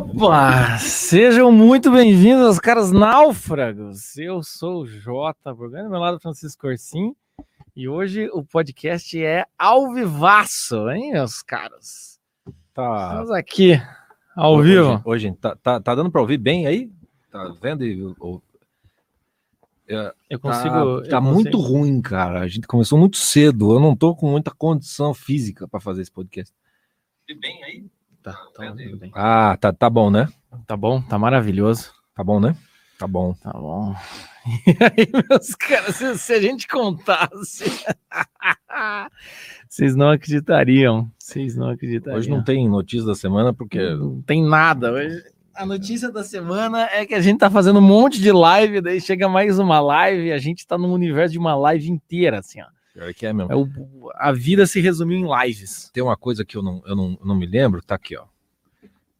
Opa! Sejam muito bem-vindos aos caras náufragos. Eu sou o Jota Burgani, do meu lado Francisco Corsim, e hoje o podcast é ao vivaço, hein, meus caras? Tá. Estamos aqui ao hoje, vivo. Hoje, tá, tá, tá dando para ouvir bem aí? Tá vendo? E, ou- é, Eu tá consigo. tá eu muito consigo- ruim, cara. A gente começou muito cedo. Eu não tô com muita condição física para fazer esse podcast. bem aí? Tá, tá, bem. Ah, tá, tá bom, né? Tá bom, tá maravilhoso. Tá bom, né? Tá bom. Tá bom. E aí, meus caras, se, se a gente contasse, vocês não acreditariam. Vocês não acreditariam. Hoje não tem notícia da semana porque Não tem nada. Hoje, a notícia da semana é que a gente tá fazendo um monte de live, daí chega mais uma live e a gente tá num universo de uma live inteira, assim, ó. Pior que é mesmo. É o- a vida se resumiu em lives. Tem uma coisa que eu não, eu não, não me lembro, tá aqui, ó.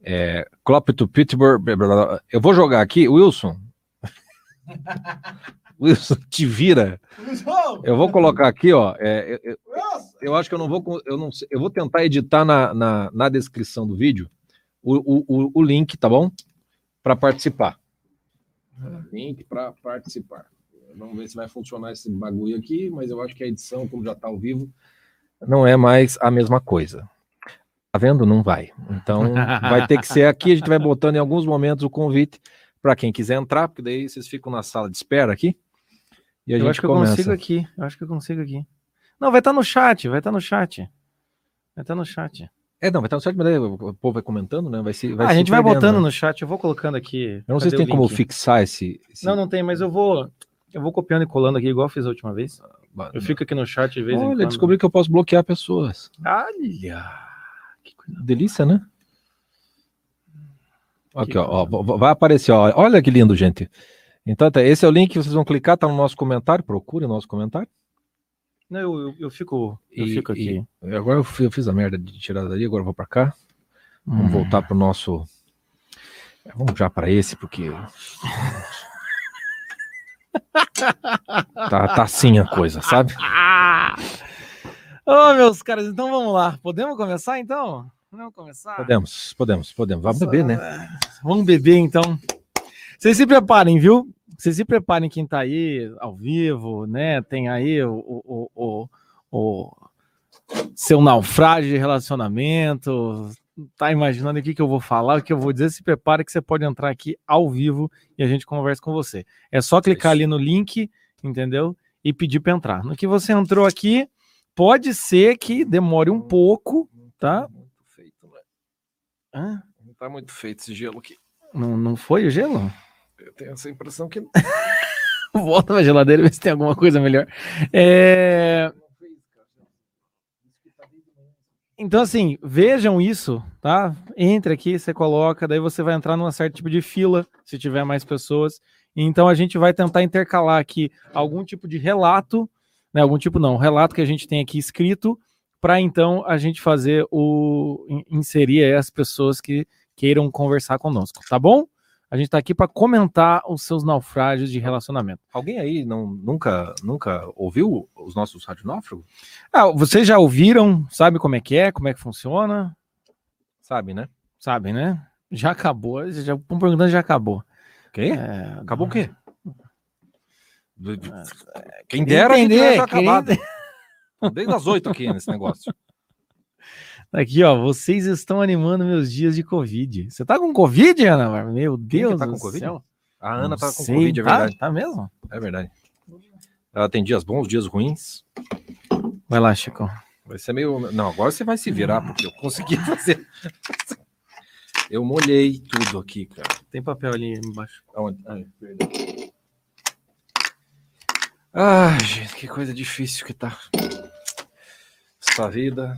É, Klopp to Pittsburgh. blá, blá, blá. Eu vou jogar aqui, Wilson. Wilson, te vira. Eu vou colocar aqui, ó. é, eu, eu- eu acho que eu não vou. Eu, não, eu vou tentar editar na, na, na descrição do vídeo o, o, o, o link, tá bom? Para participar. Link para participar. Vamos ver se vai funcionar esse bagulho aqui, mas eu acho que a edição, como já está ao vivo, não é mais a mesma coisa. Tá vendo? Não vai. Então vai ter que ser aqui. A gente vai botando em alguns momentos o convite para quem quiser entrar, porque daí vocês ficam na sala de espera aqui. E a eu gente acho que eu começa. consigo aqui. Eu acho que eu consigo aqui. Não, vai estar no chat, vai estar no chat. Vai estar no chat. É, não, vai estar no site, mas daí o povo vai comentando, né? Vai se, vai Ah, a gente vai botando né? no chat, eu vou colocando aqui. Eu não sei se tem como fixar esse. esse- Não, não tem, mas eu vou. Eu vou copiando e colando aqui, igual eu fiz a última vez. Ba- Eu fico aqui no chat de vez em Olha, quando. descobri que eu posso bloquear pessoas. Olha! Que coisa Delícia, né? Aqui, Que ó, ó, vai aparecer, ó. Olha que lindo, gente. Então, tá, esse é o link que vocês vão clicar, tá no nosso comentário, procure o nosso comentário. Não, eu, eu, eu fico, eu E- fico aqui. e agora eu eu fiz a merda de tirar dali, agora eu vou pra cá. Hum. Vamos voltar pro nosso. É, Vamos já para esse, porque. tá, tá assim a coisa, sabe? Ô, meus caras, então vamos lá. Podemos começar então? Vamos começar? Podemos, podemos, podemos. Vamos beber, né? Vamos beber então. Vocês se preparem, viu? Vocês se preparem quem tá aí ao vivo, né? Tem aí o, o, o, o- o seu naufrágio de relacionamento. Tá imaginando o que, que eu vou falar, o que eu vou dizer? Se prepare que você pode entrar aqui ao vivo e a gente conversa com você. É só clicar ali no link, entendeu? E pedir para entrar. No que você entrou aqui, pode ser que demore um pouco, tá? Muito feito, né? Hã? Não tá muito feito esse gelo aqui. Não, não foi o gelo? Eu tenho essa impressão que Volta pra geladeira e vê se tem alguma coisa melhor. É, Então, assim, vejam isso, tá? Entre aqui, você coloca, daí você vai entrar num certo tipo de fila, se tiver mais pessoas. Então, a gente vai tentar intercalar aqui algum tipo de relato, né? Algum tipo não, relato que a gente tem aqui escrito, para então a gente fazer o. in- inserir as pessoas que queiram conversar conosco, tá bom? A gente tá aqui para comentar os seus naufrágios de relacionamento. Alguém aí não, nunca, nunca ouviu os nossos radionófragos? Ah, vocês já ouviram? Sabe como é que é? Como é que funciona? Sabe, né? Sabem, né? Já acabou. Já estão perguntando, já acabou. Quê? É, Acabou o quê? De- Quem dera que entender, queria acabado. Desde as oito aqui nesse negócio. Aqui, ó. Vocês estão animando meus dias de Covid. Você tá com Covid, Ana? Meu Quem que Deus tá do Covid? céu. A Ana Não tá com sei, Covid, é tá? verdade. Tá mesmo? É verdade. Ela tem dias bons, dias ruins. Vai lá, Chico. Vai ser meio. Não, agora você vai se virar, porque eu consegui fazer. Eu molhei tudo aqui, cara. Tem papel ali embaixo. Aonde? Ai, perdão. Ai, gente, que coisa difícil que tá. Essa vida.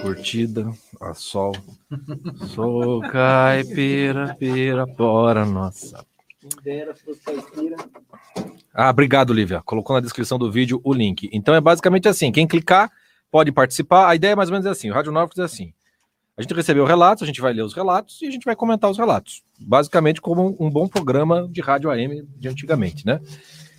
Curtida, a sol. Sou caipira, pira, bora, nossa. Ah, obrigado, Lívia. Colocou na descrição do vídeo o link. Então é basicamente assim: quem clicar pode participar. A ideia é mais ou menos assim: o Rádio Nórdicos é assim. A gente recebeu relatos, a gente vai ler os relatos e a gente vai comentar os relatos. Basicamente, como um bom programa de rádio AM de antigamente, né?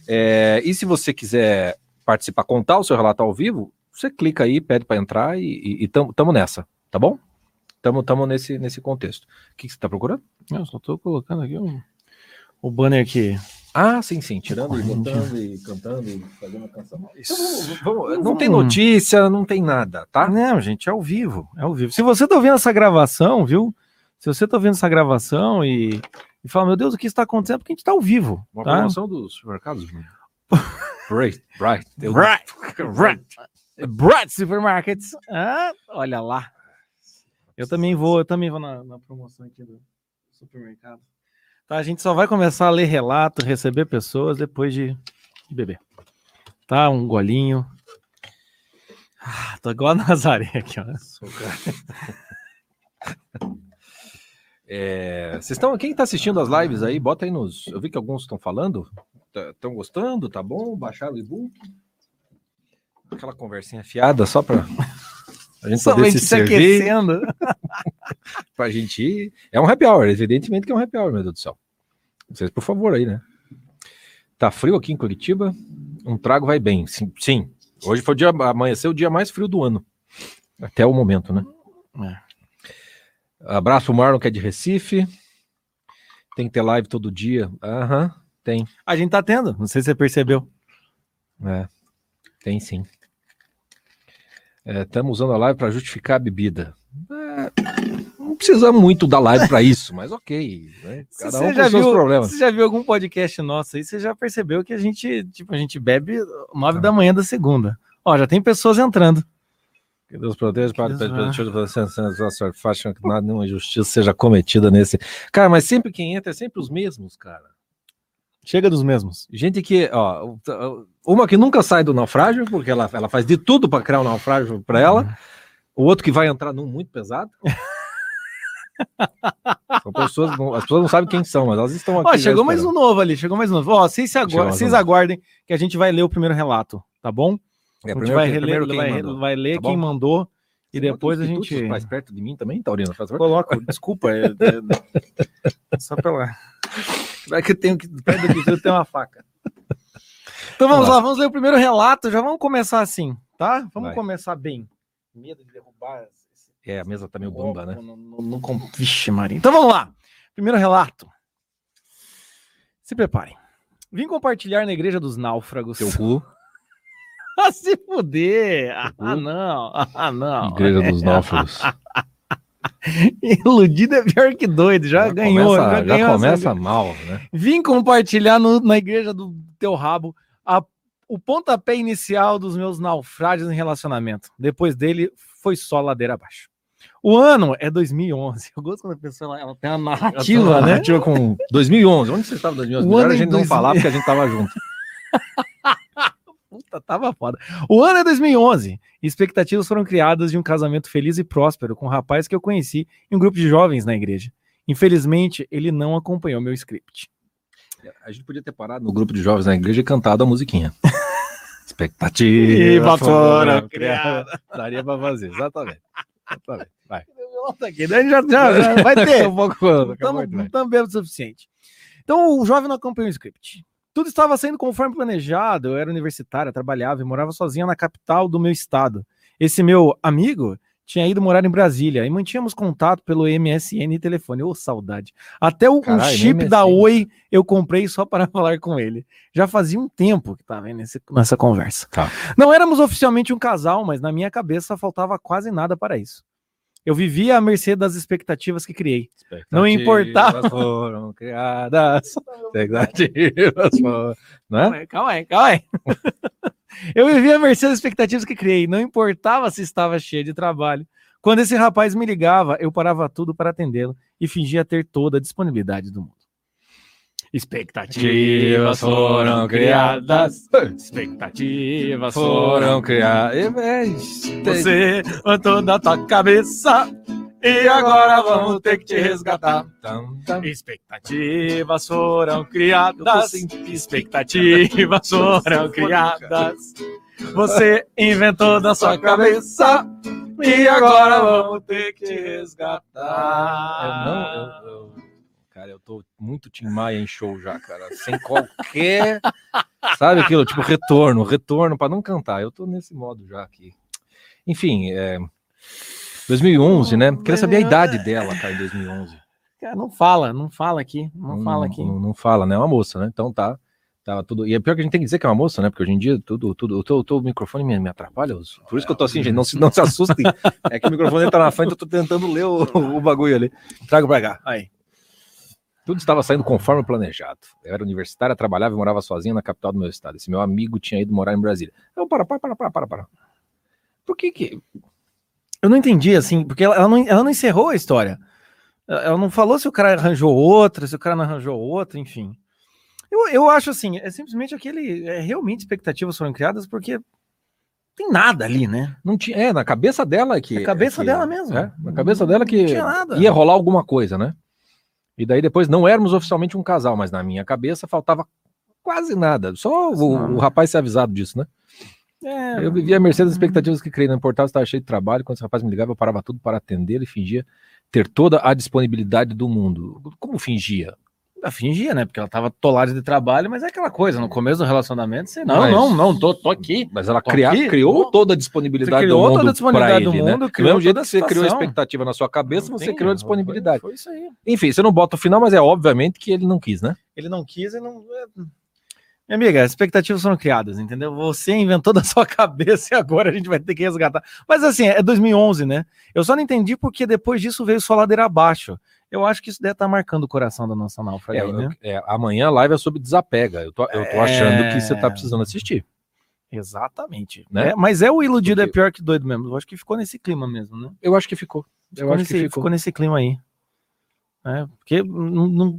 É, e se você quiser participar, contar o seu relato ao vivo, você clica aí, pede para entrar e, e, e tamo, tamo nessa, tá bom? Estamos nesse, nesse contexto. O que, que você está procurando? Eu só estou colocando aqui um, o banner aqui. Ah, sim, sim. Tirando e botando e cantando e fazendo a canção. Então, vamos, vamos, não tem notícia, não tem nada, tá? Não, gente, é ao vivo. É ao vivo. Se você está ouvindo essa gravação, viu? Se você está ouvindo essa gravação e, e fala, meu Deus, o que está acontecendo? Porque a gente está ao vivo. Uma tá? promoção dos supermercados. Bright, bright, bright, bright, bright supermarkets. Ah, olha lá. Eu também vou, eu também vou na, na promoção aqui do supermercado. Tá, a gente só vai começar a ler relato, receber pessoas depois de beber. Tá, um golinho. Ah, tô igual a Nazaré aqui, ó. É, vocês estão, quem está assistindo as lives aí, bota aí nos. Eu vi que alguns estão falando. Estão gostando? Tá bom? Baixaram o e-book? Aquela conversinha fiada só para a gente Somente se, se aquecendo. pra gente ir. É um happy hour, evidentemente que é um happy hour, meu Deus do céu. Vocês, por favor, aí, né? Tá frio aqui em Curitiba. Um trago vai bem. Sim, sim. Hoje foi o dia, amanheceu o dia mais frio do ano. Até o momento, né? É. Abraço o Marlon, que é de Recife. Tem que ter live todo dia. Aham, uhum, tem. A gente tá tendo, não sei se você percebeu. É, tem sim. Estamos é, usando a live para justificar a bebida. É, não precisa muito da live para isso, mas ok. Né? Cada um com seus problemas. Você já viu algum podcast nosso aí? Você já percebeu que a gente, tipo, a gente bebe nove ah. da manhã da segunda. Ó, já tem pessoas entrando. Que Deus proteja, para que façam que nada, nenhuma injustiça seja cometida nesse. Cara, mas sempre quem entra é sempre os mesmos, cara. Chega dos mesmos. Gente que, ó, uma que nunca sai do naufrágio, porque ela, ela faz de tudo para criar um naufrágio para ela. Uhum. O outro que vai entrar num muito pesado. São pessoas, as pessoas não sabem quem são, mas elas estão aqui. Ó, chegou mais um novo ali, chegou mais um novo. Ó, vocês, vocês aguardem que a gente vai ler o primeiro relato, tá bom? É, a gente vai, reler, vai, vai, ler tá quem mandou. E depois a gente. mais perto de mim também, Taurino? Faz Coloca, desculpa. É, é, só pela. Vai que eu tenho que. Perto do tem uma faca. Então vamos lá. lá. vamos ler o primeiro relato. Já vamos começar assim, tá? Vamos vai. começar bem. Medo de derrubar. É, a mesa tá meio bomba, né? No, no, no. Vixe, Maria. Então vamos lá. Primeiro relato. Se preparem. Vim compartilhar na Igreja dos Náufragos. Seu cu. Ah, se fuder! Ah, não! Ah, não! Igreja dos Náufragos. Iludido é pior que doido, já, já ganhou. Começa, já, já começa mal, né? Vim compartilhar no, na igreja do teu rabo a, o pontapé inicial dos meus naufrágios em relacionamento. Depois dele, foi só ladeira abaixo. O ano é 2011. Eu gosto quando a pessoa ela, tem uma narrativa, né? Narrativa com 2011. Onde você estava em 2011? O ano a gente 2000... não falar porque a gente estava junto. Puta, tava foda. O ano é 2011. Expectativas foram criadas de um casamento feliz e próspero com um rapaz que eu conheci em um grupo de jovens na igreja. Infelizmente, ele não acompanhou meu script. A gente podia ter parado no grupo de jovens na igreja e cantado a musiquinha. Expectativas foram criadas. Daria pra fazer, exatamente. Exatamente. Vai. Já, já, já vai ter. um pouco, também é o suficiente. Então, o jovem não acompanhou o script. Tudo estava sendo conforme planejado. Eu era universitária, trabalhava e morava sozinha na capital do meu estado. Esse meu amigo tinha ido morar em Brasília e mantínhamos contato pelo MSN e telefone. Ô, oh, saudade. Até o um chip MSN. da Oi eu comprei só para falar com ele. Já fazia um tempo que estava nesse, nessa conversa. Tá. Não éramos oficialmente um casal, mas na minha cabeça faltava quase nada para isso. Eu vivia à mercê das expectativas que criei. Não importava. foram criadas. Expectativas foram. Não é? Calma aí, calma aí. Eu vivia à mercê das expectativas que criei. Não importava se estava cheio de trabalho. Quando esse rapaz me ligava, eu parava tudo para atendê-lo e fingia ter toda a disponibilidade do mundo. Expectativas foram criadas. Expectativas foram criadas. Você botou na tua cabeça. E agora vamos ter que te resgatar. Expectativas foram criadas. Expectativas foram criadas. Você inventou da sua cabeça. E agora vamos ter que te resgatar. Eu não, eu, eu cara. Eu tô muito Tim Maia em show já, cara. Sem qualquer. sabe aquilo? Tipo, retorno, retorno para não cantar. Eu tô nesse modo já aqui. Enfim, é... 2011, né? Queria saber a idade dela, cara, em 2011. Cara, não fala, não fala aqui, não, não fala aqui. Não, não, fala, né? É uma moça, né? Então tá, tá tudo. E é pior que a gente tem que dizer que é uma moça, né? Porque hoje em dia tudo, tudo, o teu, microfone me, me atrapalha. Por isso que eu tô assim, gente. Não se, não se assustem. É que o microfone tá na frente, eu tô tentando ler o, o bagulho ali. Traga pra cá. Aí. Tudo estava saindo conforme planejado. Eu era universitária, trabalhava e morava sozinha na capital do meu estado. Esse meu amigo tinha ido morar em Brasília. Eu, para, para, para, para, para, para. Por que que. Eu não entendi, assim, porque ela não, ela não encerrou a história. Ela não falou se o cara arranjou outra, se o cara não arranjou outra, enfim. Eu, eu acho assim, é simplesmente aquele. É, realmente expectativas foram criadas porque tem nada ali, né? Não tinha, é, na cabeça dela que. Na cabeça que, dela mesmo. É, na cabeça dela que ia rolar alguma coisa, né? E daí depois não éramos oficialmente um casal, mas na minha cabeça faltava quase nada. Só o, o rapaz ser avisado disso, né? É, eu vivia a mercê das expectativas que criei. No portal estava cheio de trabalho. Quando esse rapaz me ligava, eu parava tudo para atender e fingia ter toda a disponibilidade do mundo. Como fingia? Ela fingia, né? Porque ela tava tolada de trabalho, mas é aquela coisa, no começo do relacionamento, você, não, mas, não, não, tô, tô aqui. Mas ela cria, aqui, criou tô, toda a disponibilidade do mundo. Toda a disponibilidade ele, do mundo, né? criou do jeito que você criou a expectativa na sua cabeça, não você tem, criou a disponibilidade. Foi, foi, isso aí. Enfim, você não bota o final, mas é obviamente que ele não quis, né? Ele não quis e não. É, minha amiga, as expectativas foram criadas, entendeu? Você inventou da sua cabeça e agora a gente vai ter que resgatar. Mas assim, é 2011, né? Eu só não entendi porque depois disso veio só ladeira abaixo. Eu acho que isso deve estar tá marcando o coração da nossa náufraga. É, né? é, amanhã a live é sobre desapega. Eu tô, eu tô achando que você tá precisando assistir. Exatamente. Né? É, mas é o iludido porque... é pior que doido mesmo. Eu acho que ficou nesse clima mesmo, né? Eu acho que ficou. Eu ficou acho nesse, que ficou. ficou nesse clima aí. É, porque não, não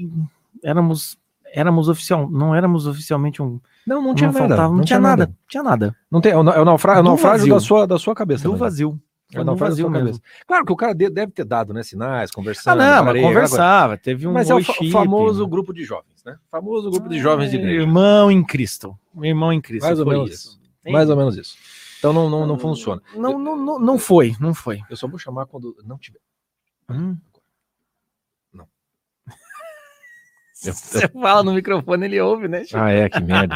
éramos éramos oficial, não éramos oficialmente um. Não, não tinha nada. Faltava, não, não, tinha, nada, nada, Tinha nada. Não tem, é o, é o naufrágio, é o naufrágio da sua, da sua cabeça. Do vazio. O naufrágio da sua cabeça. Claro que o cara deve ter dado, né, sinais, conversando. Ah, não, mas conversava, teve um Mas é o fa famoso grupo de jovens, né? Famoso grupo de jovens de igreja. Irmão em Cristo. Irmão em Cristo. Mais ou menos isso. Mais ou menos isso. Então não, não, não funciona. Não, não, não, não foi, não foi. Eu só vou chamar quando não tiver. Hum. Você fala no microfone, ele ouve, né? Chico? Ah, é, que merda.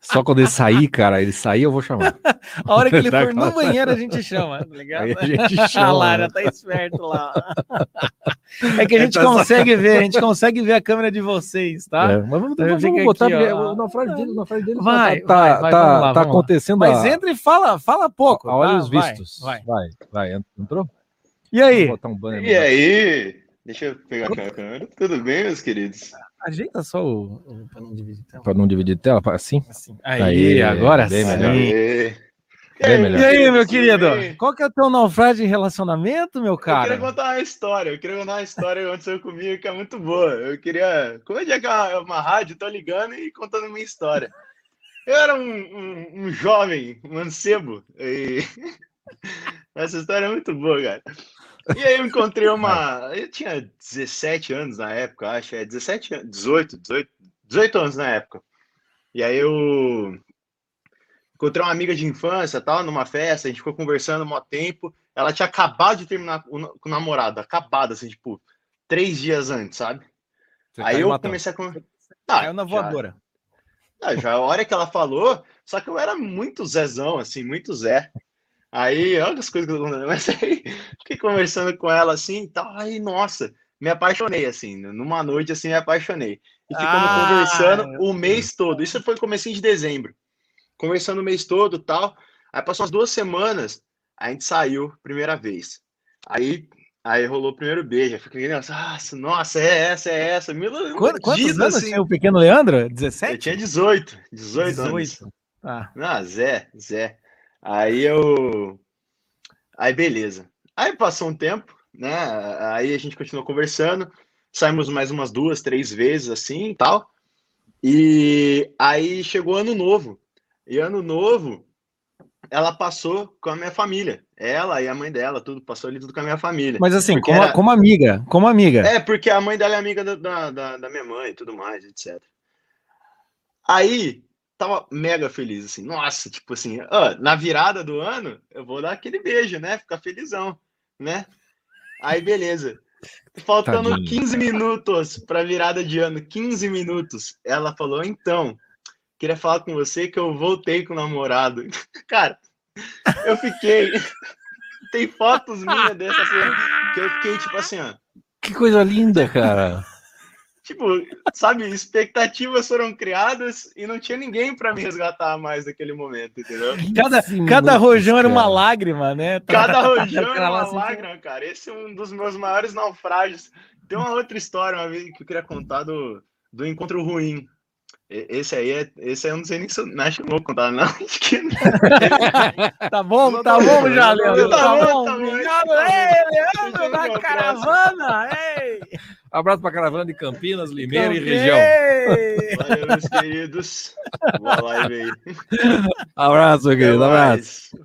Só quando ele sair, cara, ele sair, eu vou chamar. A hora que ele for no banheiro, a gente chama, tá ligado? Aí a gente chama. A Lara tá esperto lá. É que a gente consegue ver, a gente consegue ver a câmera de vocês, tá? É, mas vamos, vamos, vamos botar, aqui, o naufrágio dele, o naufrágio dele vai, tá, vai, vai, tá, lá, tá acontecendo. Mas a... entra e fala, fala pouco. A olhos tá? vistos. Vai, vai, vai, entrou? E aí? Um e aí? Deixa eu pegar a câmera. Tudo bem, meus queridos? Ajeita só o, o para não dividir tela. Para não dividir tela, assim? assim. Aí, aí, agora bem sim. Melhor. Bem melhor. E aí, meu querido? Qual que é o teu naufrágio em relacionamento, meu cara? Eu queria contar uma história. Eu queria contar uma história que aconteceu comigo que é muito boa. Eu queria. Como é que é uma, uma rádio? Tô ligando e contando minha história. Eu era um, um, um jovem mancebo. E... Essa história é muito boa, cara. E aí eu encontrei uma. Eu tinha 17 anos na época, acho. É 17 18, 18, 18 anos na época. E aí eu encontrei uma amiga de infância, tal, numa festa, a gente ficou conversando um tempo. Ela tinha acabado de terminar com o namorado, acabado, assim, tipo, três dias antes, sabe? Você aí eu matando. comecei a. Ah, Caiu na voadora. Já, ah, já a hora que ela falou, só que eu era muito Zezão, assim, muito Zé. Aí, olha as coisas que eu tô contando. Mas aí, fiquei conversando com ela assim e tal. Aí, nossa, me apaixonei, assim. Numa noite, assim, me apaixonei. E ficamos ah, conversando o mês todo. Isso foi comecinho de dezembro. Conversando o mês todo tal. Aí passou umas duas semanas, a gente saiu primeira vez. Aí, aí rolou o primeiro beijo. Eu fiquei, nossa, nossa, é essa, é essa. Quanto, quantos anos assim. tinha o pequeno Leandro? 17? Eu tinha 18. 18, 18. anos. Ah. ah, Zé, Zé. Aí eu. Aí beleza. Aí passou um tempo, né? Aí a gente continuou conversando, saímos mais umas duas, três vezes assim e tal. E aí chegou ano novo. E ano novo, ela passou com a minha família. Ela e a mãe dela, tudo, passou ali tudo com a minha família. Mas assim, como, era... como amiga, como amiga. É, porque a mãe dela é amiga da, da, da minha mãe e tudo mais, etc. Aí tava mega feliz, assim, nossa, tipo assim, ó, na virada do ano, eu vou dar aquele beijo, né? Ficar felizão, né? Aí, beleza. Faltando Tadinho. 15 minutos para virada de ano, 15 minutos. Ela falou, então, queria falar com você que eu voltei com o namorado. Cara, eu fiquei tem fotos minhas dessa assim, que eu fiquei tipo assim, ó. Que coisa linda, cara. Tipo, sabe, expectativas foram criadas e não tinha ninguém para me resgatar mais naquele momento, entendeu? Cada, cada rojão era uma lágrima, né? Cada rojão era uma lágrima, cara. Esse é um dos meus maiores naufrágios. Tem uma outra história, uma vez que eu queria contar do, do encontro ruim. Esse aí é. Esse aí eu não sei nem se eu. Acho que não vou contar, não. tá bom, tá bom, já, Leandro. Tá, tá bom, tá bom. Obrigado, ei, Leandro, da caravana. Ei. Abraço pra caravana de Campinas, Limeira e região. Valeu, meus queridos. Boa live aí. Abraço, querido. Abraço.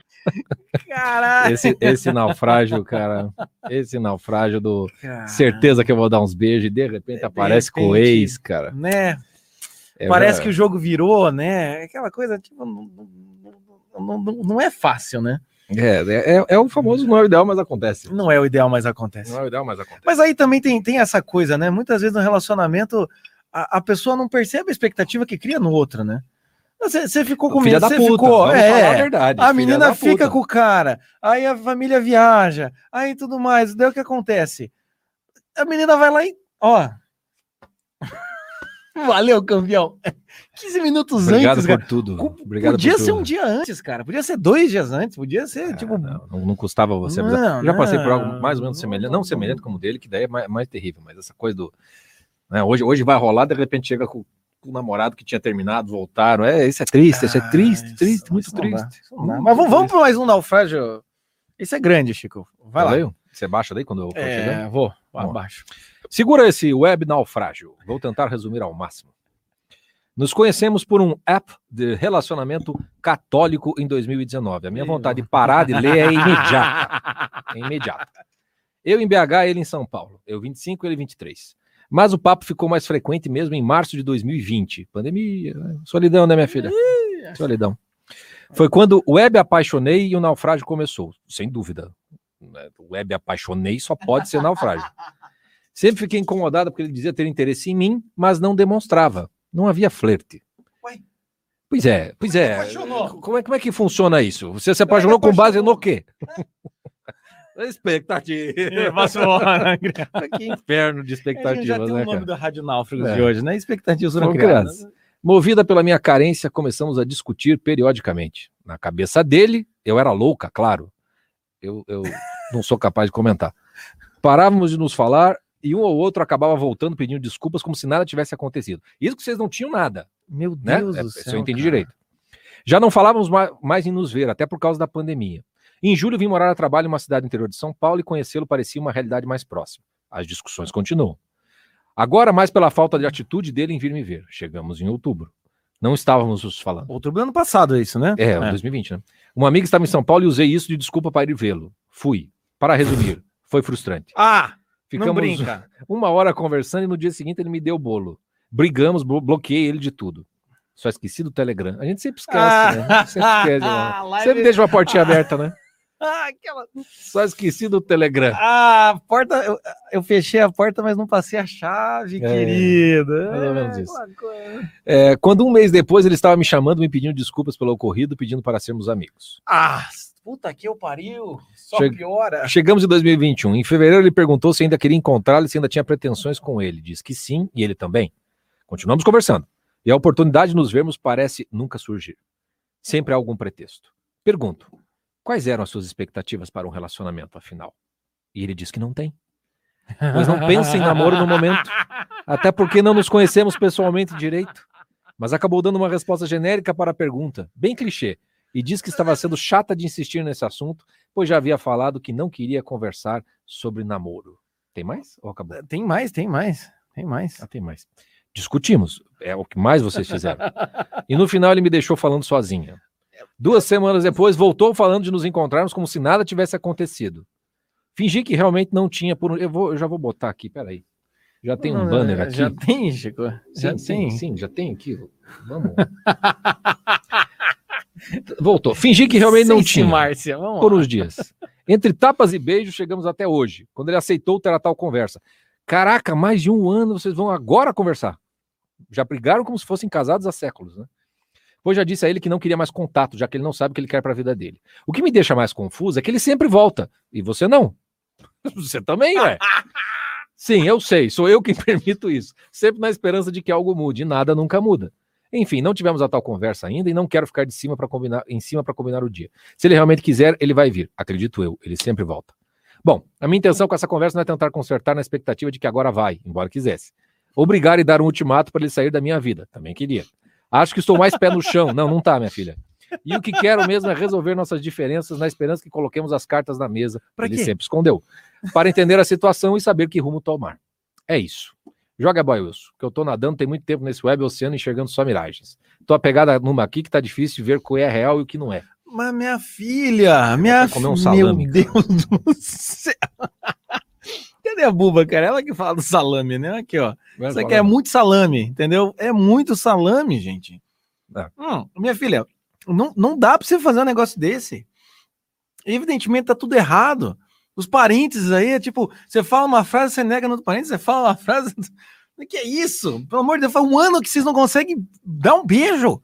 Caralho. Esse, esse naufrágio, cara. Esse naufrágio do. Caralho. Certeza que eu vou dar uns beijos e de repente de aparece repente, com o ex, cara. Né? É Parece que o jogo virou, né? Aquela coisa, tipo, não, não, não, não é fácil, né? É, é, é, o famoso não é o ideal, mas acontece. Não é o ideal, mas acontece. Não é o ideal, mas acontece. Mas aí também tem, tem essa coisa, né? Muitas vezes no relacionamento a, a pessoa não percebe a expectativa que cria no outro, né? Você, ficou com medo, você ficou. É, a, verdade, a menina fica com o cara, aí a família viaja, aí tudo mais. Daí o que acontece? A menina vai lá e. Ó, Valeu, campeão. 15 minutos Obrigado antes. Obrigado por tudo. Obrigado podia ser tudo. um dia antes, cara. Podia ser dois dias antes. Podia ser, é, tipo. Não, não, custava você. Não, já passei por algo mais ou menos semelhante. Não semelhante como o dele, que daí é mais, mais terrível, mas essa coisa do. Né, hoje, hoje vai rolar, de repente chega com, com o namorado que tinha terminado, voltaram. É, isso é triste, isso é ah, triste, isso, triste, muito triste. Mas vamos, vamos para mais um naufrágio. Isso é grande, Chico. Vai lá. Valeu? Você baixa daí quando eu for é, chegando? Vou, abaixo. Segura esse web naufrágio. Vou tentar resumir ao máximo. Nos conhecemos por um app de relacionamento católico em 2019. A minha vontade de parar de ler é imediata. É imediata. Eu em BH, ele em São Paulo. Eu 25, ele 23. Mas o papo ficou mais frequente mesmo em março de 2020. Pandemia, solidão, né, minha filha? Solidão. Foi quando o web apaixonei e o naufrágio começou. Sem dúvida. O web apaixonei só pode ser naufrágio. Sempre fiquei incomodada porque ele dizia ter interesse em mim, mas não demonstrava. Não havia flerte. Ué? Pois é, pois é. Como é, como é que funciona isso? Você se apaixonou com base no quê? expectativa. que inferno de expectativas, já tem né, o nome da Rádio Náufragos é. de hoje, né? Expectativas foram criadas. Movida pela minha carência, começamos a discutir periodicamente. Na cabeça dele, eu era louca, claro. Eu, eu não sou capaz de comentar. Parávamos de nos falar e um ou outro acabava voltando pedindo desculpas como se nada tivesse acontecido. Isso que vocês não tinham nada. Meu né? Deus né? do é, céu. Se eu entendi cara. direito. Já não falávamos mais em nos ver, até por causa da pandemia. Em julho, vim morar a trabalho em uma cidade interior de São Paulo e conhecê-lo parecia uma realidade mais próxima. As discussões continuam. Agora, mais pela falta de atitude dele em vir me ver. Chegamos em outubro. Não estávamos nos falando. Outubro do ano passado, é isso, né? É, é, 2020, né? Uma amiga estava em São Paulo e usei isso de desculpa para ir vê-lo. Fui. Para resumir, foi frustrante. Ah! Ficamos uma hora conversando e no dia seguinte ele me deu o bolo. Brigamos, bloqueei ele de tudo. Só esqueci do Telegram. A gente sempre esquece, ah, né? Sempre esquece, live... Sempre deixa uma portinha aberta, né? Ah, aquela... Só esqueci do Telegram. Ah, porta. Eu, eu, fechei a porta, mas não passei a chave, é, querido. Mais ou menos isso. É, quando um mês depois ele estava me chamando, me pedindo desculpas pelo ocorrido, pedindo para sermos amigos. Ah, Puta que eu pariu, só che piora. Chegamos em 2021. Em fevereiro ele perguntou se ainda queria encontrá-lo e se ainda tinha pretensões com ele. Diz que sim, e ele também. Continuamos conversando. E a oportunidade de nos vermos parece nunca surgir. Sempre há algum pretexto. Pergunto: quais eram as suas expectativas para um relacionamento, afinal? E ele diz que não tem. Pois não pensa em namoro no momento. Até porque não nos conhecemos pessoalmente direito. Mas acabou dando uma resposta genérica para a pergunta, bem clichê e diz que estava sendo chata de insistir nesse assunto, pois já havia falado que não queria conversar sobre namoro. Tem mais ou acabou? Eh, tem mais, tem mais, tem mais. Ah, tem mais. Discutimos, é o que mais vocês fizeram. e no final ele me deixou falando sozinha. Duas semanas depois voltou falando de nos encontrarmos como se nada tivesse acontecido. Fingi que realmente não tinha por eu, vou, eu já vou botar aqui, peraí. Já tem um banner aqui. Já tem, Chico? Já sim, tem. Sim, sim, já tem aqui. Vamos. Voltou. Fingi que realmente não tinha. Márcia, vamos por uns dias. Entre tapas e beijos, chegamos até hoje, quando ele aceitou ter a tal conversa. Caraca, mais de um ano vocês vão agora conversar. Já brigaram como se fossem casados há séculos, né? Pois já disse a ele que não queria mais contato, já que ele não sabe o que ele quer para a vida dele. O que me deixa mais confuso é que ele sempre volta, e você não. Você também, ué. Sim, eu sei, sou eu quem permito isso. Sempre na esperança de que algo mude, e nada nunca muda. Enfim, não tivemos a tal conversa ainda e não quero ficar de cima para combinar, em cima para combinar o dia. Se ele realmente quiser, ele vai vir. Acredito eu, ele sempre volta. Bom, a minha intenção com essa conversa não é tentar consertar na expectativa de que agora vai, embora quisesse. Obrigar e dar um ultimato para ele sair da minha vida, também queria. Acho que estou mais pé no chão. Não, não tá, minha filha. E o que quero mesmo é resolver nossas diferenças na esperança que coloquemos as cartas na mesa. Pra ele quê? sempre escondeu. Para entender a situação e saber que rumo tomar. É isso. Joga boy, Wilson, que eu tô nadando tem muito tempo nesse web oceano enxergando só miragens. Tô apegada numa aqui que tá difícil de ver o que é real e o que não é. Mas minha filha, minha filha. Um salame, Meu Deus do céu. Cadê a buba, cara? Ela que fala do salame, né? Aqui, ó. Isso aqui é muito salame, entendeu? É muito salame, gente. É. Hum, minha filha, não, não dá pra você fazer um negócio desse. Evidentemente tá tudo errado. Os parênteses aí é tipo, você fala uma frase, você nega no outro parênteses, você fala uma frase. Que é isso? Pelo amor de Deus, faz um ano que vocês não conseguem dar um beijo.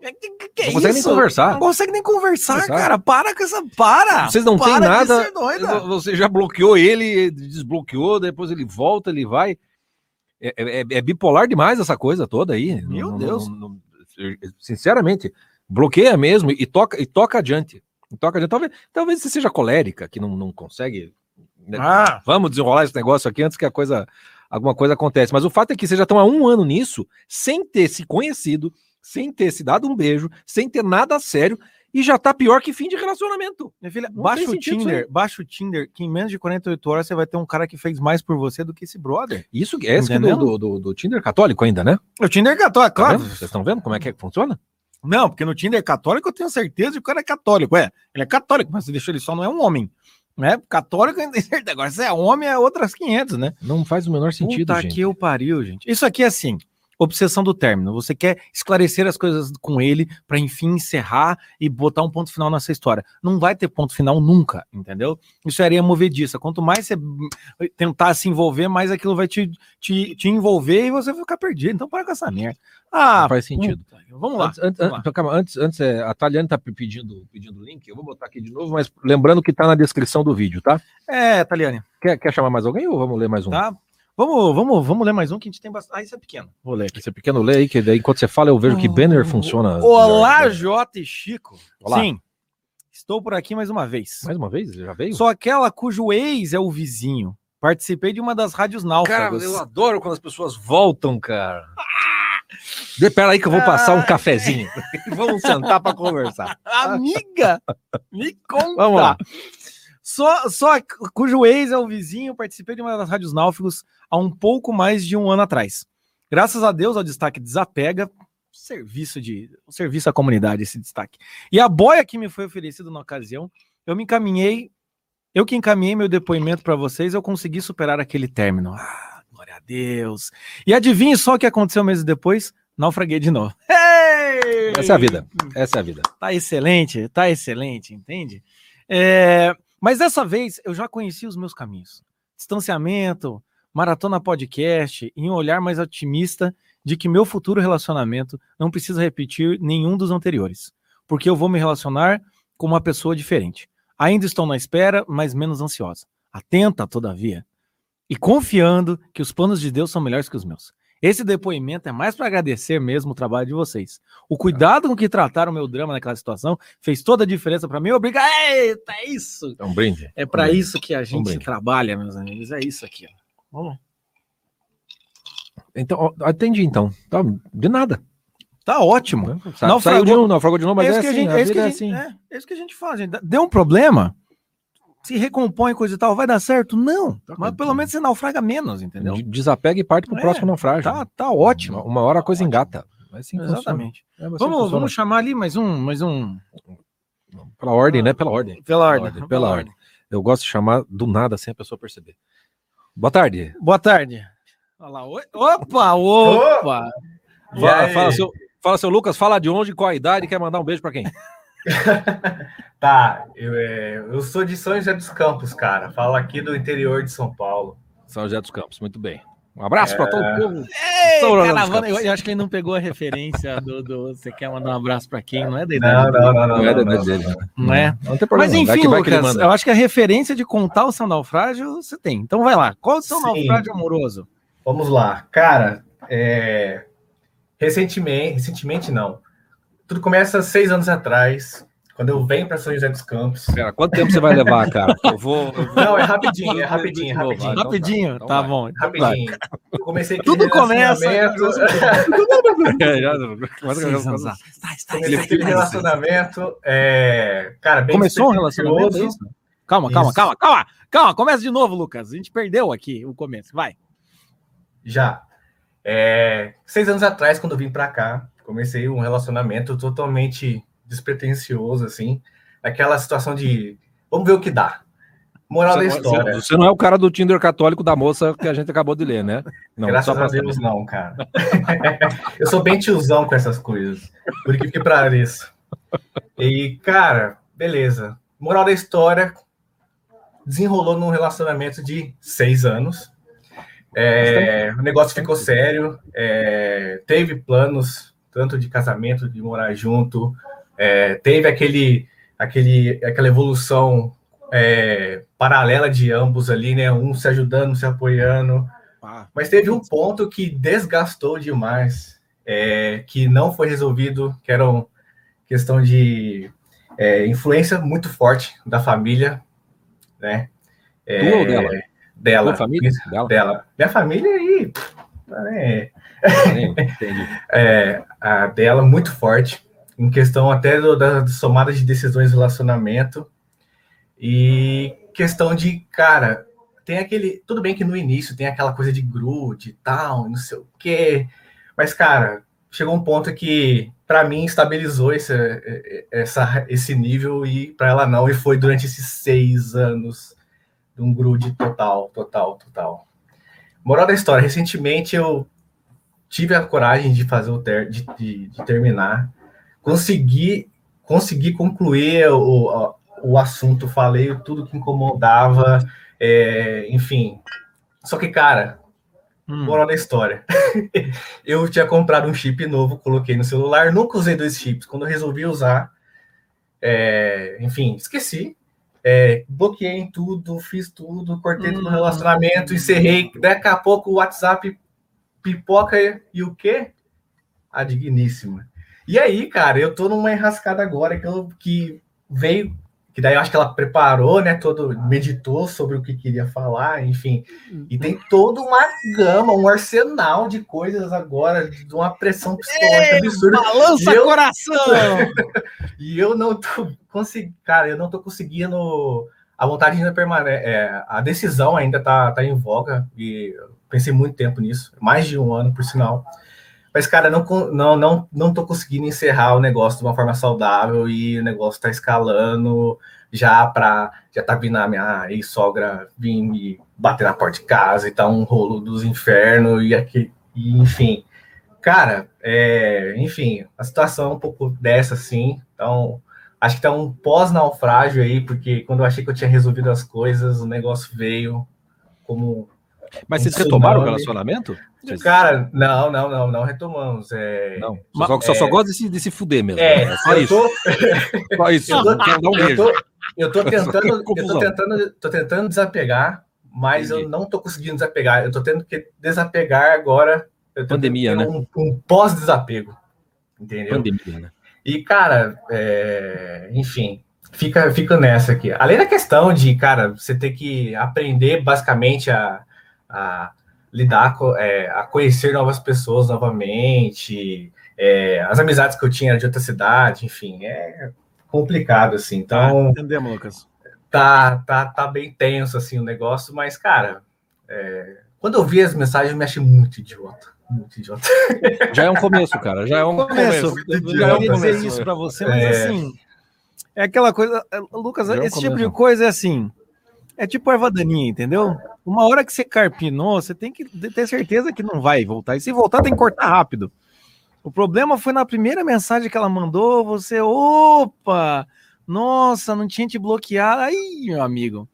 Que, que, que não é consegue nem conversar. Não consegue nem conversar, conversar, cara. Para com essa. Para! Vocês não têm nada. Você já bloqueou ele, desbloqueou, depois ele volta, ele vai. É, é, é, é bipolar demais essa coisa toda aí. Meu não, Deus. Não, sinceramente, bloqueia mesmo e toca, e toca adiante. Toca. Talvez, talvez você seja colérica, que não, não consegue. Né? Ah. Vamos desenrolar esse negócio aqui antes que a coisa. Alguma coisa acontece. Mas o fato é que vocês já estão há um ano nisso, sem ter se conhecido, sem ter se dado um beijo, sem ter nada sério, e já tá pior que fim de relacionamento. Minha filha, baixa o Tinder, baixa o Tinder, que em menos de 48 horas você vai ter um cara que fez mais por você do que esse brother. Isso é esse do, do, do, do, Tinder católico ainda, né? O Tinder católico, claro. Tá Vocês estão vendo como é que, é que funciona? Não, porque no Tinder católico eu tenho certeza que o cara é católico. É, ele é católico, mas você deixa ele só não é um homem. Né? Católico, agora se é homem é outras 500, né? Não faz o menor sentido, Puta gente. que eu pariu, gente. Isso aqui é assim, obsessão do término. Você quer esclarecer as coisas com ele para enfim encerrar e botar um ponto final nessa história. Não vai ter ponto final nunca, entendeu? Isso é areia movediça. Quanto mais você tentar se envolver, mais aquilo vai te, te, te envolver e você vai ficar perdido. Então para com essa merda. Ah, Não faz sentido. Puta, vamos lá. Antes, antes, vamos lá. Calma, antes, antes é, a Taliane tá pedindo pedindo o link. Eu vou botar aqui de novo, mas lembrando que tá na descrição do vídeo, tá? É, Taliane. Quer, quer chamar mais alguém ou vamos ler mais um? Tá. Vamos, vamos, vamos ler mais um que a gente tem bastante. Ah, esse é pequeno. Vou ler aqui. Esse é pequeno, lê aí, que daí enquanto você fala eu vejo que banner funciona. Olá, Jota e Chico. Olá. Sim, estou por aqui mais uma vez. Mais uma vez? Já veio? Sou aquela cujo ex é o vizinho. Participei de uma das rádios náufragos. Cara, eu adoro quando as pessoas voltam, cara. Espera aí que eu vou passar um ah. cafezinho. Vamos sentar para conversar. Amiga, me conta. Vamos lá. Só, só cujo ex é o vizinho, participei de uma das rádios náufragos há um pouco mais de um ano atrás. Graças a Deus, ao destaque Desapega, serviço de serviço à comunidade, esse destaque. E a boia que me foi oferecido na ocasião, eu me encaminhei, eu que encaminhei meu depoimento para vocês, eu consegui superar aquele término. Ah, glória a Deus. E adivinhe só o que aconteceu meses depois? Naufraguei de novo. Hey! Essa é a vida. Essa é a vida. Tá excelente, tá excelente, entende? É, mas dessa vez eu já conheci os meus caminhos. Distanciamento, maratona podcast e um olhar mais otimista de que meu futuro relacionamento não precisa repetir nenhum dos anteriores, porque eu vou me relacionar com uma pessoa diferente. Ainda estou na espera, mas menos ansiosa. Atenta, todavia, e confiando que os planos de Deus são melhores que os meus. Esse depoimento é mais para agradecer mesmo o trabalho de vocês. O cuidado com que trataram o meu drama naquela situação fez toda a diferença para mim. Obrigado. Eita, é isso. É um brinde. É para um isso que a gente um trabalha, meus amigos. É isso aqui. Vamos. Então, atendi então. Tá, de nada. Tá ótimo. Naufragou, Saiu de novo, naufragou de novo, mas é, é assim, gente, é, isso que a gente, é, assim. é, é isso que a gente faz. Gente. Deu um problema, se recompõe coisa e tal, vai dar certo? Não. Tá mas pelo menos você naufraga menos, entendeu? Desapega e parte pro é, próximo naufrágio. Tá, tá ótimo. Uma, uma hora a coisa engata. Assim Exatamente. É, vamos, vamos chamar ali mais um, mais um. Pela ordem, né? Pela ordem. Pela ordem. Pela, ordem. Pela ordem. Eu gosto de chamar do nada sem a pessoa perceber. Boa tarde. Boa tarde. Olha lá. Opa, opa. Fala, fala, seu, fala, seu Lucas, fala de onde, qual a idade, quer mandar um beijo para quem? tá, eu, é, eu sou de São José dos Campos, cara. Falo aqui do interior de São Paulo. São José dos Campos, muito bem. Um abraço é... para todo mundo. Caravana, eu, eu, acho que ele não pegou a referência do, do Você quer mandar um abraço para quem? Não é da idade não, não, não, não, não, é da idade dele. Não é? Não tem problema. Mas enfim, vai Lucas, eu acho que a referência de contar o seu naufrágio você tem. Então vai lá. Qual o seu Sim. naufrágio amoroso? Vamos lá. Cara, é... recentemente, recentemente não. Tudo começa seis anos atrás. Quando eu venho para São José dos Campos. Cara, quanto tempo você vai levar, cara? Eu vou. Não, é rapidinho, é rapidinho, rapidinho. Rapidinho, então tá bom. Então rapidinho. Eu comecei aqui Tudo começa. Comecei aquele relacionamento. É... Cara, bem Começou um relacionamento? É calma, calma, calma, calma, calma. Começa de novo, Lucas. A gente perdeu aqui o começo. Vai. Já. É... Seis anos atrás, quando eu vim para cá, comecei um relacionamento totalmente despretensioso, assim, aquela situação de vamos ver o que dá. Moral você, da história. Você não é o cara do Tinder católico da moça que a gente acabou de ler, né? Não, Graças a Deus, não, cara. eu sou bem tiozão com essas coisas. Por que que pareça. E, cara, beleza. Moral da história, desenrolou num relacionamento de seis anos. É, o negócio ficou sério. É, teve planos, tanto de casamento, de morar junto, é, teve aquele, aquele, aquela evolução é, paralela de ambos ali, né? Um se ajudando, se apoiando. Ah, mas teve um ponto que desgastou demais, é, que não foi resolvido, que era uma questão de é, influência muito forte da família, né? É, Tua ou dela? Dela. Tua família? Dela. dela. Minha família aí. É, é, a dela muito forte em questão até do, da somada de decisões de relacionamento e questão de, cara, tem aquele, tudo bem que no início tem aquela coisa de grude e tal, não sei o quê, mas, cara, chegou um ponto que, para mim, estabilizou esse, essa, esse nível e para ela não, e foi durante esses seis anos de um grude total, total, total. Moral da história, recentemente eu tive a coragem de fazer o ter, de, de, de terminar consegui, consegui concluir o, o assunto, falei tudo que incomodava, é, enfim. Só que, cara, hum. moral da história. eu tinha comprado um chip novo, coloquei no celular, nunca usei dois chips. Quando eu resolvi usar, é, enfim, esqueci. É, bloqueei em tudo, fiz tudo, cortei hum. todo o relacionamento, encerrei. Daqui a pouco o WhatsApp pipoca e o quê? A digníssima. E aí, cara, eu tô numa enrascada agora que, eu, que veio, que daí eu acho que ela preparou, né? Todo, meditou sobre o que queria falar, enfim. E tem toda uma gama, um arsenal de coisas agora, de uma pressão psicológica absurda. Balança eu, coração! e eu não tô conseguindo, cara, eu não tô conseguindo. A vontade ainda permanece. É, a decisão ainda tá, tá em voga, e pensei muito tempo nisso, mais de um ano, por sinal. Mas, cara, não, não, não, não tô conseguindo encerrar o negócio de uma forma saudável e o negócio tá escalando já para já tá vindo a minha ex-sogra vir me bater na porta de casa e tá um rolo dos infernos e aqui, e, enfim. Cara, é, enfim, a situação é um pouco dessa, assim. Então, acho que tá um pós-naufrágio aí, porque quando eu achei que eu tinha resolvido as coisas, o negócio veio como. Mas um vocês retomaram o relacionamento? Cara, não, não, não, não retomamos. É... Não, só, só, é... só gosta de se, de se fuder mesmo. É, é só isso. Tô... só isso. Eu tô, um eu, tô, eu tô tentando, eu tô tentando, tô tentando desapegar, mas Entendi. eu não tô conseguindo desapegar. Eu tô tendo que desapegar agora. Pandemia, né? Um, um pós-desapego. Entendeu? Pandemia, né? E, cara, é... enfim, fica, fica nessa aqui. Além da questão de, cara, você ter que aprender basicamente a, a lidar com, é, a conhecer novas pessoas novamente, é, as amizades que eu tinha de outra cidade, enfim, é complicado, assim. Então. Ah, entendemos, Lucas. Tá, tá, tá bem tenso, assim, o negócio, mas, cara, é, quando eu vi as mensagens, eu me achei muito idiota. Muito idiota. Já é um começo, cara. Já é um começo. começo. Já ia dizer isso para você, mas é. assim. É aquela coisa. Lucas, é um esse começo. tipo de coisa é assim. É tipo erva daninha, entendeu? Uma hora que você carpinou, você tem que ter certeza que não vai voltar. E se voltar, tem que cortar rápido. O problema foi na primeira mensagem que ela mandou, você, opa, nossa, não tinha te bloqueado. Aí, meu amigo,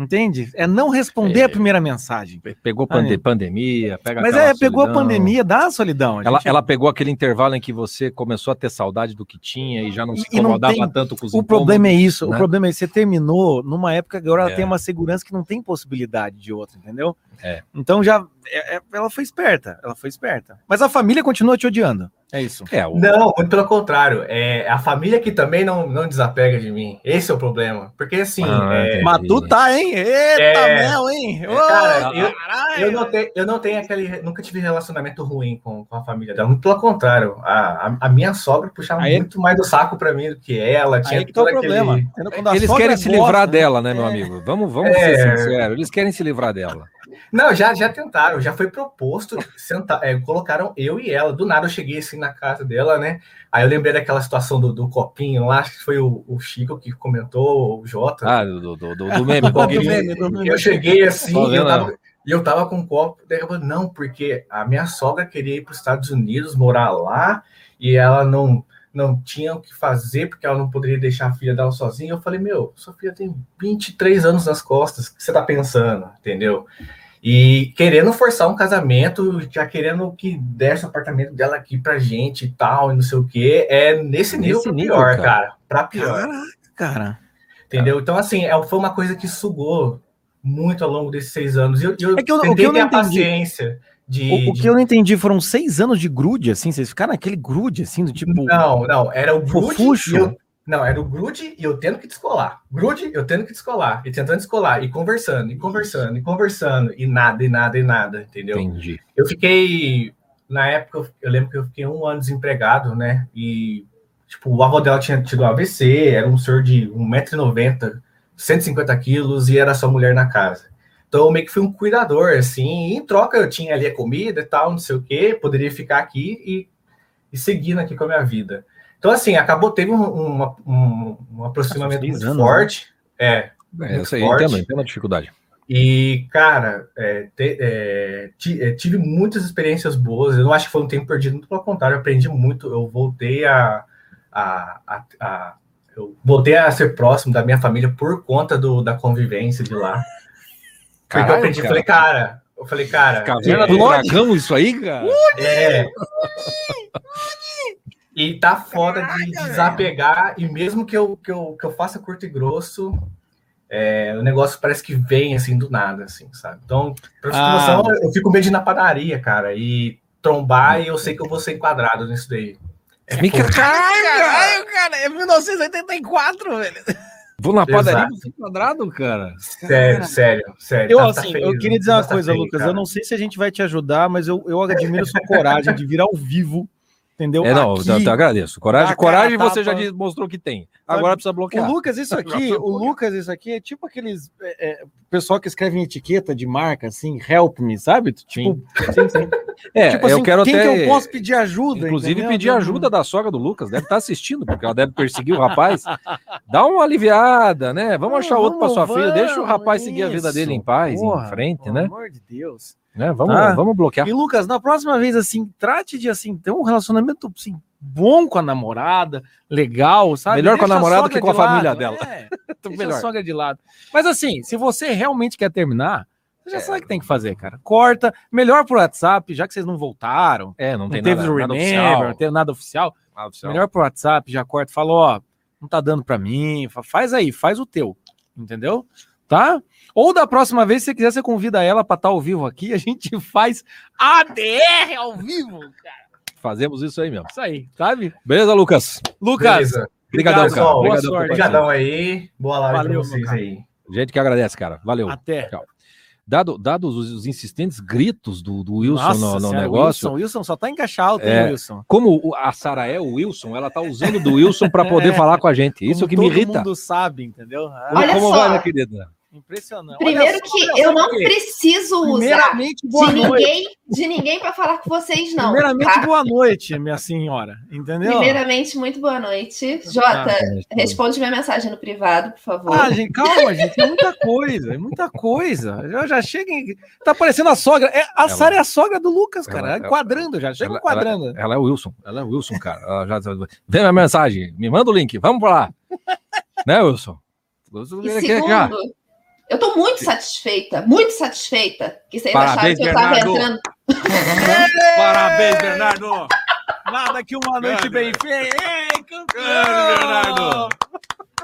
Entende? É não responder É. a primeira mensagem. Pegou pande- é. pandemia, pega Mas é, pegou a solidão. pandemia, a solidão. a Ela, gente- ela pegou aquele intervalo em que você começou a ter saudade do que tinha e já não se incomodava tem- tanto com os O problema é isso. né? O problema é que você terminou numa época que agora ela É. tem uma segurança que não tem possibilidade de outra, entendeu? É. Então já é- é- ela foi esperta, ela foi esperta. Mas a família continua te odiando. É isso. É, o- Não, muito pelo contrário. É a família que também não, não desapega de mim. Esse é o problema. Porque assim, Ah, é. Mas tu tá, hein? Eita, É. mel, hein? Ô, cara, eu- caralho! eu, não tenho, eu não tenho aquele. Nunca tive relacionamento ruim com, com a família dela. Muito pelo contrário. A, a, a minha sogra puxava Aí- muito mais do saco pra mim do que ela. Tinha Aí que tá o todo aquele- problema. Eles sogra querem se gosta, livrar né? dela, né, meu É. amigo? Vamos, vamos É. ser sinceros. Eles querem se livrar dela. Não, já, já tentaram, já foi proposto, sentar, é, colocaram eu e ela. Do nada eu cheguei assim na casa dela, né? Aí eu lembrei daquela situação do, do copinho lá, acho que foi o, o Chico que comentou, o Jota. Ah, do, do, do, do meme. do copinho. meme, do meme. Eu cheguei assim, e eu tava, eu tava com um copo, daí eu falei, não, porque a minha sogra queria ir para os Estados Unidos, morar lá, e ela não não tinha o que fazer, porque ela não poderia deixar a filha dela sozinha. Eu falei, meu, sua filha tem 23 anos nas costas, o que você tá pensando, entendeu? E querendo forçar um casamento, já querendo que desse o apartamento dela aqui pra gente e tal, e não sei o quê, é nesse nível Nesse nível, pior, cara. cara. Pra pior. Caraca, cara. Entendeu? Então, assim, é, foi uma coisa que sugou muito ao longo desses seis anos. E eu, eu É que eu- o tentei que eu ter não a entendi- paciência de. O, o de- que eu não entendi foram seis anos de grude, assim, vocês ficaram naquele grude, assim, do tipo. Não, não, era o grude? Não, era o grude e eu tendo que descolar. Grude, eu tendo que descolar. E tentando descolar. E conversando, e conversando, e conversando. E nada, e nada, e nada, entendeu? Entendi. Eu fiquei. Na época, eu lembro que eu fiquei um ano desempregado, né? E, tipo, o avô dela tinha tido AVC, era um senhor de 1,90m, 150 quilos, e era só mulher na casa. Então, eu meio que fui um cuidador, assim, e em troca eu tinha ali a comida e tal, não sei o quê, poderia ficar aqui e, e seguindo aqui com a minha vida. Então, assim, acabou, teve um, um, um aproximamento seis muito anos, né? forte. É, É, Muito isso aí, forte. entendo, entendo a dificuldade. e, cara, é, te- é, ti- é, tive muitas experiências boas. Eu não acho que foi um tempo perdido, muito pelo contrário, eu aprendi muito. Eu voltei a, a, a- a- eu voltei a ser próximo da minha família por conta do, da convivência de lá. Porque eu Caralho, aprendi, cara. falei, cara, eu falei, cara, Caverna é, do Dragão, isso aí, cara? é. E tá foda de desapegar, e mesmo que eu, que eu, que eu faça curto e grosso, é, o negócio parece que vem assim do nada, assim, sabe? Então, pra Ah. noção, eu fico meio de ir na padaria, cara, e trombar, e eu sei que eu vou ser enquadrado nisso daí. É foda. Caralho, cara, é 1984, velho. Vou na padaria Exato. do Fim quadrado, cara. sério, sério, sério. Eu, Tá- tá assim, feio, eu queria dizer uma tá coisa, feio, Lucas. cara. Eu não sei se a gente vai te ajudar, mas eu, eu admiro sua coragem de vir ao vivo, entendeu? É, não, Aqui. eu, eu agradeço. Coragem, coragem você já mostrou que tem. Agora precisa O bloquear. Lucas, isso aqui, o Lucas, isso aqui é tipo aqueles é, é, pessoal que escreve em etiqueta de marca, assim, help me, sabe? Tipo, sim, sim. É, tipo eu assim, quero quem até. que eu posso pedir ajuda? Inclusive, entendeu? pedir ajuda da sogra do Lucas. Deve estar assistindo, porque ela deve perseguir o rapaz. Dá uma aliviada, né? Vamos achar outro para sua vamos, filha. Deixa o rapaz seguir a vida dele em isso. paz, Porra, em frente, pelo né? amor de Deus. né? Vamos, Tá. vamos bloquear. E Lucas, na próxima vez, assim, trate de, assim, ter um relacionamento, assim, bom com a namorada, legal, sabe? Melhor com a Deixa namorada que com a família lado, dela. É, deixa a melhor. sogra de lado. Mas assim, se você realmente quer terminar, já É. sabe o que tem que fazer, cara. Corta, melhor por WhatsApp, já que vocês não voltaram, É, não, não, tem teve nada, o nada remember, oficial. não teve nada oficial, Nada oficial. melhor por WhatsApp, já corta, fala, ó, não tá dando pra mim, fa- faz aí, faz o teu, entendeu? Tá? Ou da próxima vez, se você quiser, você convida ela pra estar ao vivo aqui, a gente faz ADR ao vivo, cara. Fazemos isso aí mesmo. Isso aí, sabe? Beleza, Lucas? Lucas, Beleza. Obrigadão, Obrigado, cara. Boa Obrigadão sorte. Obrigadão aí. Boa live Valeu, pra vocês cara. aí. Gente que agradece, cara. Valeu. até. Dado, dados os, os insistentes gritos do, do Wilson Nossa no, no senhora, negócio, Wilson, Wilson só tá em caixa alta, É. hein, Wilson? como o- a Sara é o Wilson, ela tá usando do Wilson para poder É. falar com a gente. Isso que me todo irrita. mundo sabe, entendeu? Ah, Olha Como só. vai, minha querida? Impressionante. Primeiro que eu não aqui. preciso usar de ninguém, de ninguém para falar com vocês, não. Primeiramente, tá? boa noite, minha senhora. Entendeu? Primeiramente, muito boa noite. Jota, responde minha mensagem no privado, por favor. Ah, gente, calma, gente. É muita coisa, é muita coisa. Já, já chega em... Tá parecendo a sogra. É, a Ela- Sara é a sogra do Lucas, cara. Ela- é enquadrando já. Chega ela- enquadrando. Ela é o Wilson. Ela é o Wilson, cara. Ela já... Vem minha mensagem. Me manda o link. Vamos pra lá. né, Wilson? Wilson E segundo, Eu tô muito satisfeita, muito satisfeita. Que vocês Parabéns, acharam que eu tava Bernardo. entrando. Parabéns, Bernardo! Nada que uma noite Grande, bem feita. Ei, campeão! Grande, Bernardo!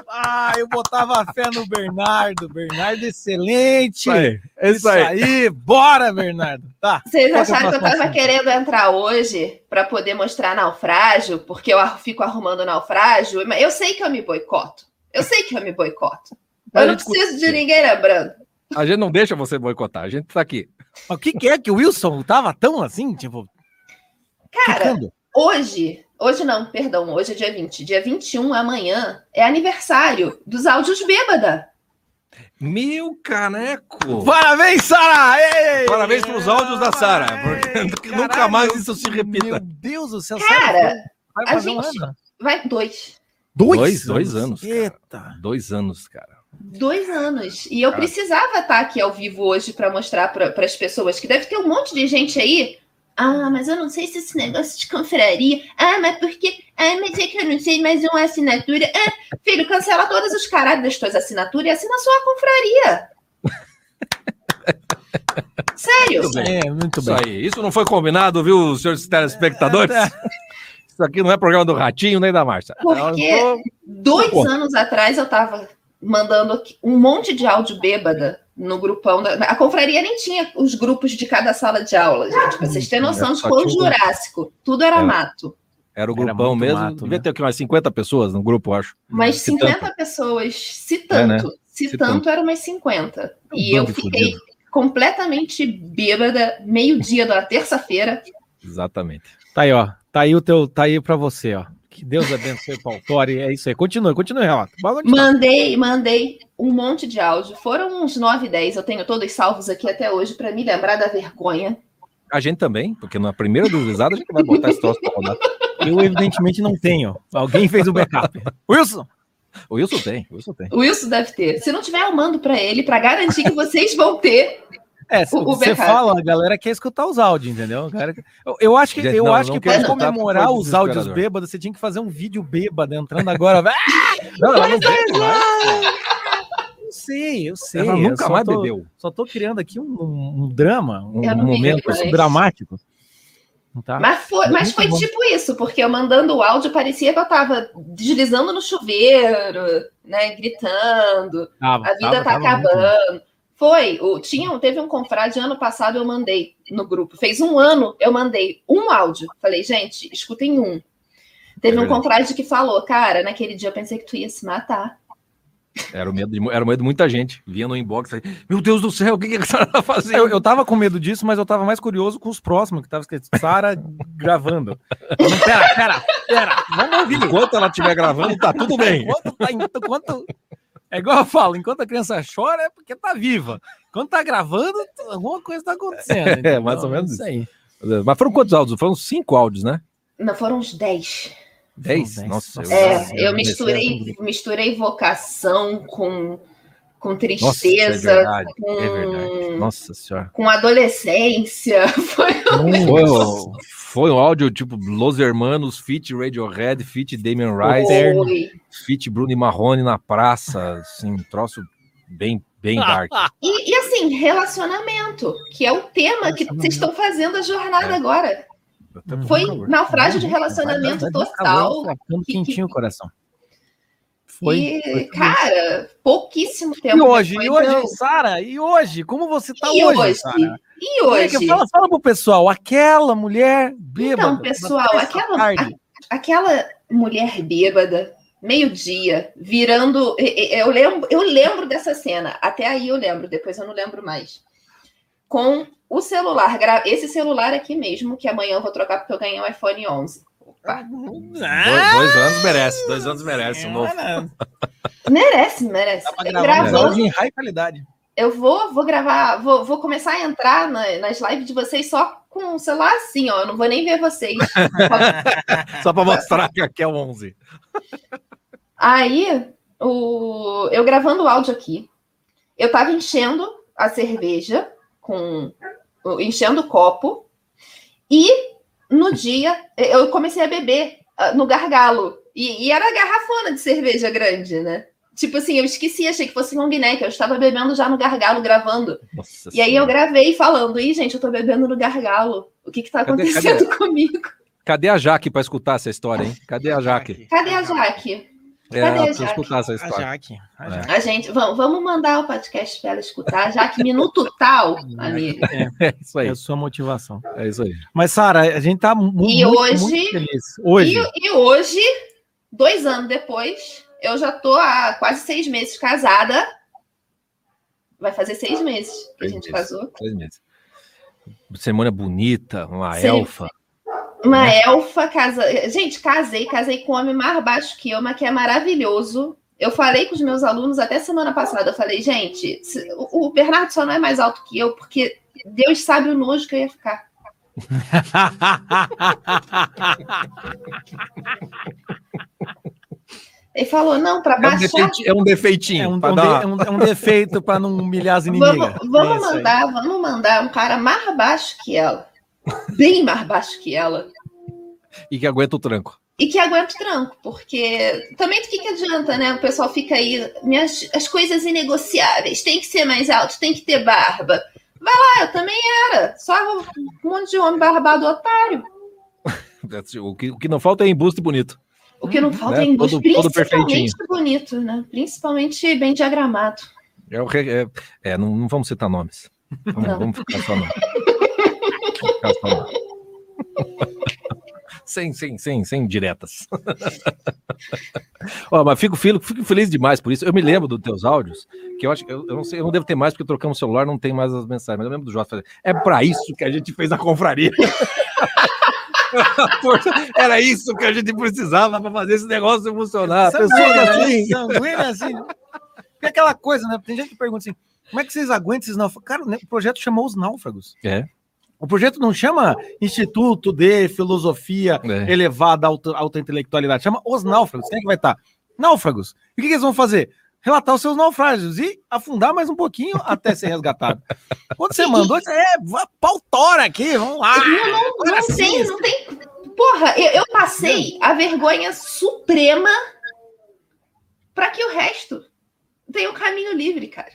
Ah, eu botava fé no Bernardo. Bernardo, excelente. Isso aí, é isso aí. Bora, Bernardo. Tá. Vocês é acharam que eu próximo tava assunto? querendo entrar hoje para poder mostrar naufrágio, porque eu fico arrumando naufrágio, mas eu sei que eu me boicoto. Eu sei que eu me boicoto. Mas Eu não preciso de ninguém lembrando. A gente não deixa você boicotar, a gente tá aqui. O que, que é que o Wilson tava tão assim, tipo, Cara, ficando? hoje, hoje não, perdão, hoje é dia 20. Dia 21, amanhã, é aniversário dos áudios bêbada. Meu caneco! Parabéns, Sara! Parabéns pros áudios da Sara, porque que nunca mais isso se repita. Meu Deus do céu, Cara, Sara, vai a um gente- ano? Vai dois. Dois- dois anos, cara. Eita. Dois anos, cara. Dois anos. E eu Cara. precisava estar aqui ao vivo hoje para mostrar para as pessoas que deve ter um monte de gente aí. Ah, mas eu não sei se esse negócio de confraria. Ah, mas porque. Ah, mas é que eu não sei mais uma assinatura. Ah, filho, cancela todos os caralhos das tuas assinaturas e assina só a confraria. Sério? Muito bem. É, muito Isso bem. aí. Isso não foi combinado, viu, senhores telespectadores? Isso aqui não é programa do Ratinho nem da Márcia. Porque Eu vou- dois Pô. anos atrás eu tava mandando aqui um monte de áudio bêbada no grupão. Da... A confraria nem tinha os grupos de cada sala de aula, gente. Pra vocês terem noção de Só quão Jurássico. Tudo era É. mato. Era o Era grupão muito mesmo. mato, Devia né? ter o quê? umas 50 pessoas no grupo, eu acho. Mas Se 50 pessoas, se É, né? tanto. Se, Se tanto, tanto. eram umas 50. E Um eu bando de fiquei fudido. completamente bêbada, meio-dia da terça-feira. Exatamente. Tá aí, ó. Tá aí o teu, tá aí pra você, ó. Que Deus abençoe o Pautori. É isso aí. Continua, continua, relato. Pode continuar. Mandei, mandei um monte de áudio. Foram uns 9, 10. Eu tenho todos salvos aqui até hoje para me lembrar da vergonha. A gente também, porque na primeira deslizada a gente vai botar esse troço pra rodar. Eu, evidentemente, não tenho. Alguém fez o backup. Wilson! O Wilson tem, o Wilson tem. O Wilson deve ter. Se não tiver, eu mando para ele para garantir que vocês vão ter. É, você fala, a galera quer escutar os áudios, entendeu? Galera- Eu, eu acho que, Gente, eu não, acho não que pra comemorar os áudios bêbados, você tinha que fazer um vídeo bêbado entrando agora. Ah, Não, ela não mais. eu sei, eu sei. Ela eu nunca só mais tô- bebeu. Só tô criando aqui um, um- um drama, um, Eu não um momento dramático. Tá? Mas foi, mas foi bom. tipo isso, porque eu mandando o áudio parecia que eu tava deslizando no chuveiro, né? Gritando. Tava, A vida tava, tá tava muito- acabando. Foi, o, tinha, teve um confrade ano passado, eu mandei no grupo. Fez um ano, eu mandei um áudio. Falei, gente, escutem um. Teve É um confrade que falou, cara, naquele dia eu pensei que tu ia se matar. Era o medo de, era o medo de muita gente. Vinha no inbox falei, meu Deus do céu, o que, que a senhora tá fazendo? Eu, eu tava com medo disso, mas eu tava mais curioso com os próximos, que tava escrito Sara gravando. Não, pera, pera, pera, vamos ouvir. Enquanto ela estiver gravando, tá tudo bem. Enquanto tá- enquanto- é igual eu falo, enquanto a criança chora é porque tá viva. Quando tá gravando, alguma coisa tá acontecendo. entendeu? mais ou menos isso aí. Mas foram quantos áudios? Foram cinco áudios, né? Não, foram uns 10. Dez? dez. Nossa, Nossa. É, eu eu misturei, misturei vocação com, com Nossa, é tristeza, verdade. com, É verdade. Nossa senhora. com adolescência. Foi Foi, um- foi um áudio tipo Los Hermanos, Fit Radiohead, Fit Damian Rice. Fit Bruno e Marrone na praça, assim, um troço bem, bem dark. E, e, assim, relacionamento, que é o tema que vocês estão fazendo a jornada É. agora. Foi naufrágio de relacionamento Vai, vai, vai, total. ficando Que- quentinho o coração. Foi. e, foi cara, pouquíssimo tempo. E hoje, depois e hoje, eu- Sara, e hoje? Como você tá E hoje, hoje? E é que- hoje? Fala, fala pro pessoal, aquela mulher bêbada. Então, pessoal, aquela- tarde, aquela mulher bêbada, meio-dia, virando. Eu lembro, eu lembro dessa cena. Até aí eu lembro, depois eu não lembro mais. Com o celular, gra- esse celular aqui mesmo, que amanhã eu vou trocar porque eu ganhei um iPhone 11. Opa. Dois, dois anos merece, dois anos merece. um novo. Olha, Merece, merece. dá pra Eu gravar gravando- em high qualidade. Eu vou, vou gravar, vou, vou começar a entrar na- nas lives de vocês só com o celular assim, ó. Eu não vou nem ver vocês. Só pra mostrar que aqui é o 11. Aí, o... eu gravando o áudio aqui, eu tava enchendo a cerveja com enchendo o copo e no dia eu comecei a beber ah, no gargalo e, e era garrafona de cerveja grande, né? Tipo assim, eu esqueci, achei que fosse long neck. Eu estava bebendo já no gargalo, gravando. Nossa E aí eu Senhora. gravei falando, ih, gente, eu tô bebendo no gargalo. O que que tá Cadê- acontecendo cadê? comigo? Cadê a Jaque pra escutar essa história, hein? Cadê a Jaque? Cadê a Jaque? É, Cadê a Jaque? escutar essa A história. Jaque. A É. Jaque. A gente, vamos, vamos mandar o podcast pra ela escutar, já que minuto tal, amiga. É isso aí. É a sua motivação. É isso aí. Mas, Sara, a gente tá mu E muito, hoje- muito feliz. Hoje. E, e hoje, dois anos depois, eu já tô há quase seis meses casada. Vai fazer seis meses que a Seis gente meses. casou. Três meses. Cerimônia bonita, uma Sim. elfa. Uma Né? elfa casa. Gente, casei, casei com um homem mais baixo que eu, mas que é maravilhoso. Eu falei com os meus alunos até semana passada. Eu falei, gente, o Bernardo só não é mais alto que eu, porque Deus sabe o nojo que eu ia ficar. Ele falou, não, para É um, baixar. é um defeitinho. É um, um dar de- é um- é um defeito para não humilhar as inimigas. Vamos, vamos É aí. mandar, vamos mandar um cara mais baixo que ela. Bem mais baixo que ela. E que aguenta o tranco. E que aguenta o tranco, porque também do que, que adianta, né? O pessoal fica aí, minhas, as coisas inegociáveis, tem que ser mais alto, tem que ter barba. Vai lá, eu também era. Só um monte de homem barbado otário. O que, o que não falta é embuste bonito. O que não falta Né? é embuste, Todo- todo principalmente bonito, né? Principalmente bem diagramado. É, é- é, não, não vamos citar nomes. Vamos, Não. vamos ficar só no. Vamos ficar só no. sem, sem, sem, sem diretas. Ó, mas fico, fico, fico feliz demais por isso. Eu me lembro dos teus áudios, que eu acho que eu, eu não sei, eu não devo ter mais, porque trocamos o celular, não tem mais as mensagens. Mas eu lembro do Jota falando, é para isso que a gente fez a confraria. Era isso que a gente precisava para fazer esse negócio funcionar. Pessoas assim. né? Sanguínea, assim. Porque é aquela coisa, né? Tem gente que pergunta assim: como é que vocês aguentam esses náufragos? Cara, o projeto chamou os náufragos. É. O projeto não chama Instituto de Filosofia É. Elevada Alta, alta Intelectualidade, chama os náufragos. Quem é que vai estar? Náufragos. E o que, que eles vão fazer? Relatar os seus naufrágios e afundar mais um pouquinho até ser resgatado. Quando você mandou, é, vá- pau tora aqui, vamos lá. Não, não, não sim. tem, não tem. Porra, eu, eu passei a vergonha suprema para que o resto tenha um caminho livre, cara.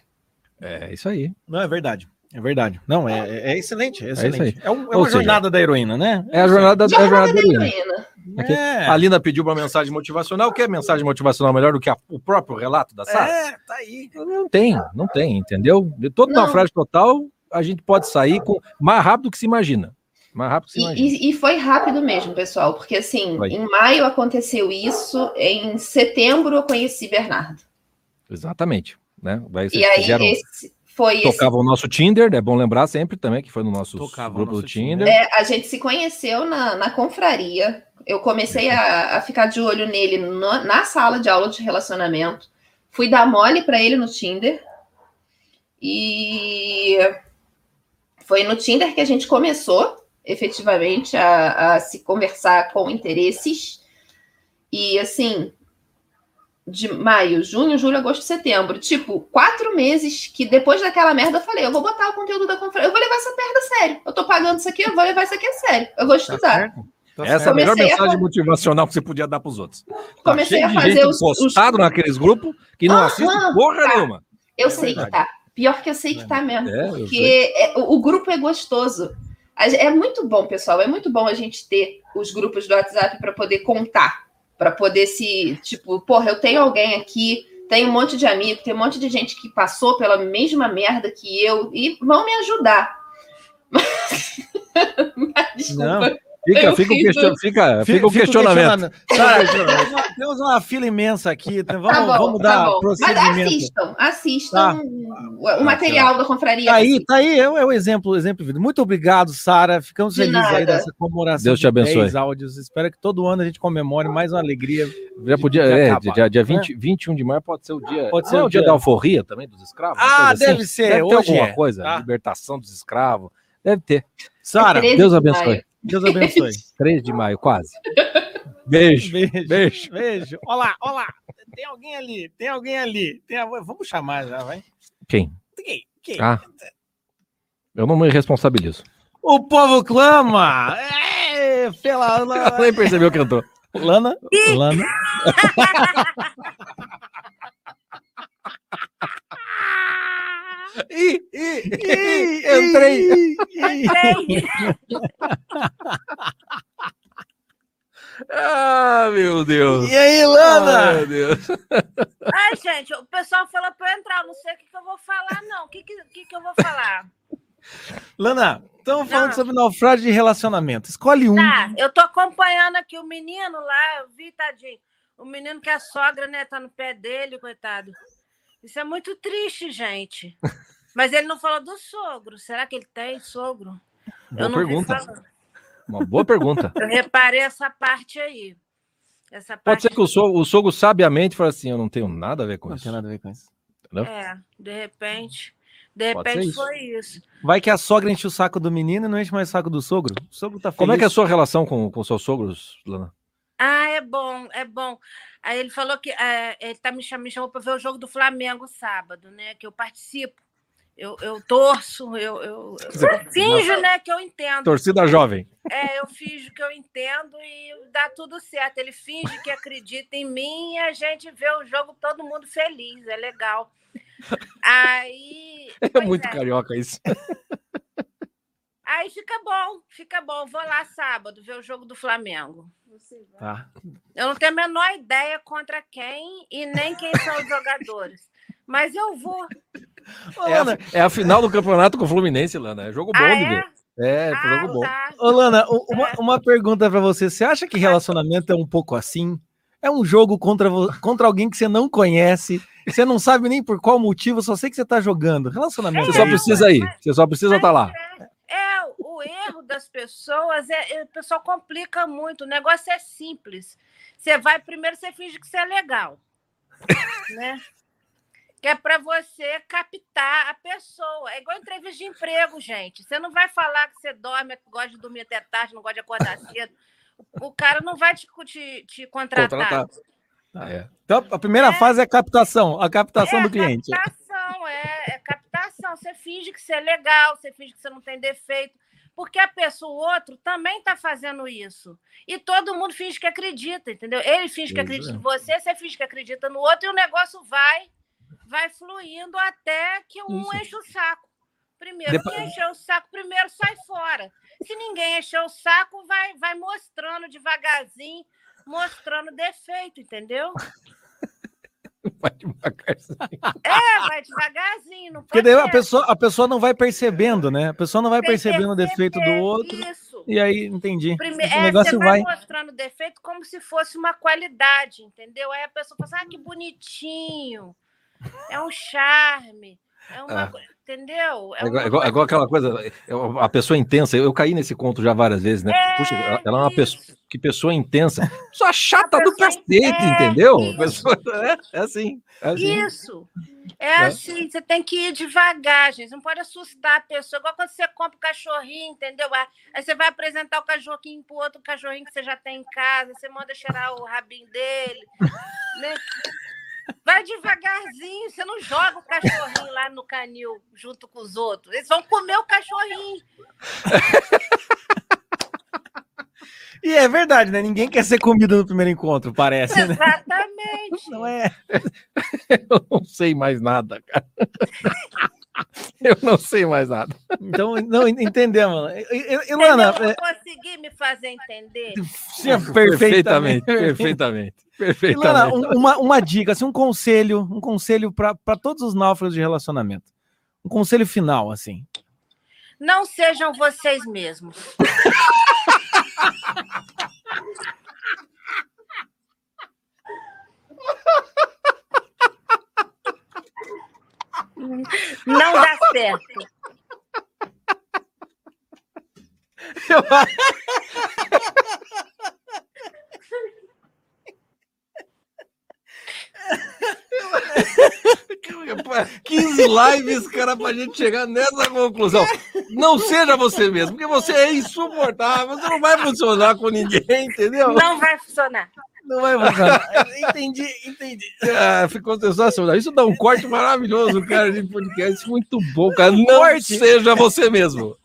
É isso aí. Não, é verdade. É verdade. Não, é, é- é excelente. É, excelente. isso é, um- é uma seja, jornada da heroína, né? É a jornada, é a Jornada jornada da da heroína. heroína. É, A Lina pediu uma mensagem motivacional. O que é mensagem motivacional melhor do que a- o próprio relato da Sara? é, tá aí. Não tem, não tem, entendeu? De todo Não. naufrágio total, a gente pode sair com mais rápido que se imagina. Mais rápido que se E, e- foi rápido mesmo, pessoal, porque assim, Foi. em maio aconteceu isso, em setembro eu conheci Bernardo. Exatamente. Né? Daí E aí fizeram, esse foi esse. tocavam o nosso Tinder, é bom lembrar sempre também que foi no nosso Tocava grupo nosso do Tinder. Tinder. É, a gente se conheceu na, na confraria. Eu comecei a, a ficar de olho nele no- na sala de aula de relacionamento. Fui dar mole para ele no Tinder. E foi no Tinder que a gente começou, efetivamente, a, a se conversar com interesses. E assim, de maio, junho, julho, agosto, setembro. Tipo, quatro meses que depois daquela merda eu falei, eu vou botar o conteúdo da conferência, eu vou levar essa merda a sério. Eu tô pagando isso aqui, eu vou levar isso aqui a sério. Eu vou Tá estudar. Tá Essa é a melhor Comecei a mensagem motivacional que você podia dar para os outros. Tá Comecei cheio a fazer gente os- os- postado naqueles grupos que não Aham, assiste porra tá. nenhuma. Eu É sei que verdade. tá. Pior que eu sei que tá mesmo. É. Porque é- o grupo é gostoso. É muito bom, pessoal. É muito bom a gente ter os grupos do WhatsApp para poder contar. Para poder se. Tipo, porra, eu tenho alguém aqui, tem um monte de amigo, tem um monte de gente que passou pela mesma merda que eu e vão me ajudar. Mas, desculpa. Fica, fica, question- fica, fica o Fica questionamento. Cara, temos- temos uma fila imensa aqui. então Vamos, Tá bom, vamos tá dar. Mas prosseguimento. assistam, assistam o, o material da confraria. Tá aí, tá aí, é o, é o exemplo, o exemplo vivo. Muito obrigado, Sara. Ficamos De felizes aí nada. dessa comemoração. Deus te abençoe. 10 áudios. Espero que todo ano a gente comemore mais uma alegria. Já podia, de é, acabar, dia, dia né? 20, 21 de maio pode ser o dia. Pode ser é o dia dia- da alforria também dos escravos? Ah, coisa assim? deve ser. Deve ter hoje alguma é. coisa, Tá. libertação dos escravos. Deve ter. Sara, 13 Deus de abençoe. Deus abençoe. 3 de maio, quase. Beijo. Beijo. Beijo. Beijo. Olha lá, olha lá. Tem alguém ali, tem alguém ali. Tem a- Vamos chamar já, vai. Quem? Quem? Quem? Ah. Eu não me responsabilizo. O povo clama! É, pela Ela nem percebeu que entrou. Lana. Lana. Ih, ih, ih, entrei. Entrei. Ah, meu Deus. E aí, Ah, Lana? meu Deus. Ai, gente, o pessoal falou pra eu entrar. Não sei o que, que eu vou falar, não. O que, que, que, que eu vou falar? Lana, estamos falando Ah. sobre naufrágio de relacionamento. Escolhe um. Tá, eu tô acompanhando aqui o menino lá, eu vi, tadinho. O menino que a sogra, né, tá no pé dele, coitado. Isso é muito triste, gente. Mas ele não falou do sogro. Será que ele tem sogro? Boa não pergunta. Uma boa pergunta. Eu reparei essa parte aí. Essa Pode parte ser que o sogro, o sogro sabiamente fale assim: eu não tenho nada a ver com Não isso. tem nada a ver com isso. É, de repente. De Pode repente isso. foi isso. Vai que a sogra enche o saco do menino e não enche mais o saco do sogro. O sogro tá feliz. Como é que é a sua relação com, com seus sogros, Lana? Ah, é bom, é bom. Aí ele falou que é, ele tá me chamando, me chamou para ver o jogo do Flamengo sábado, né? Que eu participo. Eu, eu torço, eu, eu, eu finjo, né, que eu entendo. Torcida jovem. É, eu finjo que eu entendo e dá tudo certo. Ele finge que acredita em mim e a gente vê o jogo todo mundo feliz, é legal. Aí. É muito carioca isso. Aí fica bom, fica bom. Vou lá sábado ver o jogo do Flamengo. Tá. Eu não tenho a menor ideia contra quem e nem quem são os jogadores. Mas eu vou. Ô, É a, Lana, é a final do campeonato com o Fluminense, Lana. É jogo bom ah, de é? ver. É, Ah, jogo bom. tá. ô, Lana, uma, uma pergunta pra você. Você acha que relacionamento é um pouco assim? É um jogo contra, contra alguém que você não conhece, você não sabe nem por qual motivo, só sei que você tá jogando. Relacionamento. Você só é precisa ir. Você só precisa estar lá. O erro das pessoas, é, é, o pessoal complica muito. O negócio é simples. Você vai, primeiro você finge que você é legal. né? Que é para você captar a pessoa. É igual entrevista de emprego, gente. Você não vai falar que você dorme, que gosta de dormir até tarde, não gosta de acordar cedo. O cara não vai te, te, te contratar. Contratar. É. Então, a primeira É. fase é a captação, a captação é do cliente. Captação, é, é captação. Você finge que você é legal, você finge que você não tem defeito. Porque a pessoa, o outro, também está fazendo isso. E todo mundo finge que acredita, entendeu? Ele finge que acredita é. em você, você finge que acredita no outro, e o negócio vai, vai fluindo até que um Isso. enche o saco. Primeiro, Depo- quem encheu o saco primeiro sai fora. Se ninguém encheu o saco, vai, vai mostrando devagarzinho, mostrando defeito, entendeu? Vai devagarzinho. É, vai devagarzinho. Não Porque daí a pessoa, a pessoa não vai percebendo, né? A pessoa não vai percebendo o defeito do outro. Isso. E aí, entendi. Prime- o é, negócio você vai, vai. mostrando defeito como se fosse uma qualidade, entendeu? Aí a pessoa fala assim, ah, que bonitinho. É um charme. É uma, Ah. entendeu? É igual, é igual- é igual aquela coisa, a pessoa intensa, eu, eu caí nesse conto já várias vezes, né? É, Puxa, ela ela é uma pessoa, que pessoa intensa. Pessoa chata do cacete, é, entendeu? Pessoa- é, é assim, é assim. Isso. É assim, você tem que ir devagar, gente. Não pode assustar a pessoa. Igual quando você compra o cachorrinho, entendeu? Ah, Aí você vai apresentar o cachorrinho pro outro cachorrinho que você já tem em casa, você manda cheirar o rabinho dele. né? Vai devagarzinho, você não joga o cachorrinho lá no canil junto com os outros. Eles vão comer o cachorrinho. E é verdade, né? Ninguém quer ser comido no primeiro encontro, parece, né? Exatamente. Não é? Eu não sei mais nada, cara. Eu não sei mais nada. Então, não, entendemos. Entendeu? Ilana, Eu é, consegui me fazer entender. sim, perfeitamente. perfeitamente. Perfeitamente. Ilana, um- uma, uma dica, assim, um conselho, um conselho para todos os náufragos de relacionamento. Um conselho final, assim. Não sejam vocês mesmos. Não dá certo. Pô, 15 lives, cara, pra gente chegar nessa conclusão. Não seja você mesmo, porque você é insuportável, você não vai funcionar com ninguém, entendeu? Não vai funcionar. Não vai funcionar. entendi, entendi. Ah, ficou sensacional. Isso dá um corte maravilhoso, cara, de podcast. Muito bom, cara. Não Corte. seja você mesmo.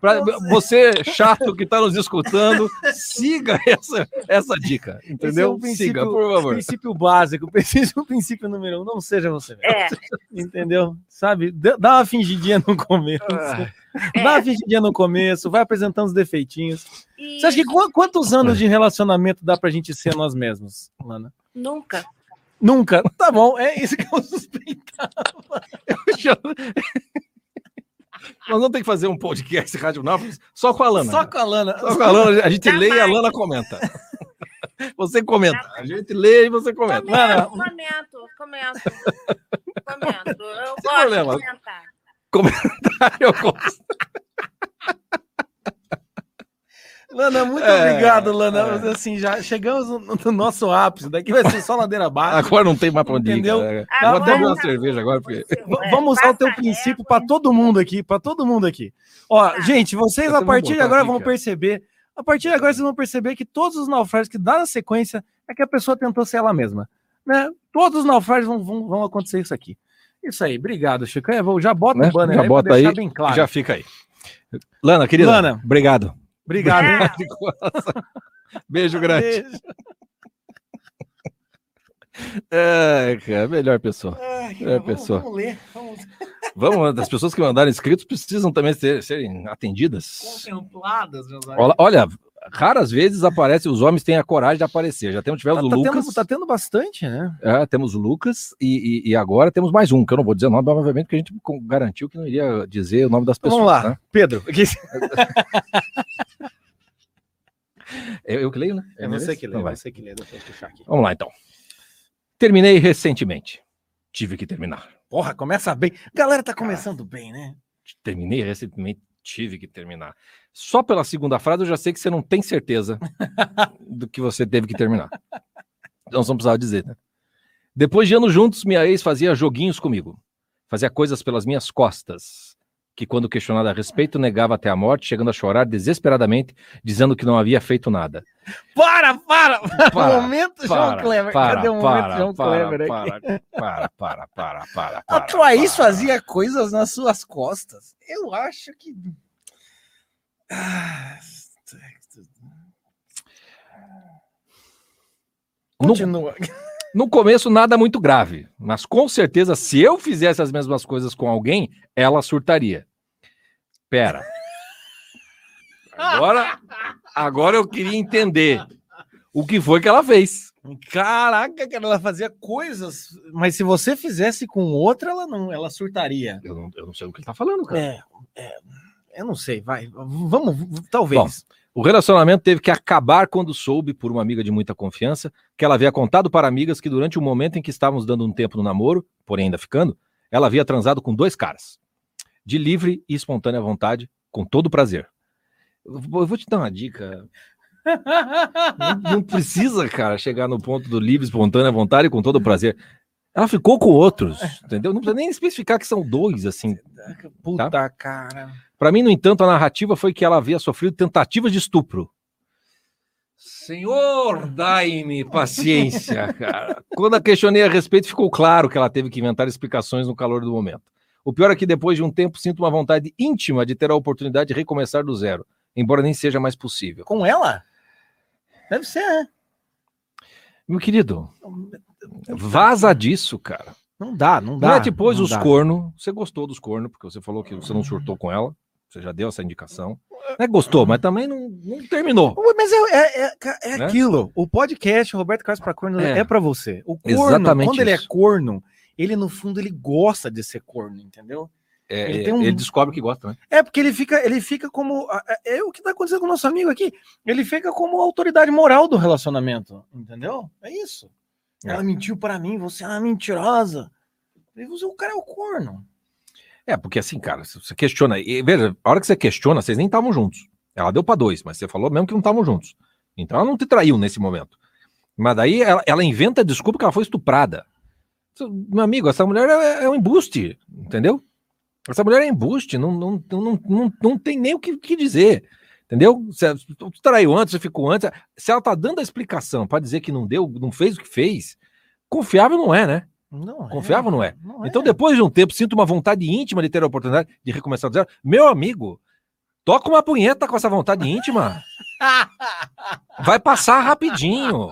Para você, chato que está nos escutando, siga essa, essa dica, entendeu? É siga, princípio- por favor. princípio básico, o princípio, o princípio número um, não seja você mesmo. É, Entendeu? Sabe? Dá uma fingidinha no começo. Ah, Dá uma fingidinha no começo, vai apresentando os defeitinhos. e Você acha que qu- quantos anos de relacionamento dá pra gente ser nós mesmos, Lana? nunca. Nunca. Tá bom, é isso que eu suspeitava. Nós vamos ter que fazer um podcast Rádio Nápoles só com a Lana. Só com a Lana. Só com a Lana, a gente Jamais. lê e a Lana comenta. Você comenta. A gente lê e você comenta. Comento, comento, comento. Comento. Eu Sem gosto problema. de comentar. Eu gosto. Lana, muito É, obrigado, Lana. é. Assim, já chegamos no, no nosso ápice. Daqui vai ser só ladeira abaixo. Agora não tem mais pra onde ir. Entendeu? cara. Agora Vou até abrir uma tá cerveja agora, porque. possível, V- é, Vamos usar o teu princípio para todo mundo aqui, para todo mundo aqui. Ó, Tá. gente, vocês Eu a partir de agora aqui, vão cara. perceber, a partir de agora vocês vão perceber que todos os naufrágios que dá na sequência é que a pessoa tentou ser ela mesma, né? Todos os naufrágios vão, vão, vão acontecer isso aqui. Isso aí, obrigado, Chico. Vou- já bota Né? o banner Já aí bota pra deixar aí, bem claro. Já fica aí. Lana, querida. Lana. Obrigado. Obrigado, hein? É. De coração. Beijo grande. Beijo. É, cara, melhor pessoa. Ai, É, vamos, pessoa. vamos ler, vamos Vamos, as pessoas que mandaram inscritos precisam também ser, serem atendidas. contempladas, meus amigos. Olha, olha, raras vezes aparece, os homens têm a coragem de aparecer. Já temos, tivemos Tá, o tá Lucas, tendo, tá tendo bastante, né? é, temos o Lucas e, e- e agora temos mais um, que eu não vou dizer o nome, obviamente, porque a gente garantiu que não iria dizer o nome das Então, pessoas. vamos lá, né? Pedro. Eu, eu que leio, né? É minha você vez? que lê, Então vai. você que lê, deixa eu puxar aqui. Vamos lá, então. Terminei recentemente. Tive que terminar. Porra, começa bem. Galera tá começando bem, né? Terminei recentemente, tive que terminar. Só pela segunda frase eu já sei que você não tem certeza do que você teve que terminar. Então você não precisava dizer, né? Depois de anos juntos, minha ex fazia joguinhos comigo. Fazia coisas pelas minhas costas. Que quando questionada a respeito, negava até a morte, chegando a chorar desesperadamente, dizendo que não havia feito nada. Para, para! Para, momento João Para, Kleber. para, Cadê o momento para, João para, Kleber aqui? para, para, para, para, para, A para, para. fazia coisas nas suas costas. Eu acho que. Ah, No- Continua. No começo, nada muito grave, mas com certeza, se eu fizesse as mesmas coisas com alguém, ela surtaria. Pera. Agora, agora eu queria entender o que foi que ela fez. Caraca, cara, ela fazia coisas. Mas se você fizesse com outra, ela não, ela surtaria. Eu não, eu não sei do que ele tá falando, cara. É, é, eu não sei, vai. Vamos, talvez. O relacionamento teve que acabar quando soube, por uma amiga de muita confiança, que ela havia contado para amigas que durante o momento em que estávamos dando um tempo no namoro, porém ainda ficando, ela havia transado com dois caras. De livre e espontânea vontade, com todo prazer. Eu vou te dar uma dica. Não, não precisa, cara, chegar no ponto do livre, espontânea vontade, com todo prazer. Ela ficou com outros, entendeu? Não precisa nem especificar que são dois, assim. Puta cara. Para mim, no entanto, a narrativa foi que ela havia sofrido tentativas de estupro. Senhor, dai-me paciência, cara. Quando a questionei a respeito, ficou claro que ela teve que inventar explicações no calor do momento. O pior é que depois de um tempo sinto uma vontade íntima de ter a oportunidade de recomeçar do zero, embora nem seja mais possível. Com ela? Deve ser, né? Meu querido, vaza disso, cara. Não dá, não dá. Não é depois não os dá. cornos. Você gostou dos cornos, porque você falou que você não surtou com ela. Você já deu essa indicação. É gostou, mas também não, não terminou. Mas é, é, é, é Né? aquilo. O podcast Roberto Carlos para Corno é, É. pra você. O corno, Exatamente quando ele é isso. corno, ele no fundo ele gosta de ser corno, entendeu? É, Ele ele, tem um- descobre que gosta, né? É porque ele fica, ele fica como é é o que tá acontecendo com o nosso amigo aqui. Ele fica como a autoridade moral do relacionamento, entendeu? É isso. É. Ela mentiu para mim, você é uma mentirosa. E você, o cara é o corno. É, porque assim, cara, se você questiona. E, veja, a hora que você questiona, vocês nem estavam juntos. Ela deu pra dois, mas você falou mesmo que não estavam juntos. Então ela não te traiu nesse momento. Mas daí ela, ela inventa a desculpa que ela foi estuprada. Meu amigo, essa mulher é, é um embuste, entendeu? Essa mulher é embuste, não, não, não, não, não, tem nem o que, que dizer. Entendeu? Tu traiu antes, você ficou antes. Se ela tá dando a explicação pra dizer que não deu, não fez o que fez, confiável não é, né? Não Confiável não é? Não Então, depois de um tempo, sinto uma vontade íntima de ter a oportunidade de recomeçar do zero. Meu amigo, Toca uma punheta com essa vontade íntima. Vai passar rapidinho.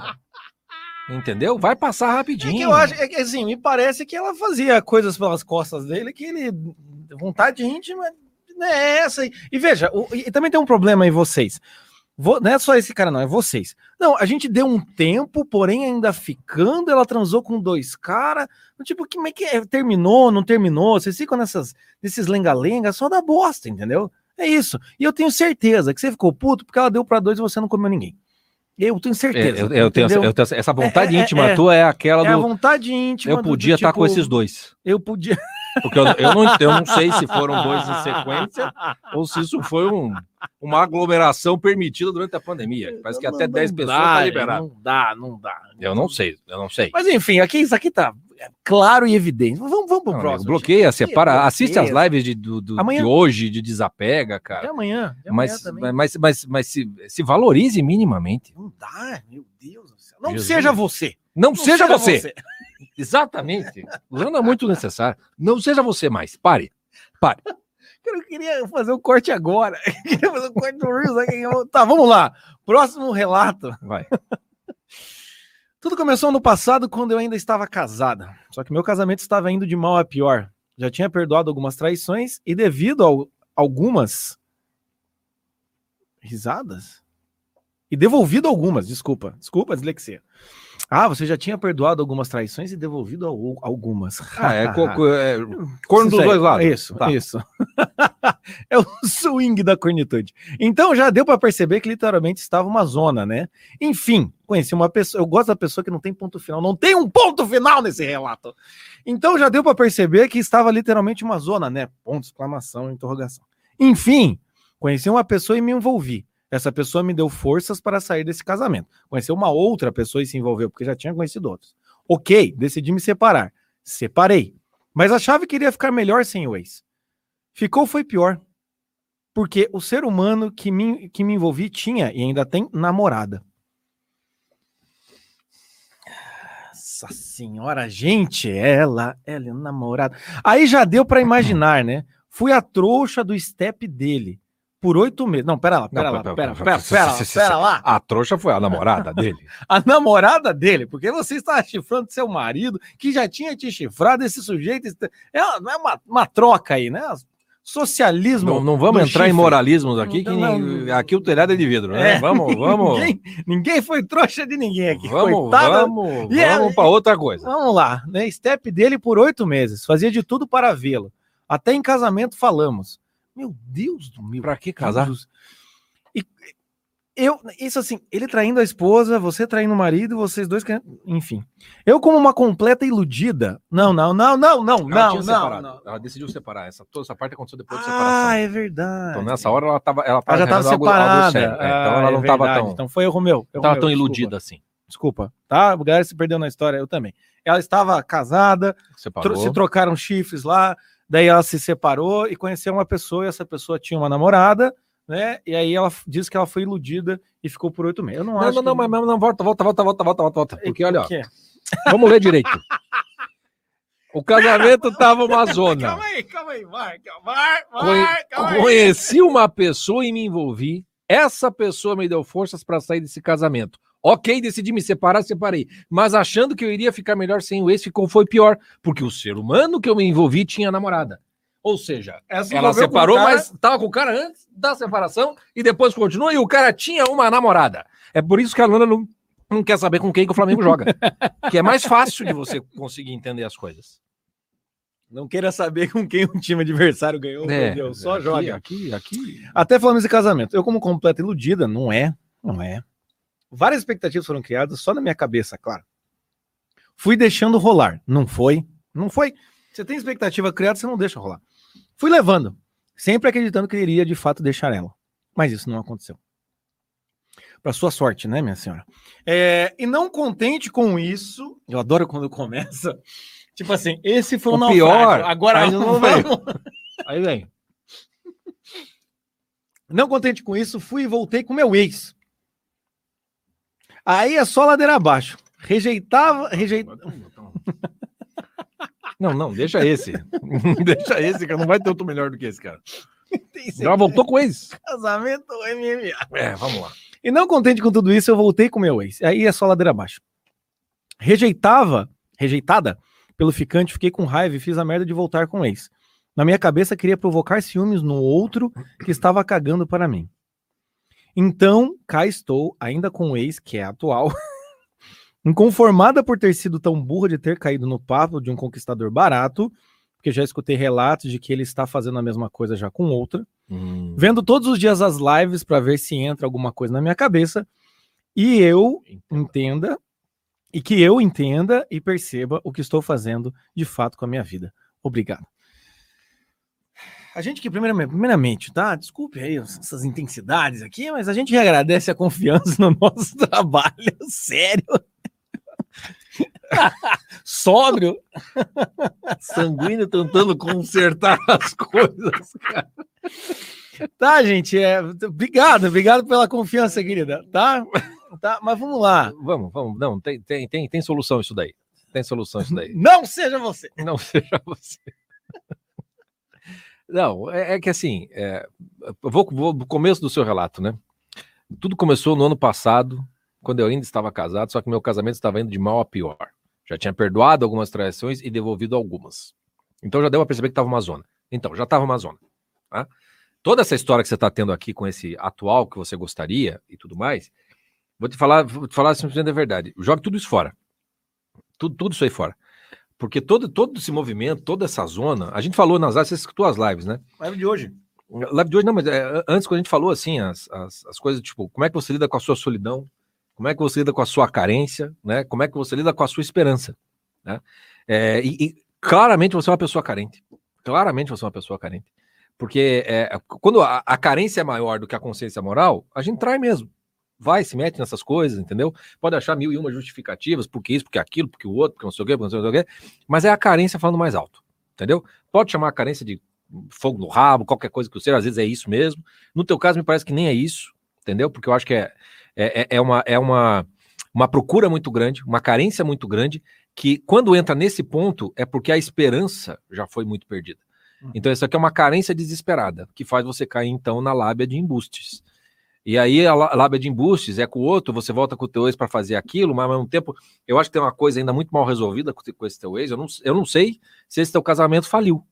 Entendeu? Vai passar rapidinho. É que eu acho, é que, assim, me parece que ela fazia coisas pelas costas dele que ele. Vontade íntima não é essa. E, e veja, o, e também tem um problema em vocês. Vo- não é só esse cara, não, é vocês. Não, a gente deu um tempo, porém ainda ficando, ela transou com dois caras. Tipo, como é que é? Terminou, não terminou? Vocês ficam nessas, nesses lenga-lenga, só dá bosta, entendeu? É isso. E eu tenho certeza que você ficou puto porque ela deu pra dois e você não comeu ninguém. Eu tenho É, certeza. eu, eu tenho, eu tenho essa vontade É, é, íntima é. tua é aquela É a do. vontade íntima. Eu do- do podia estar com tipo, esses dois. Eu podia. Porque eu, eu, não, eu não sei se foram dois em sequência ou se isso foi um, uma aglomeração permitida durante a pandemia. Parece que até 10 pessoas dá, tá liberado. Não dá, não dá. Eu não sei, eu não sei. Mas enfim, aqui, isso aqui tá claro e evidente. Vamos, vamos pro Não, próximo. bloqueia, separa, Bloqueia. assiste as lives de, do, do- de hoje, de desapega, De cara. amanhã. De amanhã Mas, também. mas, mas, mas se, se valorize minimamente. Não dá, meu Deus do céu. Não Jesus. seja você. Não, Não seja, você. Exatamente. Usando é muito necessário. Não seja você mais. Pare. Pare. Eu queria fazer um corte agora. Eu queria fazer um corte do Reels. Tá, vamos lá. Próximo relato. Vai. Tudo começou no passado quando eu ainda estava casada. Só que meu casamento estava indo de mal a pior. Já tinha perdoado algumas traições e devido a algumas risadas e devolvido algumas, desculpa, desculpa, dislexia. Ah, você já tinha perdoado algumas traições e devolvido al- algumas. Ah, é, co- é corno dos dois lados. Isso, Tá. isso. é o swing da cornitude. Então já deu para perceber que literalmente estava uma zona, né? Enfim, conheci uma pessoa. Eu gosto da pessoa que não tem ponto final. Não tem um ponto final nesse relato. Então já deu para perceber que estava literalmente uma zona, né? Ponto, exclamação, interrogação. Enfim, conheci uma pessoa e me envolvi. Essa pessoa me deu forças para sair desse casamento. Conheceu uma outra pessoa e se envolveu, porque já tinha conhecido outros. Ok, decidi me separar. Separei. Mas achava que iria ficar melhor sem o ex. Ficou foi pior. Porque o ser humano que me, que me envolvi tinha e ainda tem namorada. Nossa senhora, gente, ela, ela é namorada. Aí já deu pra imaginar, né? Fui a trouxa do step dele por oito meses. Não, pera lá, pera não, lá, pera, pera, pera, pera, pera, lá. A trouxa foi a namorada dele. a namorada dele, porque você está chifrando seu marido, que já tinha te chifrado, esse sujeito. É, é uma, uma troca aí, né? socialismo. Não, não vamos entrar chifre. em moralismos aqui, que não, não. aqui o telhado é de vidro, né? É. Vamos, vamos. ninguém, ninguém, foi trouxa de ninguém aqui. Vamos, coitada. vamos, e vamos é, para outra coisa. Vamos lá, né? Step dele por oito meses, fazia de tudo para vê-lo. Até em casamento falamos. Meu Deus do meu. Pra que casar? E eu, isso assim, ele traindo a esposa, você traindo o marido, vocês dois, enfim. Eu como uma completa iludida. Não, não, não, não, não, Ela não, não, não. Ela decidiu separar. Essa, toda essa parte aconteceu depois da separação. Ah, é verdade. Então nessa hora ela tava, ela Ela já estava fazendo algo- algo separada. Ah, então ela é não verdade. tão, Então foi erro meu. erro tava tão desculpa. iludida assim. Desculpa, tá? A galera se perdeu na história, eu também. Ela estava casada, tro- se trocaram chifres lá, daí ela se separou e conheceu uma pessoa, e essa pessoa tinha uma namorada, né? E aí ela disse que ela foi iludida e ficou por oito meses. Eu não, Não, acho. não, não, que... mas não, volta, volta, volta, volta, volta, volta, volta. Porque olha, ó, vamos ler direito. O casamento tava uma zona. Calma aí, calma aí, vai, calma, vai, vai, calma aí. Conheci uma pessoa e me envolvi. Essa pessoa me deu forças para sair desse casamento. Ok, decidi me separar, separei. Mas achando que eu iria ficar melhor sem o ex, ficou foi pior. Porque o ser humano que eu me envolvi tinha namorada. Ou seja, Essa ela separou, cara- mas tava com o cara antes da separação e depois continua e o cara tinha uma namorada. É por isso que a Lana não, não quer saber com quem que o Flamengo joga. que é mais fácil de você conseguir entender as coisas. Não queira saber com quem o time adversário ganhou, É, meu Deus, só aqui, joga. Aqui, aqui. Até falando de casamento, eu como completa iludida, não é, não é. Várias expectativas foram criadas só na minha cabeça, claro. Fui deixando rolar, não foi, não foi. Você tem expectativa criada, você não deixa rolar. Fui levando, sempre acreditando que iria de fato deixar ela, mas isso não aconteceu. Para sua sorte, né, minha senhora? É, e não contente com isso, eu adoro quando começa. Tipo assim, esse foi o, O pior, Agora aí não vamos. Aí vem. Não contente com isso, fui e voltei com meu ex. Aí é só ladeira abaixo. Rejeitava, rejeitava. Não, não, deixa esse. deixa esse, que não vai ter outro melhor do que esse, cara. Já voltou com ex? Casamento MMA. É, vamos lá. E não contente com tudo isso, eu voltei com meu ex. Aí é só ladeira abaixo. Rejeitava, rejeitada pelo ficante, fiquei com raiva e fiz a merda de voltar com o ex. Na minha cabeça, queria provocar ciúmes no outro que estava cagando para mim. Então, cá estou, ainda com o ex, que é atual, inconformada por ter sido tão burra de ter caído no papo de um conquistador barato, porque já escutei relatos de que ele está fazendo a mesma coisa já com outra, Hum, vendo todos os dias as lives para ver se entra alguma coisa na minha cabeça e eu entenda e que eu entenda e perceba o que estou fazendo de fato com a minha vida. Obrigado. A gente que primeiramente, tá? Desculpe aí essas intensidades aqui, mas a gente agradece a confiança no nosso trabalho, sério. Sóbrio. sanguíneo tentando consertar as coisas. Tá, gente, é, obrigado, obrigado pela confiança, querida, tá? Tá, mas vamos lá. Vamos, vamos. Não, tem, tem, tem, tem solução isso daí. Tem solução isso daí. Não seja você. Não seja você. Não, é, é que assim, é, vou, vou do começo do seu relato, né? Tudo começou no ano passado, quando eu ainda estava casado, só que meu casamento estava indo de mal a pior. Já tinha perdoado algumas traições e devolvido algumas. Então já deu para perceber que estava uma zona. Então, já estava uma zona. Tá? Toda essa história que você está tendo aqui com esse atual que você gostaria e tudo mais, vou te falar, vou te falar simplesmente a verdade. Jogue tudo isso fora. Tudo, tudo isso aí fora. Porque todo, todo esse movimento, toda essa zona, a gente falou nas lives, você escutou as lives, né? Live de hoje. Live de hoje, não, mas é, antes, quando a gente falou assim, as, as, as coisas, tipo, como é que você lida com a sua solidão, como é que você lida com a sua carência, né? Como é que você lida com a sua esperança, né? É, e, e claramente você é uma pessoa carente. Claramente você é uma pessoa carente. Porque é, quando a, a carência é maior do que a consciência moral, a gente trai mesmo. Vai, se mete nessas coisas, entendeu? Pode achar mil e uma justificativas, porque isso, porque aquilo, porque o outro, porque não sei o quê, porque não sei o quê, mas é a carência falando mais alto, entendeu? Pode chamar a carência de fogo no rabo, qualquer coisa que seja, às vezes é isso mesmo. No teu caso, me parece que nem é isso, entendeu? Porque eu acho que é, é, é, uma, é uma, uma procura muito grande, uma carência muito grande, que quando entra nesse ponto é porque a esperança já foi muito perdida. Então, isso aqui é uma carência desesperada, que faz você cair, então, na lábia de embustes. E aí, a lábia de embustes é com o outro, você volta com o teu ex para fazer aquilo, mas ao mesmo tempo, eu acho que tem uma coisa ainda muito mal resolvida com, esse teu ex. Eu não, eu não sei se esse teu casamento faliu.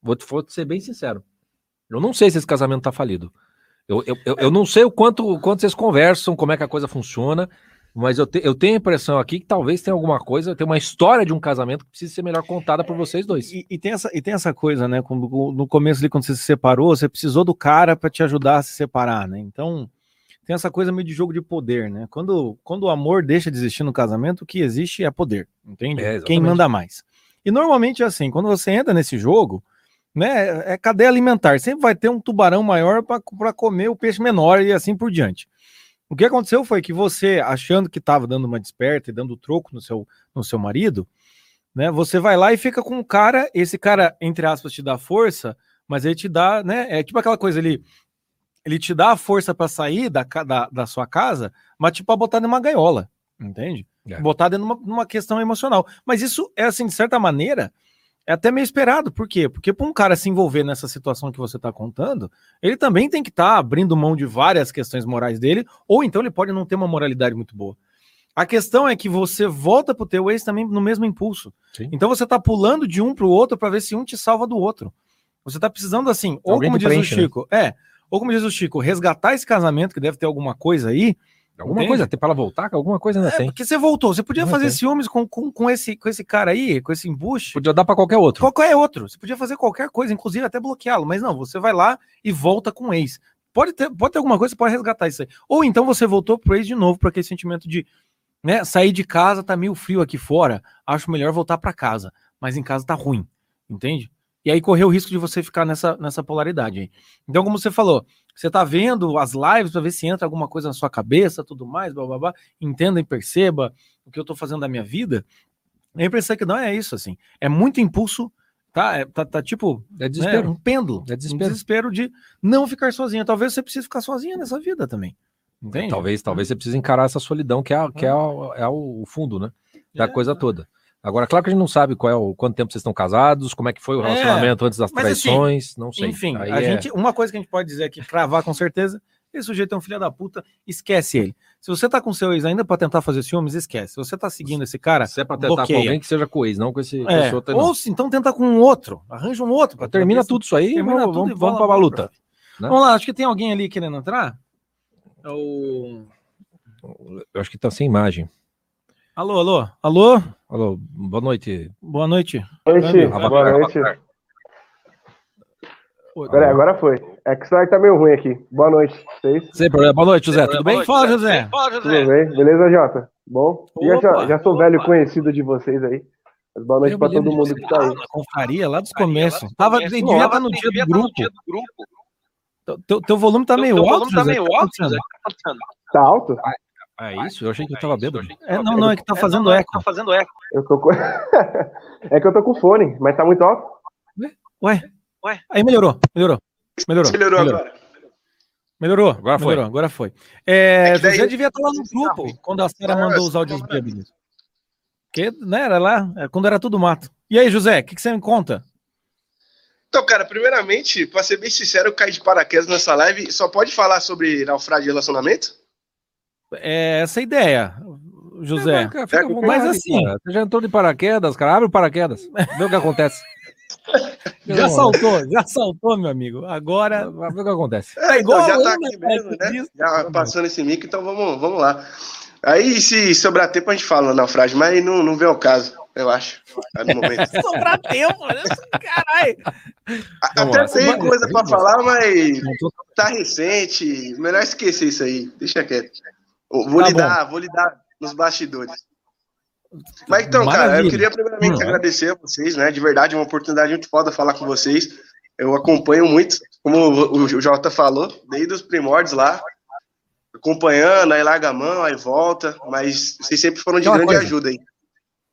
Vou, te, vou ser bem sincero. Eu não sei se esse casamento tá falido. Eu, eu, eu, eu não sei o quanto, o quanto vocês conversam, como é que a coisa funciona, mas eu, te, eu tenho a impressão aqui que talvez tenha alguma coisa, tem uma história de um casamento que precisa ser melhor contada por vocês dois. E, e tem, essa, e tem essa coisa, né? Quando, no começo ali, quando você se separou, você precisou do cara para te ajudar a se separar, né? Então, tem essa coisa meio de jogo de poder, né? Quando, quando o amor deixa de existir no casamento, o que existe é poder, entende? É, Quem manda mais. E normalmente é assim, quando você entra nesse jogo, né? É cadeia alimentar. Sempre vai ter um tubarão maior para comer o peixe menor e assim por diante. O que aconteceu foi que você, achando que estava dando uma desperta e dando troco no seu, no seu marido, né? Você vai lá e fica com um cara, esse cara, entre aspas, te dá força, mas ele te dá, né? É tipo aquela coisa ali, ele te dá a força para sair da, da, da sua casa, mas tipo para botar numa gaiola, entende? É. Botar dentro de uma, questão emocional. Mas isso é assim, de certa maneira, é até meio esperado. Por quê? Porque para um cara se envolver nessa situação que você está contando, ele também tem que estar abrindo mão de várias questões morais dele, ou então ele pode não ter uma moralidade muito boa. A questão é que você volta pro teu ex também no mesmo impulso. Sim. Então você tá pulando de um pro outro para ver se um te salva do outro. Você tá precisando assim, ou Alguém como diz preenche, o né? Chico, é, ou como diz o Chico, resgatar esse casamento que deve ter alguma coisa aí. Alguma Entende? coisa, tem para ela voltar, alguma coisa ainda É, tem. porque você voltou, você podia Não fazer tem. ciúmes com, com, com esse com esse cara aí, com esse embuste. Podia dar para qualquer outro. Qualquer outro. Você podia fazer qualquer coisa, inclusive até bloqueá-lo, mas não, você vai lá e volta com o ex. Pode ter, pode ter alguma coisa, você pode resgatar isso aí. Ou então você voltou pro ex de novo, para aquele sentimento de, né, sair de casa, tá meio frio aqui fora, acho melhor voltar para casa, mas em casa tá ruim, entende? E aí correu o risco de você ficar nessa, nessa polaridade aí. Então, como você falou, você tá vendo as lives para ver se entra alguma coisa na sua cabeça, tudo mais, blá, blá, blá, entenda e perceba o que eu tô fazendo da minha vida. A impressão é que não é isso, assim. É muito impulso, tá? É, tá, tá tipo É né, desespero. um pêndulo. É Um desespero. desespero de não ficar sozinha. Talvez você precise ficar sozinha nessa vida também. Entende? Talvez, talvez você precise encarar essa solidão que é, que é, a- é o fundo, né? Da É, coisa toda. Agora, claro que a gente não sabe qual é o quanto tempo vocês estão casados, como é que foi o É, relacionamento antes das assim, traições, não sei. Enfim, Aí a é- gente, uma coisa que a gente pode dizer aqui, cravar com certeza, esse sujeito é um filho da puta, esquece ele. Se você tá com seu ex ainda pra tentar fazer ciúmes, esquece. Se você tá seguindo esse cara, se é pra tentar com bloqueia. alguém que seja com ex, não com esse, com é, esse outro aí, ou se então tenta com um outro, arranja um outro. pra Termina ter- tudo isso aí, termina vamos, tudo vamos, e vamos pra luta. né? Vamos lá, acho que tem alguém ali querendo entrar. É o... Eu acho que tá sem imagem. Alô, alô, alô, Alô, boa noite. boa noite. Boa noite. Boa noite. Peraí, agora foi. É que o celular tá meio ruim aqui. Boa noite. Vocês? Sem problema. Boa noite, José. Tudo bem? Fala, José. Tudo bem? Beleza, Jota? Bom? Já, já, Opa. já sou velho conhecido de vocês aí. Mas boa noite lembro todo mundo que tá aí. Confraria lá dos começos. Tava, devia estar no dia do grupo. Teu- Teu, teu volume tá meio alto, José. O que tá acontecendo? Tá alto? Ah, é isso? Eu achei que eu tava bêbado. É, não, não, é que tá fazendo eco. Eu tô com... é que eu tô com fone, mas tá muito alto? Ué, aí melhorou, melhorou. Melhorou. Melhorou agora. Melhorou. Agora foi. melhorou, agora foi. É, É daí- José devia estar lá no grupo quando a Sara mandou os áudios bêbados. Porque, né, era lá, é, quando era tudo mato. E aí, José, o que, que você me conta? Então, cara, primeiramente, pra ser bem sincero, eu caí de paraquedas nessa live. Só pode falar sobre naufrágio de relacionamento? É essa a ideia, José. Fica, fica à É, vontade, mas assim- cara. Você já entrou de paraquedas, cara. Abre o paraquedas. Vê o que acontece. Já saltou, já saltou, meu amigo. Agora. Vê o que acontece. É, igual então, já tá né, aqui mesmo, né? Já passando esse mico, então vamos, vamos lá. Aí, se sobrar tempo, a gente fala no naufrágio, mas não, não vem ao caso, eu acho, tá no momento. Sobrar tempo, né? Caralho. Até lá. tem coisa pra falar, mas tá recente, melhor esquecer isso aí, deixa quieto. Vou Tá lidar, vou lidar nos bastidores. Mas então, cara, eu Maravilha. queria primeiramente Hum. agradecer a vocês, né? De verdade, uma oportunidade muito foda falar com vocês. Eu acompanho muito, como o Jota falou, desde os primórdios lá, acompanhando, aí larga a mão, aí volta, mas vocês sempre foram de grande coisa. ajuda aí.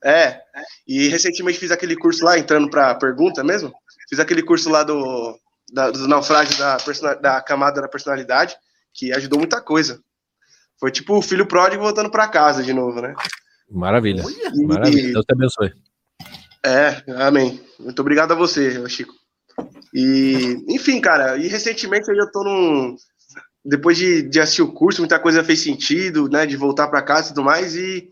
É, e recentemente fiz aquele curso lá, entrando pra pergunta mesmo, fiz aquele curso lá do, da, dos naufrágios da, da camada da personalidade, que ajudou muita coisa. Foi tipo o filho pródigo voltando pra casa de novo, né? Maravilha. E- Maravilha. Deus te abençoe. É, amém. Muito obrigado a você, Chico. E, enfim, cara, e recentemente eu já tô num. Depois de, de assistir o curso, muita coisa fez sentido, né? De voltar para casa e tudo mais. E,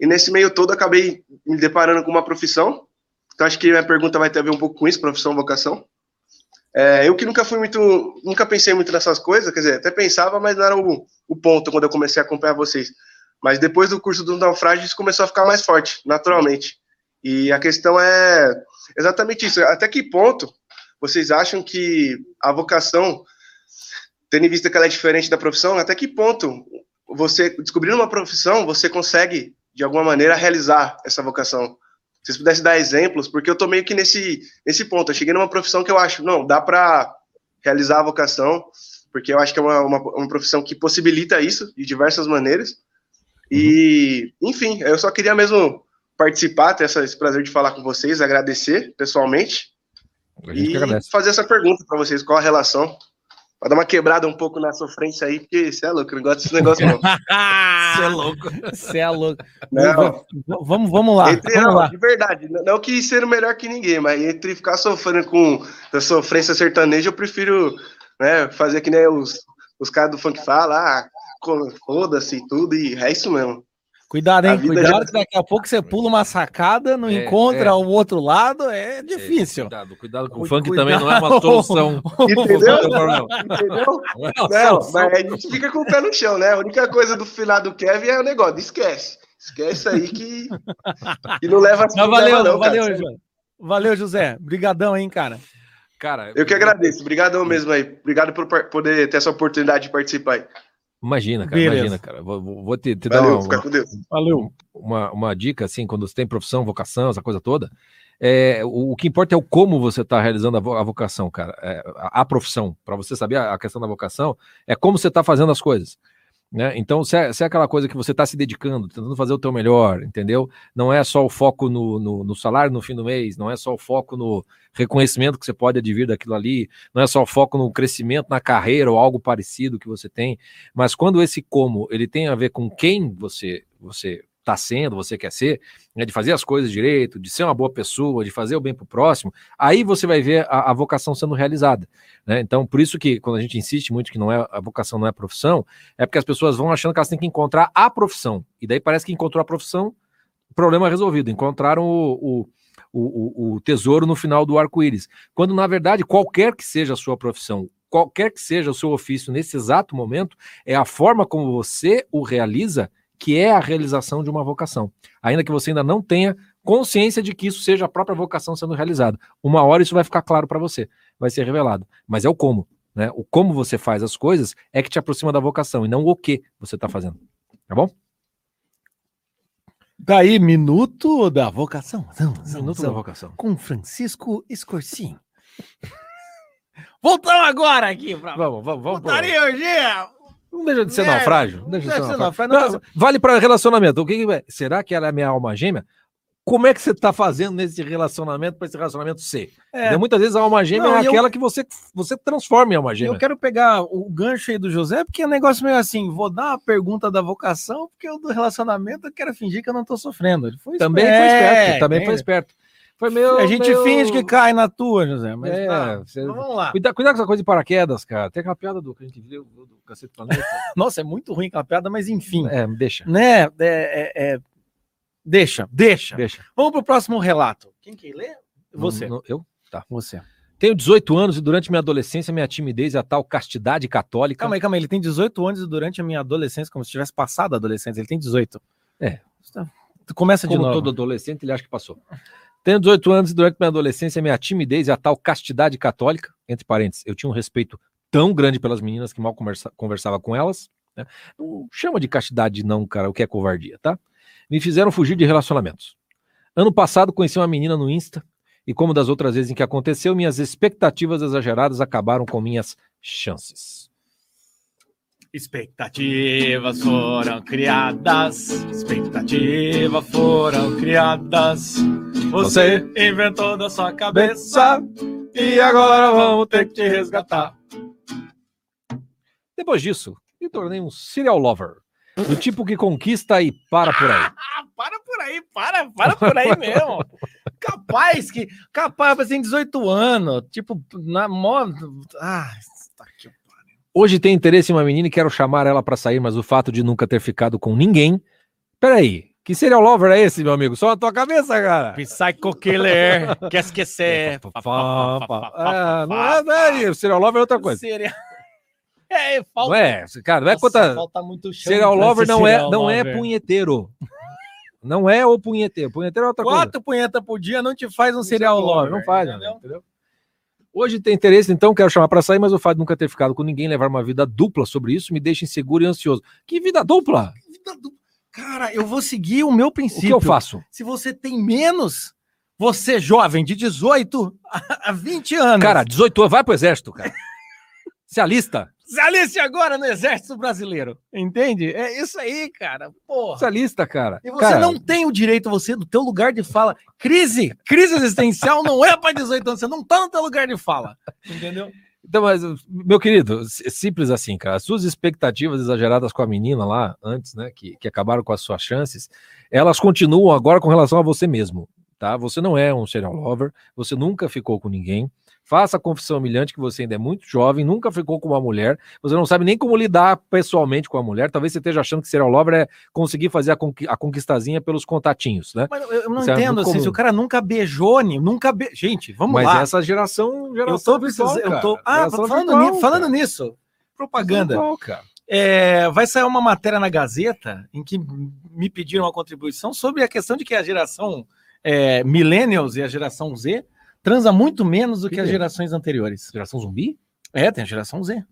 e nesse meio todo acabei me deparando com uma profissão. Então acho que minha pergunta vai ter a ver um pouco com isso, profissão, vocação. É, eu que nunca fui muito. Nunca pensei muito nessas coisas, quer dizer, até pensava, mas não era o, o ponto quando eu comecei a acompanhar vocês. Mas depois do curso do naufrágio, isso começou a ficar mais forte, naturalmente. E a questão é exatamente isso. Até que ponto vocês acham que a vocação, tendo em vista que ela é diferente da profissão, até que ponto você, descobrindo uma profissão, você consegue, de alguma maneira, realizar essa vocação? Se vocês pudessem dar exemplos, porque eu tô meio que nesse, nesse ponto. Eu cheguei numa profissão que eu acho, não, dá para realizar a vocação, porque eu acho que é uma, uma, uma profissão que possibilita isso de diversas maneiras. E, enfim, eu só queria mesmo participar, ter essa, esse prazer de falar com vocês, agradecer pessoalmente e fazer essa pergunta para vocês, qual a relação? Pra dar uma quebrada um pouco na sofrência aí, porque você é louco, eu não gosto desse negócio não. Você é louco. Você é louco. Não. Vamos, vamos lá. Entre, Vamos não, lá. de verdade, não não que ser melhor que ninguém, mas entre ficar sofrendo com a sofrência sertaneja, eu prefiro né, fazer que nem os, os caras do funk falam, ah, foda-se e tudo, e é isso mesmo. Cuidado, A hein? Cuidado já- que daqui a pouco você pula uma sacada, não É, encontra é. o outro lado, é difícil. Cuidado, cuidado com o funk cuidado. também não é uma solução. Entendeu? Não, Entendeu? não é uma Não, solução. mas a gente fica com o pé no chão, né? A única coisa do final do Kevin é o negócio, esquece. Esquece aí que, que não leva Mas não valeu, não, cara. valeu, José. Valeu, José. Brigadão, hein, cara. Cara, Eu que agradeço, obrigadão mesmo aí. Obrigado por poder ter essa oportunidade de participar aí. Imagina, cara, Beleza. imagina, cara. Vou, vou- vou te, te dar Valeu, uma, fica com Deus. Valeu. uma, uma dica, assim, quando você tem profissão, vocação, essa coisa toda. É, o, o que importa é o como você está realizando a, vo- a vocação, cara. É, a, a profissão. Para você saber a, a questão da vocação, é como você está fazendo as coisas. Né? Então, se é, se é aquela coisa que você está se dedicando, tentando fazer o teu melhor, entendeu? Não é só o foco no, no, no salário no fim do mês, não é só o foco no reconhecimento que você pode advir daquilo ali, não é só foco no crescimento na carreira ou algo parecido que você tem, mas quando esse como ele tem a ver com quem você você está sendo, você quer ser, né, de fazer as coisas direito, de ser uma boa pessoa, de fazer o bem para o próximo, aí você vai ver a, a vocação sendo realizada. Né? Então, por isso que quando a gente insiste muito que não é a vocação não é profissão, é porque as pessoas vão achando que elas têm que encontrar a profissão. E daí parece que encontrou a profissão, problema resolvido. Encontraram o, o, o, o tesouro no final do arco-íris. Quando, na verdade, qualquer que seja a sua profissão, qualquer que seja o seu ofício nesse exato momento, é a forma como você o realiza que é a realização de uma vocação. Ainda que você ainda não tenha consciência de que isso seja a própria vocação sendo realizada. Uma hora isso vai ficar claro para você, vai ser revelado. Mas é o como. Né? O como você faz as coisas é que te aproxima da vocação e não o que você está fazendo. Tá bom? Daí, minuto da vocação. Minuto da vocação. Com Francisco Escorcim. Voltamos agora aqui pra. Vamos, vamos, vamos. Putaria hoje. Não deixa de ser É, naufrágio. Não deixa de ser naufrágio. naufrágio. Não, vale para relacionamento. O que, que é? Será que ela é minha alma gêmea? Como é que você está fazendo nesse relacionamento para esse relacionamento ser? É. Muitas vezes a alma gêmea Não, é e eu- aquela que você, você transforma em alma gêmea. Eu quero pegar o gancho aí do José, porque é um negócio meio assim, vou dar uma pergunta da vocação, porque o do relacionamento eu quero fingir que eu não tô sofrendo. Ele foi Também foi esperto, esperto. Também foi entende? esperto. Foi meio. A gente finge que cai na tua, José, mas É, tá. você- vamos lá. Cuidado, cuidado com essa coisa de paraquedas, cara. Tem aquela piada do que a gente viu do, do Cacete Planeta. Nossa, é muito ruim aquela piada, mas enfim. é, deixa. Né? É, é- é- Deixa, deixa. Deixa. Vamos pro próximo relato. Quem que lê? Você. Não- não- eu? Você. Tenho 18 anos e durante minha adolescência, minha timidez e a tal castidade católica. Calma aí, calma aí. Ele tem 18 anos e durante a minha adolescência, como se tivesse passado a adolescência, ele tem 18. É. Tu Começa de Como novo. todo adolescente, ele acha que passou. Tenho 18 anos e durante minha adolescência, minha timidez e a tal castidade católica, entre parênteses, eu tinha um respeito tão grande pelas meninas que mal conversa- conversava com elas. né? Não chama de castidade, não, cara, o que é covardia, tá? Me fizeram fugir de relacionamentos. Ano passado, conheci uma menina no Insta e, como das outras vezes em que aconteceu, minhas expectativas exageradas acabaram com minhas chances. Expectativas foram criadas, expectativas foram criadas. Você inventou da sua cabeça e agora vamos ter que te resgatar. Depois disso, me tornei um serial lover. Do tipo que conquista e para por aí. Ah, para por aí, para, para por aí mesmo. Capaz que, capaz, tem 18 anos, tipo, na moda. Ah, tá aqui. Hoje tenho interesse em uma menina e quero chamar ela para sair, mas o fato de nunca ter ficado com ninguém. Peraí, que serial lover é esse, meu amigo? Só na tua cabeça, cara. Psycho Killer, quer esquecer. Ah, não é, não é. Serial lover é outra coisa. Seria... É, Não falta. é, cara, não é Nossa, falta muito chão Serial lover não é, não é lover. punheteiro. Não é o punheteiro. Punheteiro é outra coisa. Quatro punheta por dia não te faz um serial lover. Não faz, entendeu? entendeu? Hoje tem interesse, então quero chamar para sair, mas o fato de nunca ter ficado com ninguém, levar uma vida dupla sobre isso, me deixa inseguro e ansioso. Que vida dupla? Vida du- Cara, eu vou seguir o meu O princípio. que eu faço? Se você tem menos, você jovem de 18 a 20 anos. Cara, 18 anos, vai pro exército, cara. Se alista. se aliste agora no exército brasileiro. Entende? É isso aí, cara. Porra. Se alista, cara. E você Cara, não tem o direito, você, do teu lugar de fala. Crise, crise existencial não é para 18 anos, você não tá no teu lugar de fala. Entendeu? Então, mas, meu querido, simples assim, cara. As suas expectativas exageradas com a menina lá, antes, né, que, que acabaram com as suas chances, elas continuam agora com relação a você mesmo, tá? Você não é um serial lover, você nunca ficou com ninguém. Faça a confissão humilhante que você ainda é muito jovem, nunca ficou com uma mulher, você não sabe nem como lidar pessoalmente com a mulher. Talvez você esteja achando que serial lover é conseguir fazer a, conqui- a conquistazinha pelos contatinhos, né? Mas eu, eu não Isso é entendo muito assim, se o cara nunca beijou, nunca be... Gente, vamos Mas lá. essa geração, eu geração tô precisando, virtual, eu tô, ah, Geração falando, virtual, ni- falando nisso, propaganda. Virtual. É, vai sair uma matéria na Gazeta em que me pediram uma contribuição sobre a questão de que a geração é, Millennials e a geração Z transa muito menos do que, Que as que é? gerações anteriores. Geração zumbi? É, tem a geração Z. O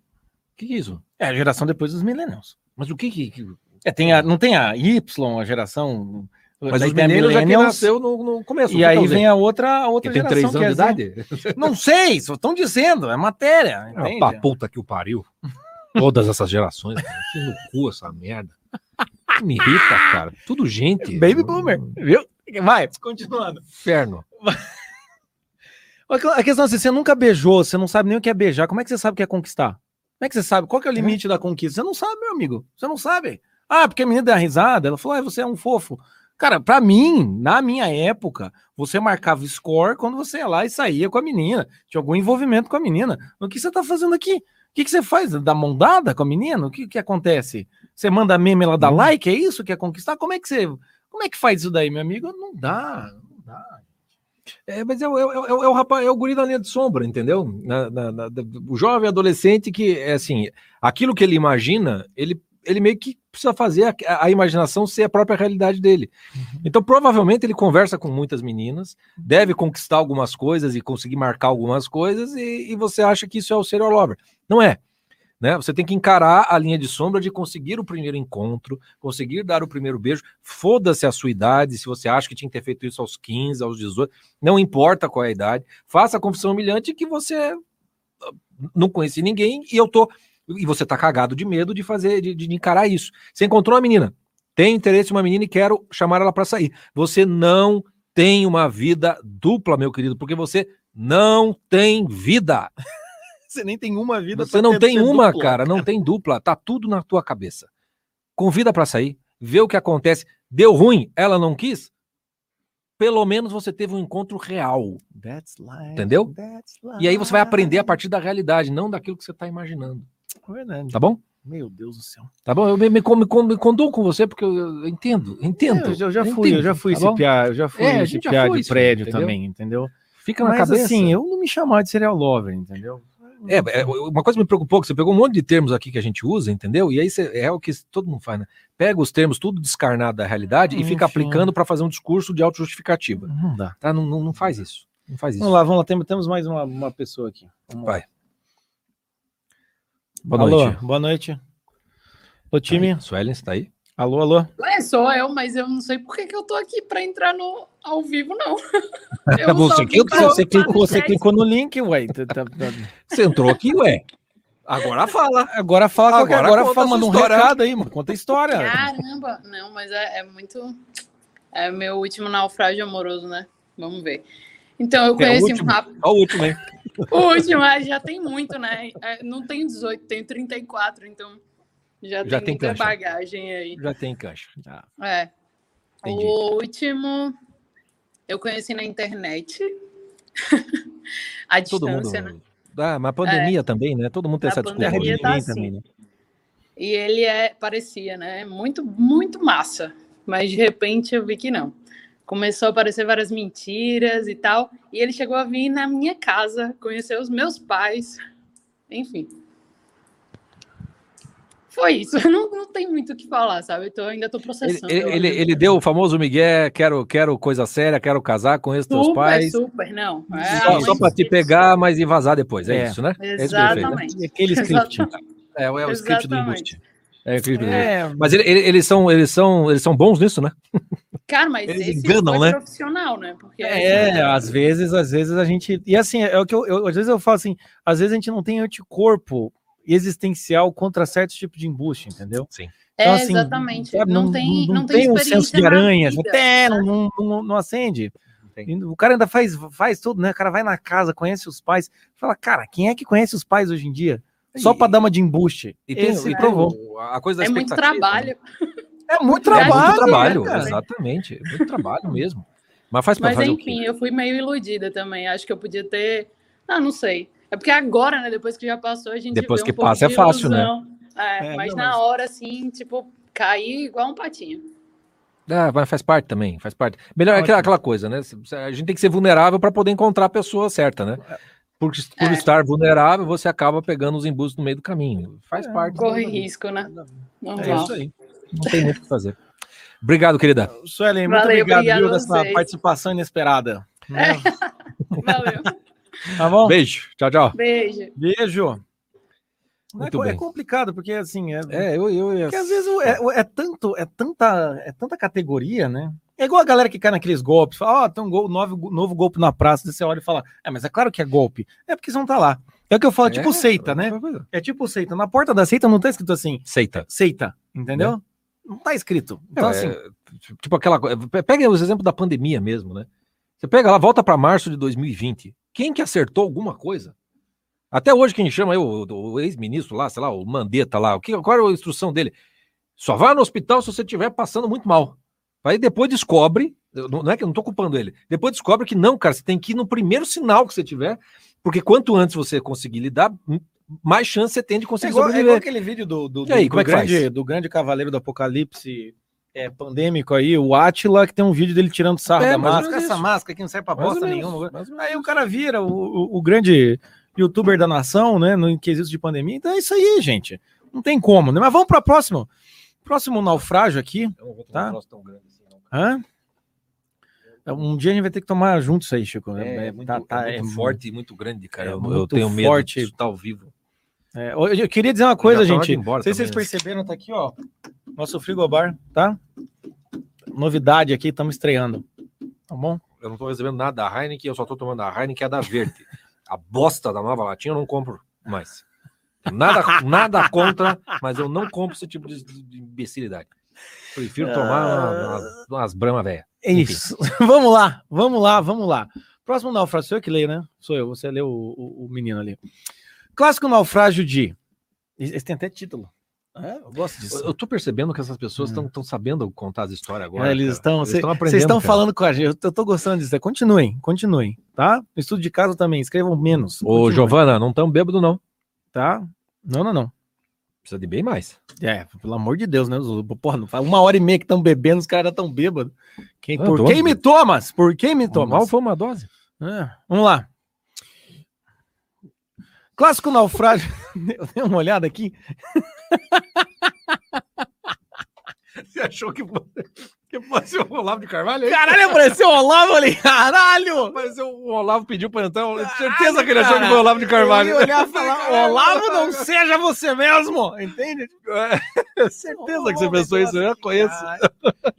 que, que é isso? É a geração depois dos Millennials. Mas o que que. que- É, tem a, não tem a Y, a geração. Mas os tem meninos já que Millennials, nasceu no, no começo. E aí vem a outra, a outra que tem geração. três que anos de é Z. idade? Não sei, só estão dizendo, é matéria. Ah, Entende? pra puta que o pariu. Todas essas gerações. Que no cu essa merda. Me irrita, cara. Tudo gente. Baby boomer, viu? Vai, continuando. Inferno. A questão é assim, você nunca beijou, você não sabe nem o que é beijar, como é que você sabe o que é conquistar? Como é que você sabe? Qual que é o limite da conquista? Você não sabe, meu amigo. Você não sabe. Ah, porque a menina deu uma risada. Ela falou, ah, você é um fofo. Cara, pra mim, na minha época, você marcava score quando você ia lá e saía com a menina. Tinha algum envolvimento com a menina. O que você tá fazendo aqui? O que, que você faz? Dá mão dada com a menina? O que, que acontece? Você manda meme, ela dá Hum. like? É isso que é conquistar? Como é que você. Como é que faz isso daí, meu amigo? Não dá, não dá. É, mas é, o- é, é, o- é o rapaz, é o guri da linha de sombra, entendeu? Na- na- na- o jovem adolescente que, é assim, aquilo que ele imagina, ele, ele meio que precisa fazer a, a imaginação ser a própria realidade dele. Então, provavelmente, ele conversa com muitas meninas, deve conquistar algumas coisas e conseguir marcar algumas coisas, e, e você acha que isso é o serial lover. Não é. Né? Você tem que encarar a linha de sombra de conseguir o primeiro encontro, conseguir dar o primeiro beijo. Foda-se a sua idade, se você acha que tinha que ter feito isso aos 15, aos 18, não importa qual é a idade. Faça a confissão humilhante que você ah, não conhece ninguém e eu tô. E você tá cagado de medo de fazer, de, de encarar isso. Você encontrou uma menina, tem interesse em uma menina e quero chamar ela para sair. Você não tem uma vida dupla, meu querido, porque você não tem vida. Você nem tem uma vida. Você não tem ser uma, dupla. cara, não tem dupla, tá tudo na tua cabeça. Convida pra sair, vê o que acontece. Deu ruim, ela não quis? Pelo menos você teve um encontro real. That's life, Entendeu? that's E aí você vai aprender a life. partir da realidade, não daquilo que você tá imaginando. Verdade. Tá bom? Meu Deus do céu. Tá bom? Eu me, me, me, me conduo com você porque eu, eu entendo, entendo. Eu, já- eu já fui, eu entendo, já fui tá esse piá, eu já fui É, esse piá de isso, prédio entendeu? também, entendeu? Fica na Mas cabeça. assim, eu não me chamava de serial lover, entendeu? É, é, uma coisa me preocupou, que você pegou um monte de termos aqui que a gente usa, entendeu? E aí você, é o que todo mundo faz, né? Pega os termos tudo descarnado da realidade e fica Enfim. aplicando para fazer um discurso de autojustificativa. Não dá. Tá? Não, não, não faz isso. Não faz isso. Vamos lá, vamos lá. Tem- Temos mais uma, uma pessoa aqui. Vamos lá. Vai. Boa alô, noite. boa noite. Ô, time. Aí, Suelen, está aí? Alô, alô. É, sou eu, mas eu não sei por que, que eu tô aqui pra entrar no ao vivo, não. É você pra Você clicou, no você clicou no link, ué. Tá- tá- tá- Você entrou aqui, ué. Agora fala. Agora fala, é? Agora agora fala, manda um recado aí, mano. Conta a história. Caramba! Não, mas é, é muito. É meu último naufrágio amoroso, né? Vamos ver. Então, eu É conheci um último. rapaz. Olha o último aí. O último, é, já tem muito, né? É, não tenho 18, tenho 34, então já, Já tem tem cancha. bagagem aí. Já tem cancha. É. Entendi. O último eu conheci na internet. A Todo mundo. distância, né? Ah, mas a pandemia também, né? Todo mundo tem A essa pandemia hoje. tá assim. também, né? E ele é, parecia, né? Muito, muito massa. Mas de repente eu vi que não. Começou a aparecer várias mentiras e tal. E ele chegou a vir na minha casa, conhecer os meus pais. Enfim. Foi isso. Não, não tem muito o que falar, sabe? Eu tô, ainda tô processando. ele, ele, ele deu o famoso Miguel, quero, quero coisa séria, quero casar, conheço teus super, pais. super, não. É, Só, só para te pegar, mas e vazar depois. É, É. isso, né? É né? Exatamente. E aquele script. Exatamente. É, é o script do Exatamente. embuste. É o script do embuste. É, Mas ele- ele- eles, são, eles, são, eles são bons nisso, né? Cara, mas Eles esse enganam, né? profissional, né? Porque É, às vezes, às vezes a gente. E assim, é o que eu, eu- às vezes eu falo assim, às vezes a gente não tem anticorpo existencial contra certos tipos de embuste, entendeu? Sim. Então, é, assim, exatamente. sabe, não, tem, não, tem, um experiência senso de aranha, vida, até né? não, não, não acende. tem. O cara ainda faz, faz tudo, né? O cara vai na casa, conhece os pais, fala, cara, quem é que conhece os pais hoje em dia? Só para dar uma de embuste. E tem, Esse e tem provou. a coisa da É muito trabalho. É muito É É muito trabalho, trabalho, né, exatamente. É muito trabalho mesmo. Mas faz para Mas fazer enfim, o quê? eu fui meio iludida também. Acho que eu podia ter. Ah, não sei. É porque agora, né? Depois que já passou, a gente Depois vê um que pouco passa, é fácil, né? É, É, mas não, na mas- hora, assim, tipo, cair igual um patinho. Ah, mas faz parte também, faz parte. Melhor é aquela, aquela coisa, né? A gente tem que ser vulnerável para poder encontrar a pessoa certa, né? Por, por É. estar vulnerável, você acaba pegando os embustes no meio do caminho. Faz É, parte. Corre risco, né? É Normal. isso aí. Não tem muito o que fazer. Obrigado, querida. Suelen, muito Valeu, obrigado obrigado viu, dessa participação inesperada. né? Valeu. Tá bom? Beijo. Tchau, tchau. Beijo. Beijo. Muito é, co- é bem. complicado, porque assim, é, É, eu, eu, eu porque às vezes é, é tanto, é tanta, é tanta categoria, né? É igual a galera que cai naqueles golpes, fala, ó, tem um gol, novo, novo golpe na praça, você olha e fala, é, mas é claro que é golpe. É porque você não tá lá. É o que eu falo, tipo É, seita, né? É tipo seita. Na porta da seita não tá escrito assim, Seita. seita, entendeu? Não tá escrito. Então, Não, assim, é, tipo aquela Pega os exemplos da pandemia mesmo, né? Você pega lá, volta para março de 2020. Quem que acertou alguma coisa? Até hoje, quem chama aí o, o ex-ministro lá, sei lá, o Mandetta lá, o que, qual era a instrução dele? Só vai no hospital se você estiver passando muito mal. Aí depois descobre, não é que eu não tô culpando ele, depois descobre que não, cara, você tem que ir no primeiro sinal que você tiver, porque quanto antes você conseguir lidar, mais chance você tem de É conseguir igual, é sobreviver. igual aquele vídeo do, do, E aí, do como é grande, faz? do grande cavaleiro do apocalipse é, pandêmico aí, o Atila, que tem um vídeo dele tirando sarro É, da máscara. Essa máscara aqui não serve pra Mais bosta nenhuma. Aí o cara vira o, o, o grande youtuber da nação, né? No quesito de pandemia. Então é isso aí, gente. Não tem como, né? Mas vamos para próximo. Próximo naufrágio aqui. Eu não vou tomar Tá. um troço tão grande assim, não. Hã? Um dia a gente vai ter que tomar junto isso aí, Chico. É, É, muito, tá- tá- é muito é forte e muito grande, cara. é eu, eu tenho medo de estar ao vivo. É, eu, queria dizer uma coisa, tá gente. Não sei se vocês né? perceberam, tá aqui, ó. Nosso frigobar, tá? Novidade aqui, estamos estreando. Tá bom? Eu não tô recebendo nada da Heineken, eu só tô tomando a Heineken, é da Verde. A bosta da nova latinha eu não compro mais. Nada, nada contra, mas eu não compro esse tipo de, de imbecilidade. Prefiro tomar uma- umas, umas brama velha. É isso. vamos lá, vamos lá, vamos lá. Próximo naufrágio, sou eu que leio, né? Sou eu, você leu o, o- o menino ali. Clássico naufrágio de. Esse tem até título. É, eu gosto disso. Eu, eu tô percebendo que essas pessoas Hum. estão sabendo contar as histórias agora. É, eles estão, vocês estão falando com a gente. Eu, eu tô gostando disso. Continuem, continuem, tá? No estudo de casa também, escrevam menos. Ô, Continuem, Giovana, não tão bêbado, não. Tá? Não, não, não. Precisa de bem mais. É, pelo amor de Deus, né? Porra, não faz uma hora e meia que estão bebendo, os caras já estão bêbados. Quem, Ah, por quem me tomas? Por quem me Mal tomas? foi uma dose. É, vamos lá. Clássico naufrágio. Eu dei uma olhada aqui. Você achou que que fosse o Olavo de Carvalho? aí? Caralho, apareceu o Olavo ali. Caralho! Mas o Olavo pediu pra entrar. Eu tenho Caralho, certeza que ele achou cara. que foi o Olavo de Carvalho. Eu ia olhar e falar, Olavo, não seja você mesmo. Entende? É, certeza que você pensou isso, eu já conheço.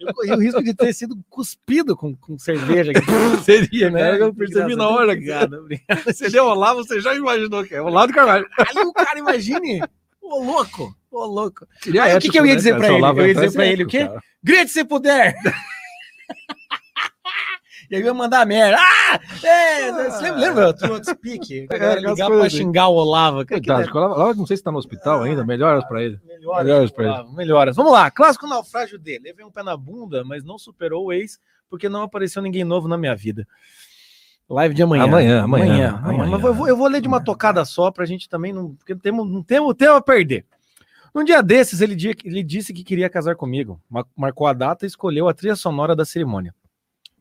Eu corri o risco de ter sido cuspido com, com cerveja. aqui. Seria, né? né? Eu percebi na hora. Obrigado, obrigado. Você deu Olavo, você já imaginou que é o Olavo de Carvalho. Ali o cara, imagine. Ô, louco. Ô, louco. Seria Aí, o que que eu ia né, dizer Se o ele? Eu ia dizer pra é ele o quê? cara. Grite se puder! e aí eu ia mandar merda. Ah! É, você lembra, lembra o Throat Speak? Aquelas ligar pra assim. xingar o Coitado, que- o Olavo não sei se tá no hospital ainda, melhoras pra ele. Melhoras, Melhoras pra ele. Melhoras. Vamos lá, clássico naufrágio dele. Levei um pé na bunda, mas não superou o ex, porque não apareceu ninguém novo na minha vida. Live de amanhã. Amanhã, amanhã, amanhã. amanhã. Mas eu vou, eu vou ler de uma tocada só pra gente também, não, porque não temos, não temos tempo a perder. Num dia desses, ele, ele disse que queria casar comigo. Ma- Marcou a data e escolheu a trilha sonora da cerimônia.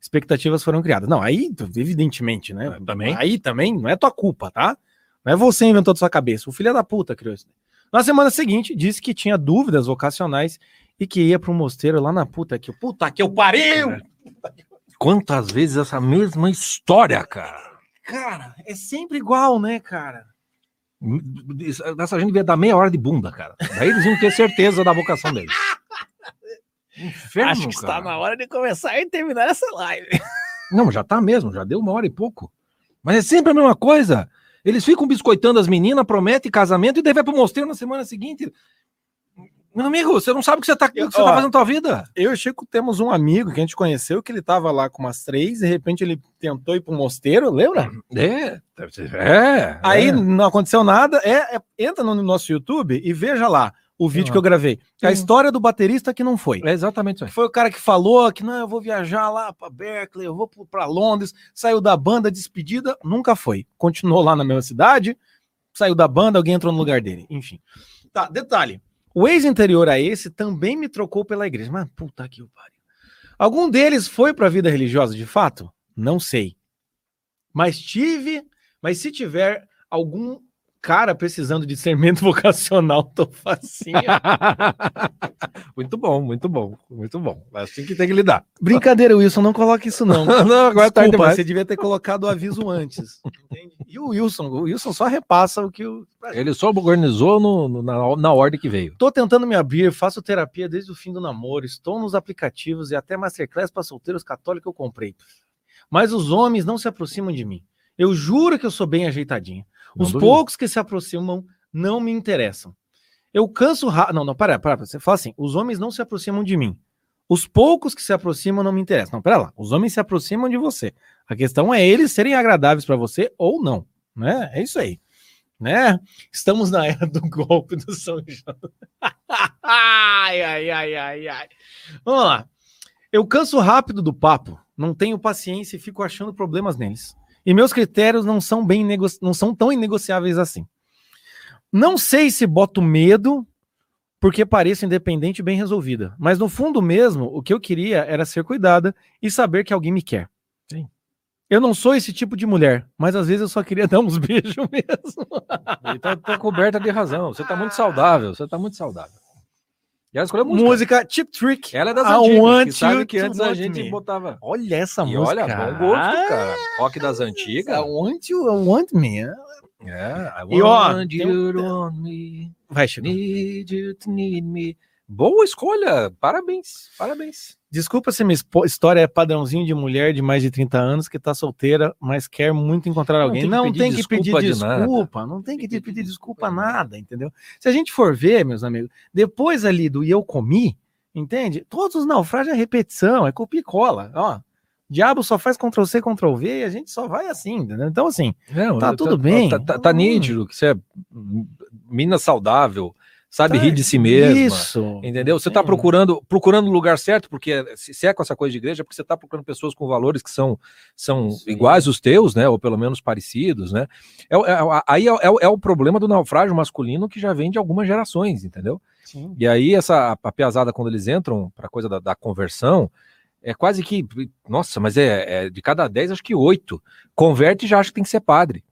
Expectativas foram criadas. Não, aí, evidentemente, né? É, também. Aí também não é tua culpa, tá? Não é você que inventou da sua cabeça. O filho da puta criou isso. Na semana seguinte, disse que tinha dúvidas vocacionais e que ia para um mosteiro lá na puta que Puta que eu pariu! Quantas vezes essa mesma história, cara? Cara, é sempre igual, né, cara? Essa gente devia dar meia hora de bunda, cara. Daí eles iam ter certeza da vocação deles. Inferno, Acho que está na hora de começar e terminar essa live. Não, já tá mesmo, já deu uma hora e pouco. Mas é sempre a mesma coisa. Eles ficam biscoitando as meninas, prometem casamento e daí vai pro mosteiro na semana seguinte. Meu amigo, você não sabe o que você tá, o que você Ó, tá fazendo na tua vida. Eu e o Chico temos um amigo que a gente conheceu que ele tava lá com umas três, de repente ele tentou ir pro mosteiro, lembra? É, é. Aí é. não aconteceu nada. É, é- entra no nosso YouTube e veja lá o vídeo Ah. que eu gravei. A Sim. história do baterista que não foi. É exatamente isso aí. Foi o cara que falou que não, eu vou viajar lá para Berkeley, eu vou para Londres, saiu da banda, despedida, nunca foi. Continuou lá na mesma cidade, saiu da banda, alguém entrou no lugar dele. Enfim. Tá, detalhe. O ex anterior a esse também me trocou pela igreja. Mas puta que pariu. Algum deles foi para a vida religiosa de fato? Não sei. Mas tive, mas se tiver algum cara precisando de discernimento vocacional, tô facinha. muito bom, muito bom, muito bom. É assim que tem que lidar. Brincadeira, Wilson, não coloque isso não. não, agora tarde Desculpa, demais. você devia ter colocado o aviso antes. entende? E o Wilson, o Wilson só repassa o que o. Ele só organizou no- no- na, na ordem que veio. Tô tentando me abrir, faço terapia desde o fim do namoro, estou nos aplicativos e até masterclass para solteiros católicos eu comprei. Mas os homens não se aproximam de mim. Eu juro que eu sou bem ajeitadinha. Não Os duvido. poucos que se aproximam não me interessam. Eu canso rápido. Não, não, para, para. Você fala assim: os homens não se aproximam de mim. Os poucos que se aproximam não me interessam. Não, pera lá. Os homens se aproximam de você. A questão é eles serem agradáveis para você ou não. Né? É isso aí. Né? Estamos na era do golpe do São João. ai, ai, ai, ai, ai. Vamos lá. Eu canso rápido do papo, não tenho paciência e fico achando problemas neles. E meus critérios não são bem nego... não são tão inegociáveis assim. Não sei se boto medo porque pareço independente e bem resolvida, mas no fundo mesmo, o que eu queria era ser cuidada e saber que alguém me quer. Sim. Eu não sou esse tipo de mulher, mas às vezes eu só queria dar uns beijos mesmo. Ele tá, tá coberta de razão. Você tá muito saudável. Você tá muito saudável. E ela escolheu música. música Chip Trick. Ela é das I antigas. want que sabe que antes a want gente me. botava. Olha essa E música. olha, bom gosto, cara. Rock das antigas. I want you, I want me. É, I E, ó, want tem you to want me. Vai, Chico. Need you to need me. Boa escolha. Parabéns. Parabéns. Desculpa se minha história é padrãozinho de mulher de mais de 30 anos que tá solteira, mas quer muito encontrar alguém. tem que Não pedir tem que pedir desculpa de desculpa, não tem que te pedir desculpa nada, entendeu? Se a gente for ver, meus amigos, depois ali do e eu comi, entende? Todos os naufrágios é repetição, é copia e cola, ó. Diabo só faz Ctrl C, Ctrl V e a gente só vai assim, entendeu? Então, assim, Não, Tá tudo bem. Tá, tá- tá Hum. nítido que você é mina saudável, sabe tá- rir de si mesma. Isso. Entendeu? Você está procurando procurando o lugar certo, porque se se é com essa coisa de igreja, é porque você está procurando pessoas com valores que são, são Sim. iguais os teus, né? Ou pelo menos parecidos, né? É, é aí é, o- é o- é o problema do naufrágio masculino que já vem de algumas gerações, entendeu? Sim. E aí, essa a piazada, quando eles entram para a coisa da, da conversão, é quase que. Nossa, mas é, é de cada 10, acho que 8. Converte e já acha que tem que ser padre.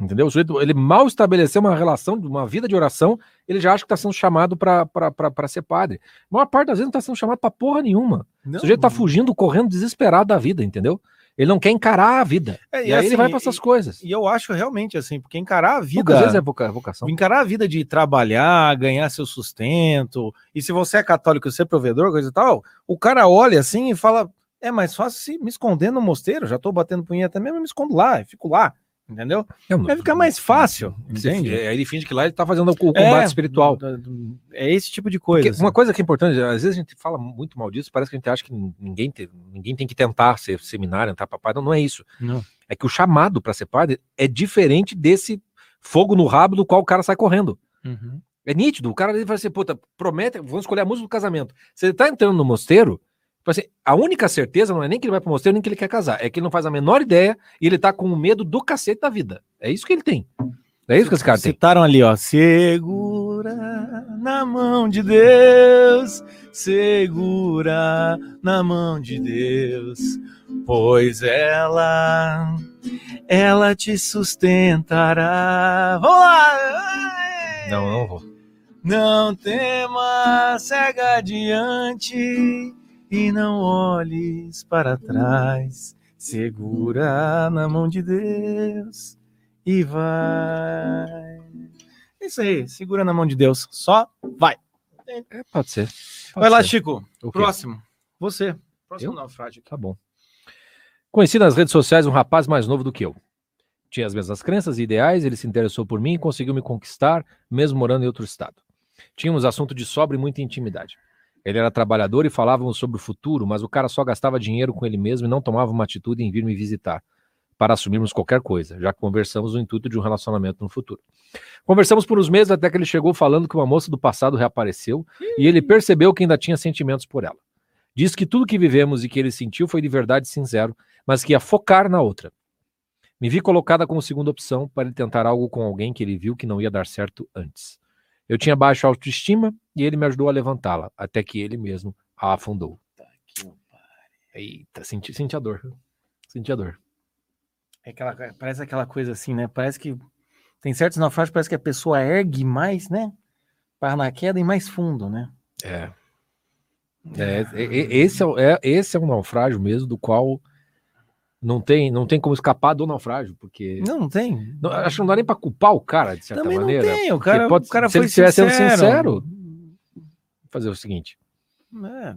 Entendeu? O sujeito, ele mal estabeleceu uma relação, uma vida de oração, ele já acha que está sendo chamado para ser padre. A maior parte das vezes não está sendo chamado para porra nenhuma. O sujeito está fugindo, correndo desesperado da vida, entendeu? Ele não quer encarar a vida. É, e aí ele assim, vai para essas coisas. E eu acho realmente assim, porque encarar a vida. Poucas vezes é voca- vocação. Encarar a vida de trabalhar, ganhar seu sustento, e se você é católico, ser provedor, coisa e tal, o cara olha assim e fala: é mais fácil se me esconder no mosteiro, já tô batendo punheta mesmo, eu me escondo lá, eu fico lá, entendeu? Vai ficar mais fácil, entende? É, Aí ele finge que lá ele está fazendo o combate É, espiritual. É esse tipo de coisa. Porque uma coisa que é importante, às vezes a gente fala muito mal disso, parece que a gente acha que ninguém tem, ninguém tem que tentar ser seminário, entrar para padre. Não, não é isso. Não. É que o chamado para ser padre é diferente desse fogo no rabo do qual o cara sai correndo. Uhum. É nítido. O cara ele fala assim, puta, promete, vamos escolher a música do casamento. Ele tá entrando no mosteiro, assim, a única certeza não é nem que ele vai pro mosteiro, nem que ele quer casar. É que ele não faz a menor ideia e ele tá com medo do cacete da vida. É isso que ele tem. É isso que esse cara tem. Citaram ali, ó. Segura na mão de Deus, segura na mão de Deus, pois ela, ela te sustentará. Vamos lá! Não, não vou. Não tema, segue adiante e não olhes para trás. Segura na mão de Deus e vai. É Isso aí, segura na mão de Deus. Só vai. É, pode ser. Pode vai lá, ser. Chico. O quê? Próximo. Você. Próximo Eu? naufrágio. Tá bom. Conheci nas redes sociais um rapaz mais novo do que eu. Tinha as mesmas crenças e ideais, ele se interessou por mim e conseguiu me conquistar, mesmo morando em outro estado. Tínhamos assunto de sobra e muita intimidade. Ele era trabalhador e falávamos sobre o futuro, mas o cara só gastava dinheiro com ele mesmo e não tomava uma atitude em vir me visitar, para assumirmos qualquer coisa, já que conversamos no intuito de um relacionamento no futuro. Conversamos por uns meses até que ele chegou falando que uma moça do passado reapareceu e ele percebeu que ainda tinha sentimentos por ela. Diz que tudo que vivemos e que ele sentiu foi de verdade sincero, mas que ia focar na outra. Me vi colocada como segunda opção para ele tentar algo com alguém que ele viu que não ia dar certo antes. Eu tinha baixa autoestima e ele me ajudou a levantá-la, até que ele mesmo a afundou. Eita, senti, senti a dor. Senti a dor. É aquela, parece aquela coisa assim, né? Parece que tem certos naufrágios, parece que a pessoa ergue mais, né? Para na queda e mais fundo, né? É. É, e- esse, é, o- é- esse é um naufrágio mesmo, do qual não tem, não tem como escapar do naufrágio, porque. Não, não tem. Não, acho que não dá nem para culpar o cara, de certa Também maneira. não tem. O cara, pode- o cara se foi ele estiver sendo sincero. fazer o seguinte. É,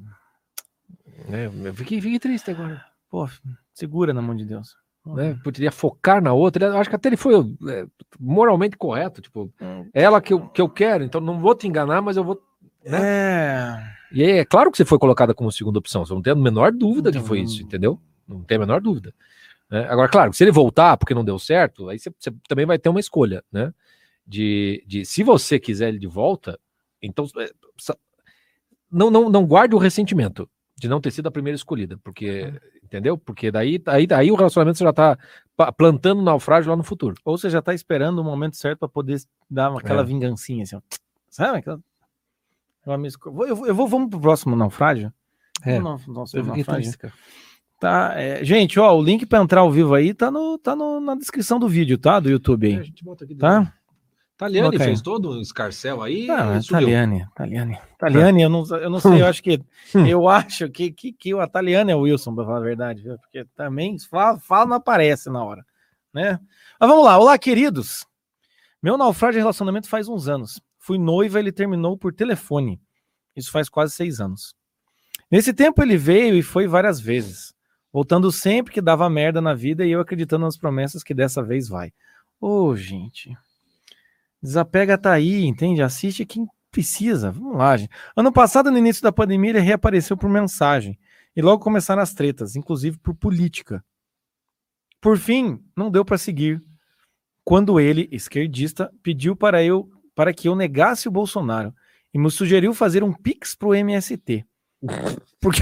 Né? Eu fiquei, fiquei triste agora. pô, segura na mão de Deus. Né? Poderia focar na outra. Eu acho que até ele foi é, moralmente correto. Tipo, Hum. é ela que eu, que eu quero, então não vou te enganar, mas eu vou. É. E aí, é claro que você foi colocada como segunda opção. Você não tem a menor dúvida que Não. foi isso, entendeu? Não tem a menor dúvida. né? Agora, claro, se ele voltar porque não deu certo, aí você, você também vai ter uma escolha, né? De, de se você quiser ele de volta, Então, é, não, não, não guarde o ressentimento de não ter sido a primeira escolhida, porque, entendeu? Porque daí, aí, aí o relacionamento você já tá pa- plantando naufrágio lá no futuro. Ou você já tá esperando o momento certo para poder dar aquela É. vingancinha, assim, ó. Sabe? Aquela... Eu, vou- eu vou, vamos pro próximo naufrágio? É. Vamos no- nosso fiquei naufrágio. triste. Tá, é, gente, ó, o link para entrar ao vivo aí tá, no, tá no- na descrição do vídeo, tá? Do YouTube É, a aí. gente bota aqui Tá? Taliane Coloca aí. fez todo um escarcel aí. Ah. Taliane, Taliane. Taliane, eu não, eu não sei, eu acho que eu acho que, que, que a Taliane é o Wilson, pra falar a verdade, viu? Porque também fala, fala não aparece na hora, né? Mas vamos lá, olá, queridos. Meu naufrágio de relacionamento faz uns anos. Fui noiva, ele terminou por telefone. Isso faz quase seis anos. Nesse tempo ele veio e foi várias vezes, voltando sempre que dava merda na vida e eu acreditando nas promessas que dessa vez vai. Ô, gente. Desapega tá aí, entende? Assiste quem precisa. Vamos lá, gente. Ano passado, no início da pandemia, ele reapareceu por mensagem. E logo começaram as tretas, inclusive por política. Por fim, não deu para seguir. Quando ele, esquerdista, pediu para eu para que eu negasse o Bolsonaro e me sugeriu fazer um pix pro MST. Porque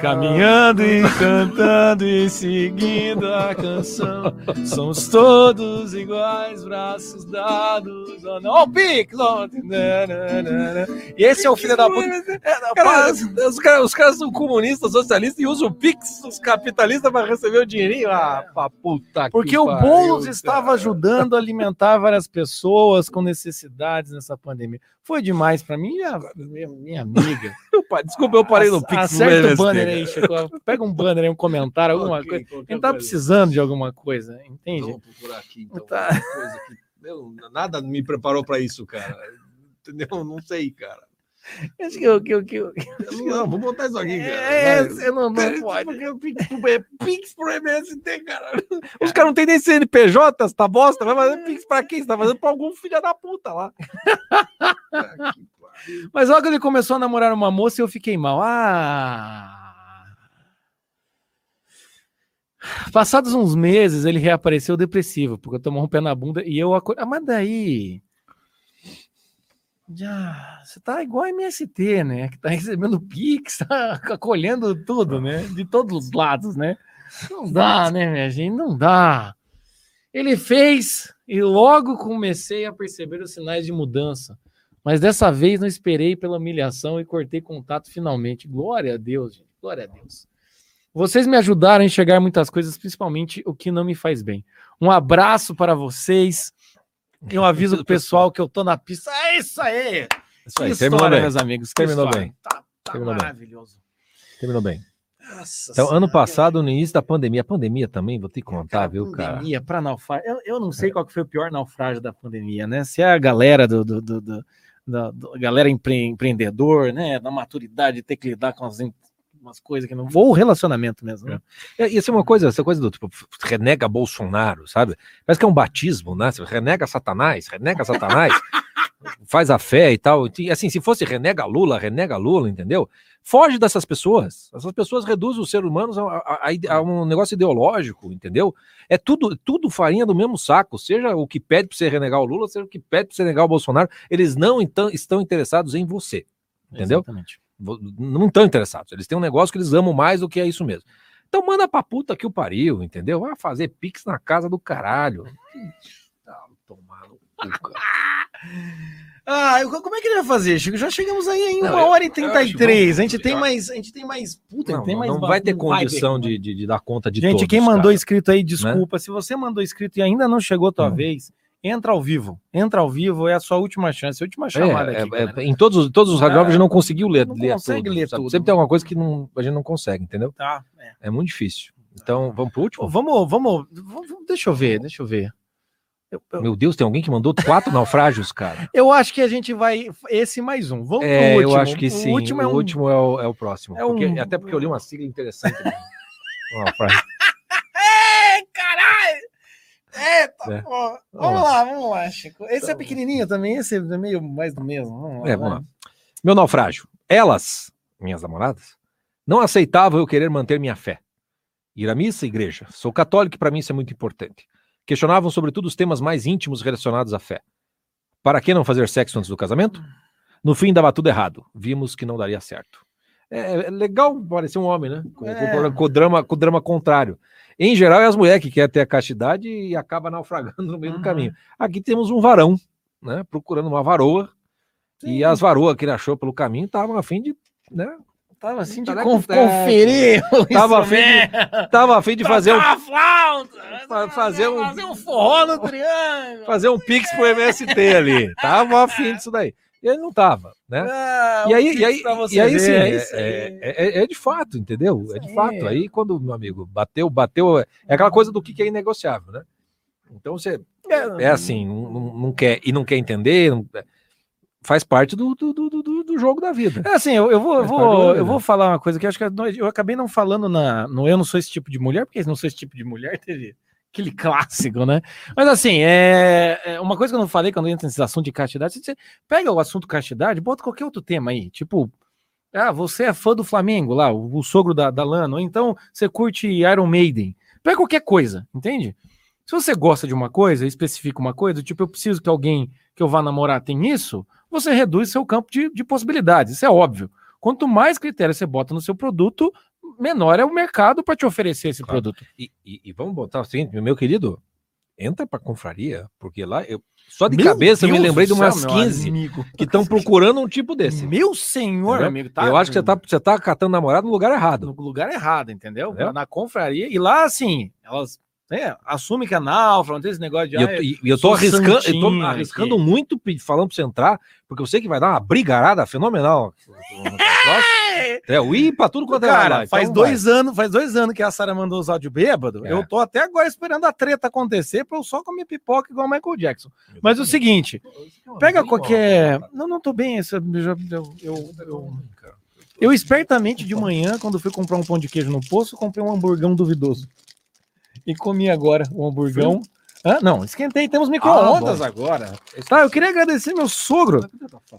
Caminhando e cantando e seguindo a canção. Somos todos iguais, braços dados. Ó, Ó, o Pix! ó, nananana. E esse é o filho da puta. É, Cara, os, caras, os caras são comunistas, socialistas e usam o Pix, os capitalistas, para receber o dinheirinho. Ah, pra puta que Porque o Boulos estava ajudando a alimentar várias pessoas com necessidades nessa pandemia. Foi demais para mim, minha, minha, amiga. Desculpa, eu parei no Pix. Acerta o MST, banner aí, Chico. Pega um banner aí, um comentário, alguma Ok, coisa. Ele tá coisa. precisando de alguma coisa, entende? Vamos procurar aqui, então. Tá. meu, nada me preparou para isso, cara. Entendeu? Não sei, cara. Acho que eu, que eu, que eu... Não, vou botar isso aqui, cara. É, Vai. você não, não É, pode. porque o Pix, é Pix pro MST, cara. Os caras não tem nem CNPJ, essa bosta. Vai fazer Pix pra quem? Você tá fazendo pra algum filho da puta lá. Mas logo ele começou a namorar uma moça e eu fiquei mal. Ah! Passados uns meses, ele reapareceu depressivo, porque eu tomou um pé na bunda e eu acordei. Ah, mas daí. Já, você tá igual a MST, né? Que tá recebendo Pix, tá acolhendo tudo, né? De todos os lados, né? Não dá, né, minha gente? Não dá. Ele fez e logo comecei a perceber os sinais de mudança. Mas dessa vez não esperei pela humilhação e cortei contato finalmente. Glória a Deus, gente. Glória a Deus. Vocês me ajudaram a enxergar muitas coisas, principalmente o que não me faz bem. Um abraço para vocês. Eu aviso o pessoal que eu tô na pista. É isso aí! Isso aí, que terminou história, bem. meus amigos. Terminou história. bem. Tá, tá Terminou bem. maravilhoso. Terminou bem. Nossa Então, ano passado, no início da pandemia, a pandemia também, vou te contar, Cara, viu, cara? pandemia para naufrágio. Eu, eu não sei qual que foi o pior naufrágio da pandemia, né? Se é a galera do, do, do- do- da do- a galera empre- empreendedor, né? Da maturidade de ter que lidar com as, umas coisas que não. Ou o relacionamento mesmo, né? É, Isso é uma coisa, essa coisa do tipo, renega Bolsonaro, sabe? Parece que é um batismo, né? Você renega Satanás, renega Satanás, faz a fé e tal. E assim, se fosse renega Lula, renega Lula, entendeu? Foge dessas pessoas. Essas pessoas reduzem os seres humanos a, a- a um negócio ideológico, entendeu? É tudo, tudo farinha do mesmo saco. Seja o que pede para você renegar o Lula, seja o que pede para você renegar o Bolsonaro, eles não então, estão interessados em você, entendeu? Exatamente. Não estão interessados. Eles têm um negócio que eles amam mais do que é isso mesmo. Então manda pra puta que o pariu, entendeu? Vai fazer pix na casa do caralho. Tomar no cu, cara. Ah, eu- como é que ele vai fazer, Chico? Já chegamos aí em Não, uma eu- hora e eu 33. acho A gente tem mais. A gente tem mais. Puta, Não, tem não, mais. não vai ter não vai condição ter. de, de, dar conta de Gente, todos, quem mandou cara. escrito aí, desculpa. Se você mandou escrito e ainda não chegou a tua Hum. vez, entra ao vivo. Entra ao vivo, é a sua última chance, a última chamada É, aqui. é, é, em todos, os- todos os radiólogos a gente não conseguiu ler, Não ler consegue tudo, ler sabe? tudo. Sempre tem alguma coisa que não, a gente não consegue, entendeu? Tá, é. É muito difícil. Então, vamos pro último? Vamos, vamos, vamos- deixa eu ver, deixa eu ver. Eu, eu- Meu Deus, tem alguém que mandou quatro naufrágios, cara. eu acho que a gente vai. Esse mais um. Vamos É, último. eu acho que sim. O último é um. o, último é o, é o próximo. é Porque- um- Até porque eu li uma sigla interessante. né? Caralho! Eita, É. pô. Vamos Vamos lá, vamos lá, Chico. Esse é Então- pequenininho também, esse é meio mais do mesmo. Vamos lá, É, vamos lá. Meu naufrágio. Elas, minhas namoradas, não aceitavam eu querer manter minha fé. Ir à missa, igreja. Sou católico e para mim isso é muito importante. Questionavam sobretudo os temas mais íntimos relacionados à fé. Para que não fazer sexo antes do casamento? No fim dava tudo errado. Vimos que não daria certo. É, é legal parecer um homem, né? Com, É. com- o drama, com o drama contrário. Em geral, é as mulheres que querem ter a castidade e acaba naufragando no meio do Uhum. caminho. Aqui temos um varão, né? Procurando uma varoa. E as varoas que ele achou pelo caminho estavam a fim de. Né, Tava assim de Tá conf- conferir. Tava a fim de- tava a fim de fazer um, flauta, Fa- fazer um- fazer um forró no triângulo. fazer um pix pro MST ali. Tava a fim disso daí. E ele não tava, né? Ah, E um aí, e aí, e aí sim, é é, é- é- é de fato, entendeu? É de fato. aí. Quando, meu amigo, bateu, bateu. É aquela coisa do que que é inegociável, né? Então você é assim, não- não quer e não quer entender, não- faz parte do, do, do, do- do jogo da vida. É assim, eu, eu vou, eu, parte do vou, rolê, eu né? vou falar uma coisa que eu acho que eu- eu acabei não falando na, no Eu Não Sou Esse Tipo de Mulher, porque não sou esse tipo de mulher, teve aquele clássico, né? Mas assim, é, é uma coisa que eu não falei quando entra nesse assunto de castidade, você pega o assunto castidade, bota qualquer outro tema aí, tipo, ah, você é fã do Flamengo lá, o, o sogro da, da Lana, ou então você curte Iron Maiden, pega qualquer coisa, entende? Se você gosta de uma coisa, especifica uma coisa, tipo, eu preciso que alguém que eu vá namorar tem isso, você reduz seu campo de, de possibilidades. Isso é óbvio. Quanto mais critérios você bota no seu produto, menor é o mercado para te oferecer esse Claro. produto. E, e- e vamos botar o seguinte, meu querido, entra pra confraria, porque lá eu só de Meu cabeça eu me Deus lembrei de do céu, umas meu 15 amigo. que estão procurando um tipo desse. Meu senhor, Entendeu? amigo, tá? eu acho que você tá, você tá catando namorado no lugar errado. no lugar errado, entendeu? Entendeu? Na confraria. E lá, assim, elas né, assumem que é náufrago, não tem esse negócio de. E eu, ah, é- eu tô arriscando, eu tô arriscando aqui. muito falando pra você entrar, porque eu sei que vai dar uma brigarada fenomenal. É, o ir pra tudo quanto é Cara, lá, então faz vai. dois anos, faz dois anos que a Sara mandou os áudios bêbado. É. Eu tô até agora esperando a treta acontecer pra eu só comer pipoca igual o Michael Jackson. Mas o seguinte, pega qualquer. Não, não tô bem. Eu, eu, eu, eu, eu espertamente de manhã, quando fui comprar um pão de queijo no poço, comprei um hamburgão duvidoso. E comi agora o hamburgão. Hã? não, esquentei, temos micro-ondas bom. agora. Tá, eu queria agradecer meu sogro,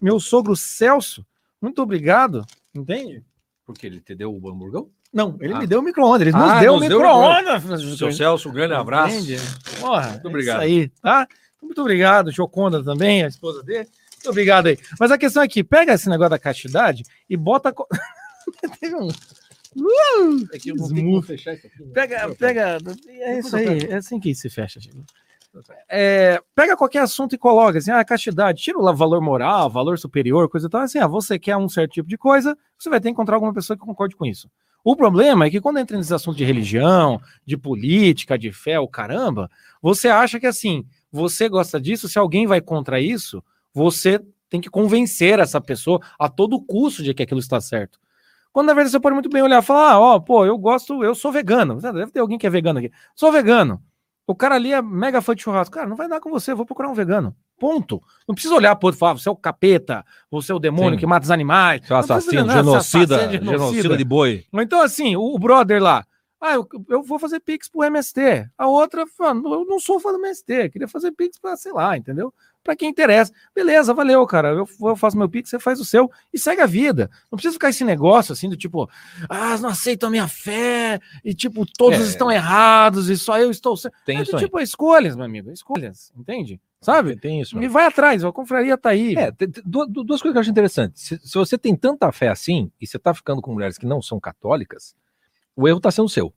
meu sogro Celso. Muito obrigado. Entende? Porque ele te deu o hamburgão? Não, ele Ah. me deu o micro-ondas, ele Ah, nos deu o micro-ondas. Seu Celso, um grande abraço. Entende? Porra, muito obrigado. Isso aí, tá? Muito obrigado, Joconda também, a esposa dele. Muito obrigado aí. Mas a questão é que pega esse negócio da castidade e bota. Teve um. É fechar isso aqui. Pega, pega. É isso aí, é assim que se fecha, Chico. É, pega qualquer assunto e coloca assim, ah, castidade, tira o valor moral, valor superior, coisa e tal. Assim, ah, você quer um certo tipo de coisa, você vai ter que encontrar alguma pessoa que concorde com isso. O problema é que quando entra nesses assuntos de religião, de política, de fé, o caramba, você acha que assim, você gosta disso, se alguém vai contra isso, você tem que convencer essa pessoa a todo custo de que aquilo está certo. Quando na verdade você pode muito bem olhar e falar, ah, ó, pô, eu gosto, eu sou vegano. Deve ter alguém que é vegano aqui. Sou vegano. O cara ali é mega fã de churrasco. Cara, não vai dar com você, vou procurar um vegano. Ponto. Não precisa olhar pro outro e falar, você é o capeta, você é o demônio Sim. que mata os animais. Seu assassino, genocida, assassino, genocida de boi. Então, assim, o brother lá, ah, eu, eu vou fazer Pix pro MST. A outra, fala, eu não sou fã do MST, queria fazer Pix pra, sei lá, entendeu? Pra quem interessa. Beleza, valeu, cara. Eu, eu faço meu Pix, você faz o seu e segue a vida. Não precisa ficar esse negócio assim do tipo, ah, não aceitam a minha fé, e tipo, todos É. estão errados, e só eu estou certo. Tem É isso do tipo, escolhas, meu amigo, escolhas, entende? Sabe? Tem isso. E vai atrás, a confraria tá aí. É, duas coisas que eu acho interessantes. Se, se você tem tanta fé assim, e você tá ficando com mulheres que não são católicas, o erro tá sendo seu.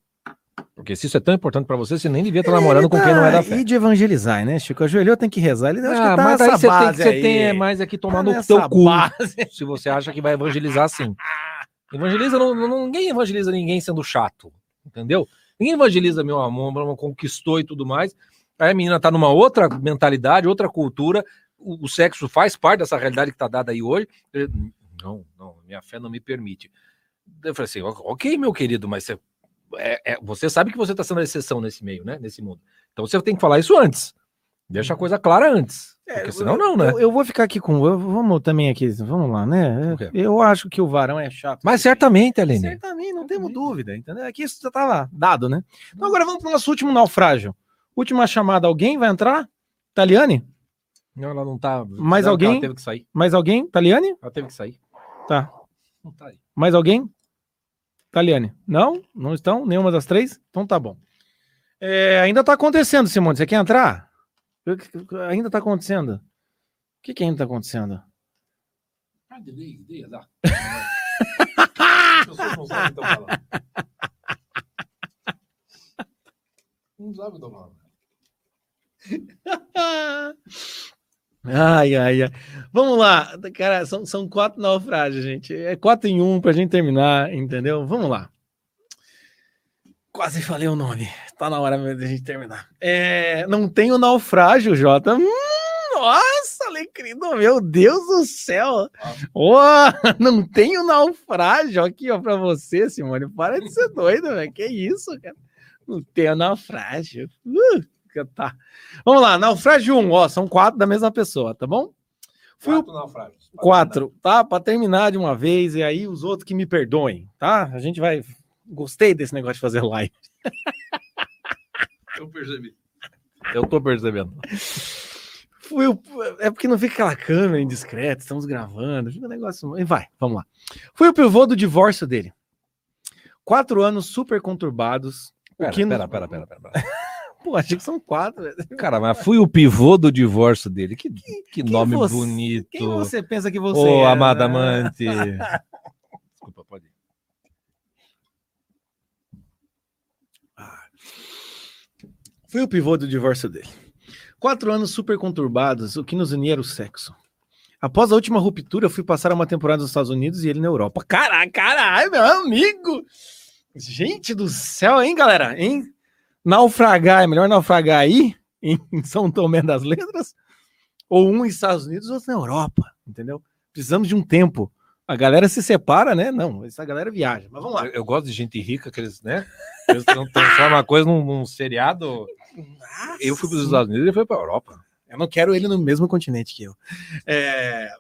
Porque se isso é tão importante pra você, você nem devia estar namorando com quem não é da fé. E de evangelizar, né, Chico? Ajoelhou, tem que rezar. Ele acho Ah, que tá mas aí você tem, que- você aí. tem é mais aqui tomar Tá no teu cu, se você acha que vai evangelizar assim. Evangeliza, não, não- ninguém evangeliza ninguém sendo chato, entendeu? Ninguém evangeliza meu amor, conquistou e tudo mais. Aí a menina tá numa outra mentalidade, outra cultura, o, o sexo faz parte dessa realidade que tá dada aí hoje. Não, não, minha fé não me permite. Eu falei assim, ok, meu querido, mas você, é- é- você sabe que você está sendo a exceção nesse meio, né? Nesse mundo. Então você tem que falar isso antes. Deixa a coisa clara antes. Porque senão não, né? Eu, eu vou ficar aqui com. eu- vamos também aqui, vamos lá, né? O quê? Eu acho que o Varão é chato. Mas certamente, Aline. Certamente, não temos dúvida, entendeu? Aqui isso já estava dado, né? Então agora vamos para o nosso último naufrágio. Última chamada, alguém vai entrar? Taliane? Não, ela não tá. Mais Ela alguém? teve que sair. Mais alguém? Taliane? Ela teve que sair. Tá. Não tá aí. Mais alguém? Taliane? Não? Não estão? Nenhuma das três? Então tá bom. É, ainda tá acontecendo, Simone. Você quer entrar? Ainda tá acontecendo. O que, que ainda tá acontecendo? Ah, delay, delay, dá. Pessoas não sabe falando. Ai, ai, ai. Vamos lá. Cara, são, são quatro naufrágios, gente. É quatro em um pra gente terminar, entendeu? Vamos lá. Quase falei o nome. Tá na hora mesmo da gente terminar. É, não tem o naufrágio, Jota. Hum, nossa, Alecrino, meu Deus do céu. Oh, não tem o naufrágio aqui, ó, pra você, Simone. Para de ser doido, velho. Que isso, cara. Não tem o naufrágio. Uh tá. Vamos lá, naufrágio 1, ó, são quatro da mesma pessoa, tá bom? Fui Quatro naufrágios. quatro, tá? Para terminar de uma vez e aí os outros que me perdoem, tá? A gente vai. Gostei desse negócio de fazer live. Eu percebi. Eu tô percebendo. Fui o... É porque não fica aquela câmera indiscreta, estamos gravando, fica um negócio. E vai, vamos lá. Fui o pivô do divórcio dele. Quatro anos super conturbados. o Pera, que pera, pera, pera, pera, pera. Pô, achei que são quatro. Cara, mas fui o pivô do divórcio dele. Que, que Quem nome você- bonito. Quem você pensa que você Ô, é? amada né? amante. Desculpa, pode ir. Fui o pivô do divórcio dele. Quatro anos super conturbados, o que nos unia era o sexo. Após a última ruptura, fui passar uma temporada nos Estados Unidos e ele na Europa. Caralho, caralho, meu amigo! Gente do céu, hein, galera? Hein? Naufragar, é melhor naufragar aí, em São Tomé das Letras, ou um nos Estados Unidos, outro na Europa, entendeu? Precisamos de um tempo. A galera se separa, né? Não, essa galera viaja. Mas vamos lá. Eu, eu gosto de gente rica, que eles, né? Eles tran- transformam a coisa num, num seriado. Eu fui para os Estados Unidos e ele foi para a Europa. Eu não quero ele no mesmo continente que eu. É,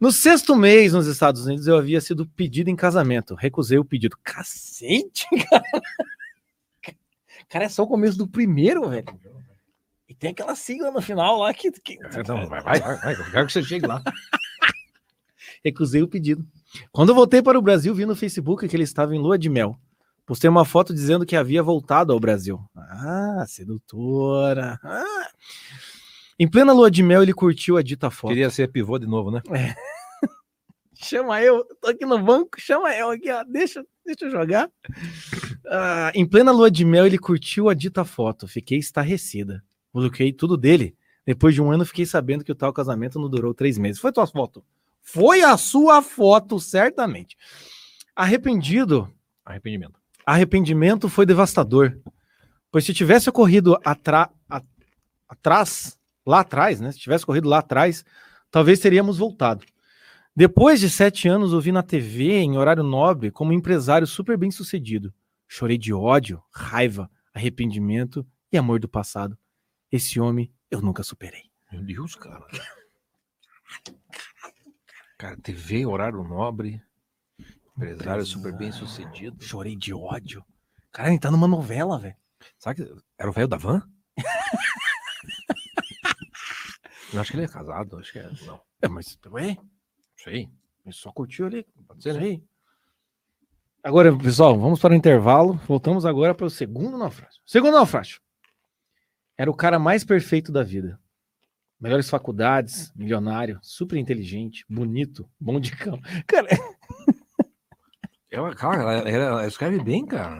No sexto mês nos Estados Unidos, eu havia sido pedido em casamento. Recusei o pedido. Cacete, cara. Cara, é só o começo do primeiro, velho. E tem aquela sigla no final lá que. que... Não, vai, vai, vai, vai. Que você chegue lá. Recusei o pedido. Quando eu voltei para o Brasil, vi no Facebook que ele estava em lua de mel. Postei uma foto dizendo que havia voltado ao Brasil. Ah, sedutora. Ah. Em plena lua de mel, ele curtiu a dita foto. Queria ser pivô de novo, né? Chama eu, tô aqui no banco, chama eu aqui, ó. Deixa, deixa eu jogar. Ah, em plena lua de mel, ele curtiu a dita foto. Fiquei estarrecida. Bloqueei tudo dele. Depois de um ano, fiquei sabendo que o tal casamento não durou três meses. Foi tua foto? Foi a sua foto, certamente. Arrependido, Arrependimento. arrependimento foi devastador. Pois se tivesse ocorrido atra- atrás, lá atrás, né? Se tivesse corrido lá atrás, talvez teríamos voltado. Depois de sete anos, ouvi na TV, em horário nobre, como empresário super bem sucedido. Chorei de ódio, raiva, arrependimento e amor do passado. Esse homem eu nunca superei. Meu Deus, cara. Cara, TV, horário nobre. Empresário super bem sucedido. Chorei de ódio. Cara, ele tá numa novela, velho. Sabe que era o velho da van? Eu acho que ele é casado, acho que é. Não, É, mas, ué, não sei. ele só curtiu ali. Pode ser, né? Sei. Agora, pessoal, vamos para o intervalo. Voltamos agora para o segundo naufrágio. Segundo naufrágio. Era o cara mais perfeito da vida. Melhores faculdades, milionário, super inteligente, bonito, bom de cama. Cara, Ela, cara, ela, ela- escreve bem, cara.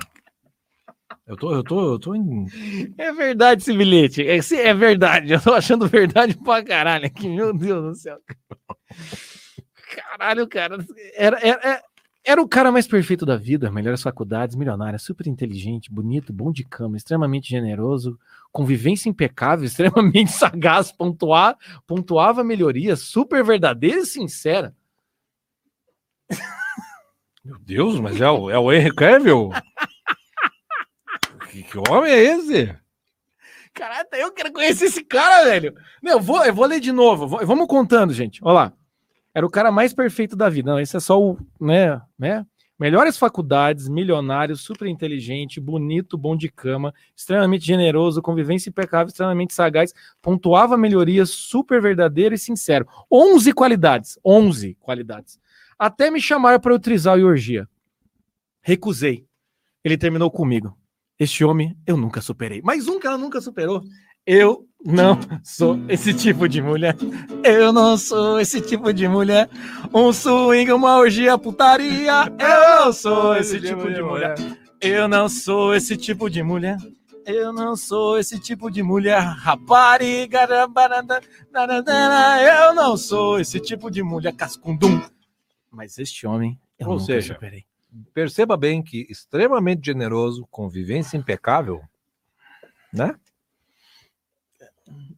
Eu tô, eu tô, eu tô em. é verdade esse bilhete. É, é verdade. Eu tô achando verdade pra caralho aqui. Meu Deus do céu. Caralho, cara. Era, era, era- o cara mais perfeito da vida. Melhores faculdades, milionário, super inteligente, bonito, bom de cama, extremamente generoso, convivência impecável, extremamente sagaz, pontuar, pontuava melhorias, super verdadeira e sincera. Meu Deus, mas é o, é o Henry Cavill? que, que homem é esse? Caralho, até eu quero conhecer esse cara, velho. Não, eu vou, eu vou ler de novo. vou- vamos contando, gente. Olha lá. Era o cara mais perfeito da vida. Não, esse é só o, né, né? Melhores faculdades, milionário, super inteligente, bonito, bom de cama, extremamente generoso, convivência impecável, extremamente sagaz, pontuava melhorias, super verdadeiro e sincero. 11 qualidades, 11 qualidades. Até me chamaram para eu trisal e orgia. Recusei. Ele terminou comigo. Este homem eu nunca superei. Mais um que ela nunca superou. Eu não sou esse tipo de mulher. Eu não sou esse tipo de mulher. Um swing, uma orgia, putaria. Eu não sou esse tipo de mulher. Eu não sou esse tipo de mulher. Eu não sou esse tipo de mulher. Rapariga. Eu não sou esse tipo de mulher cascundum. Mas este homem eu Ou nunca seja, superei. Perceba bem que extremamente generoso, convivência impecável, né? Tem-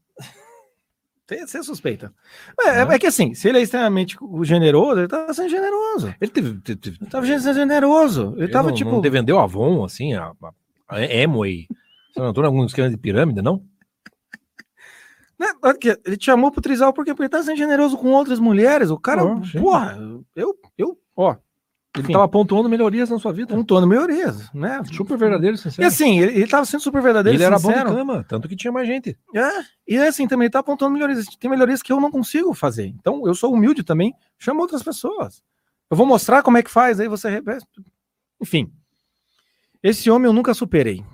Você suspeita. É, é que assim, se ele é extremamente generoso, ele tava sendo generoso. Ele teve. teve- Ele tava sendo generoso. Ele ele tava não, tipo. Não vendeu Avon, assim, a, a, a Amway. Você não entrou em algum esquema de pirâmide, não? né, Ele te chamou pro trisal porque porque ele tá sendo generoso com outras mulheres. O cara, porra, eu, eu, ó, Ele Enfim. tava pontuando melhorias na sua vida. pontuando melhorias, né? Super verdadeiro e E sincero. assim, ele, ele tava sendo super verdadeiro, ele era bom de sincero. cama, tanto que tinha mais gente. É, e assim, também ele tá apontando melhorias. Tem melhorias que eu não consigo fazer. Então, eu sou humilde também, chamo outras pessoas. Eu vou mostrar como é que faz, aí você. Enfim. Esse homem eu nunca superei.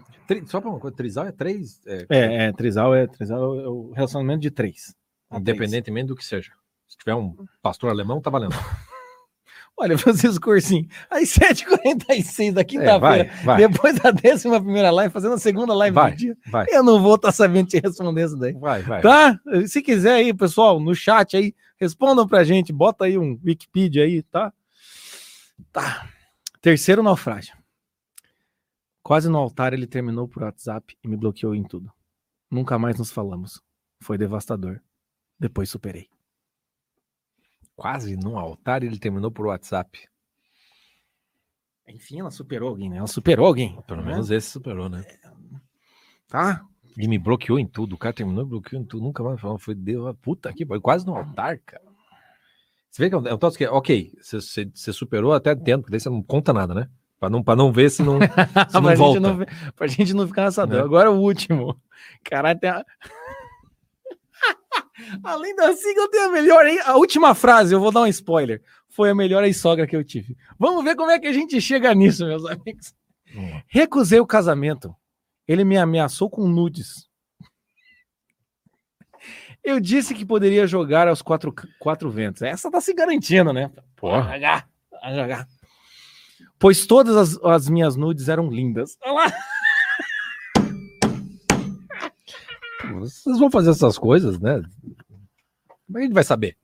Só pra uma coisa, trisal é três, é, É, é, trisal é, trisal é o relacionamento de três. independentemente do que seja. Se tiver um pastor alemão, tá valendo. Olha, Francisco Corsim, às 7h46 da É, quinta-feira, vai, depois da décima primeira live, fazendo a segunda live Vai. do dia, vai, eu não vou estar sabendo te responder isso daí. vai, vai. Tá? Se quiser aí, pessoal, no chat aí, respondam pra gente, bota aí um Wikipedia aí, tá? Tá. Terceiro naufrágio. Quase no altar ele terminou por WhatsApp e me bloqueou em tudo. Nunca mais nos falamos. Foi devastador. Depois superei. Quase no altar ele terminou por WhatsApp. Enfim, ela superou alguém, né? Ela superou alguém. Pelo né? menos esse superou, né? Tá? E me bloqueou em tudo. O cara terminou e bloqueou em tudo. Nunca mais falou. Foi Deus. Puta que. Quase no altar, cara. Você vê que é um, é um troço que, ok, você, você, você superou até dentro, porque daí você não conta nada, né? Pra não, pra não ver se não, se não pra, volta. gente não, pra gente não ficar nessa dor. Né? Agora o último. Caralho, tem a... Além da sigla, tem a melhor. hein? A última frase, eu vou dar um spoiler. Foi a melhor ex-sogra que eu tive. Vamos ver como é que a gente chega nisso, meus amigos. Recusei o casamento. Ele me ameaçou com nudes. Eu disse que poderia jogar aos quatro, quatro ventos. Essa tá se garantindo, né? Porra. Vai jogar, vai jogar. Pois todas as, as minhas nudes eram lindas. Olha lá. Vocês vão fazer essas coisas, né? Como é que a gente vai saber?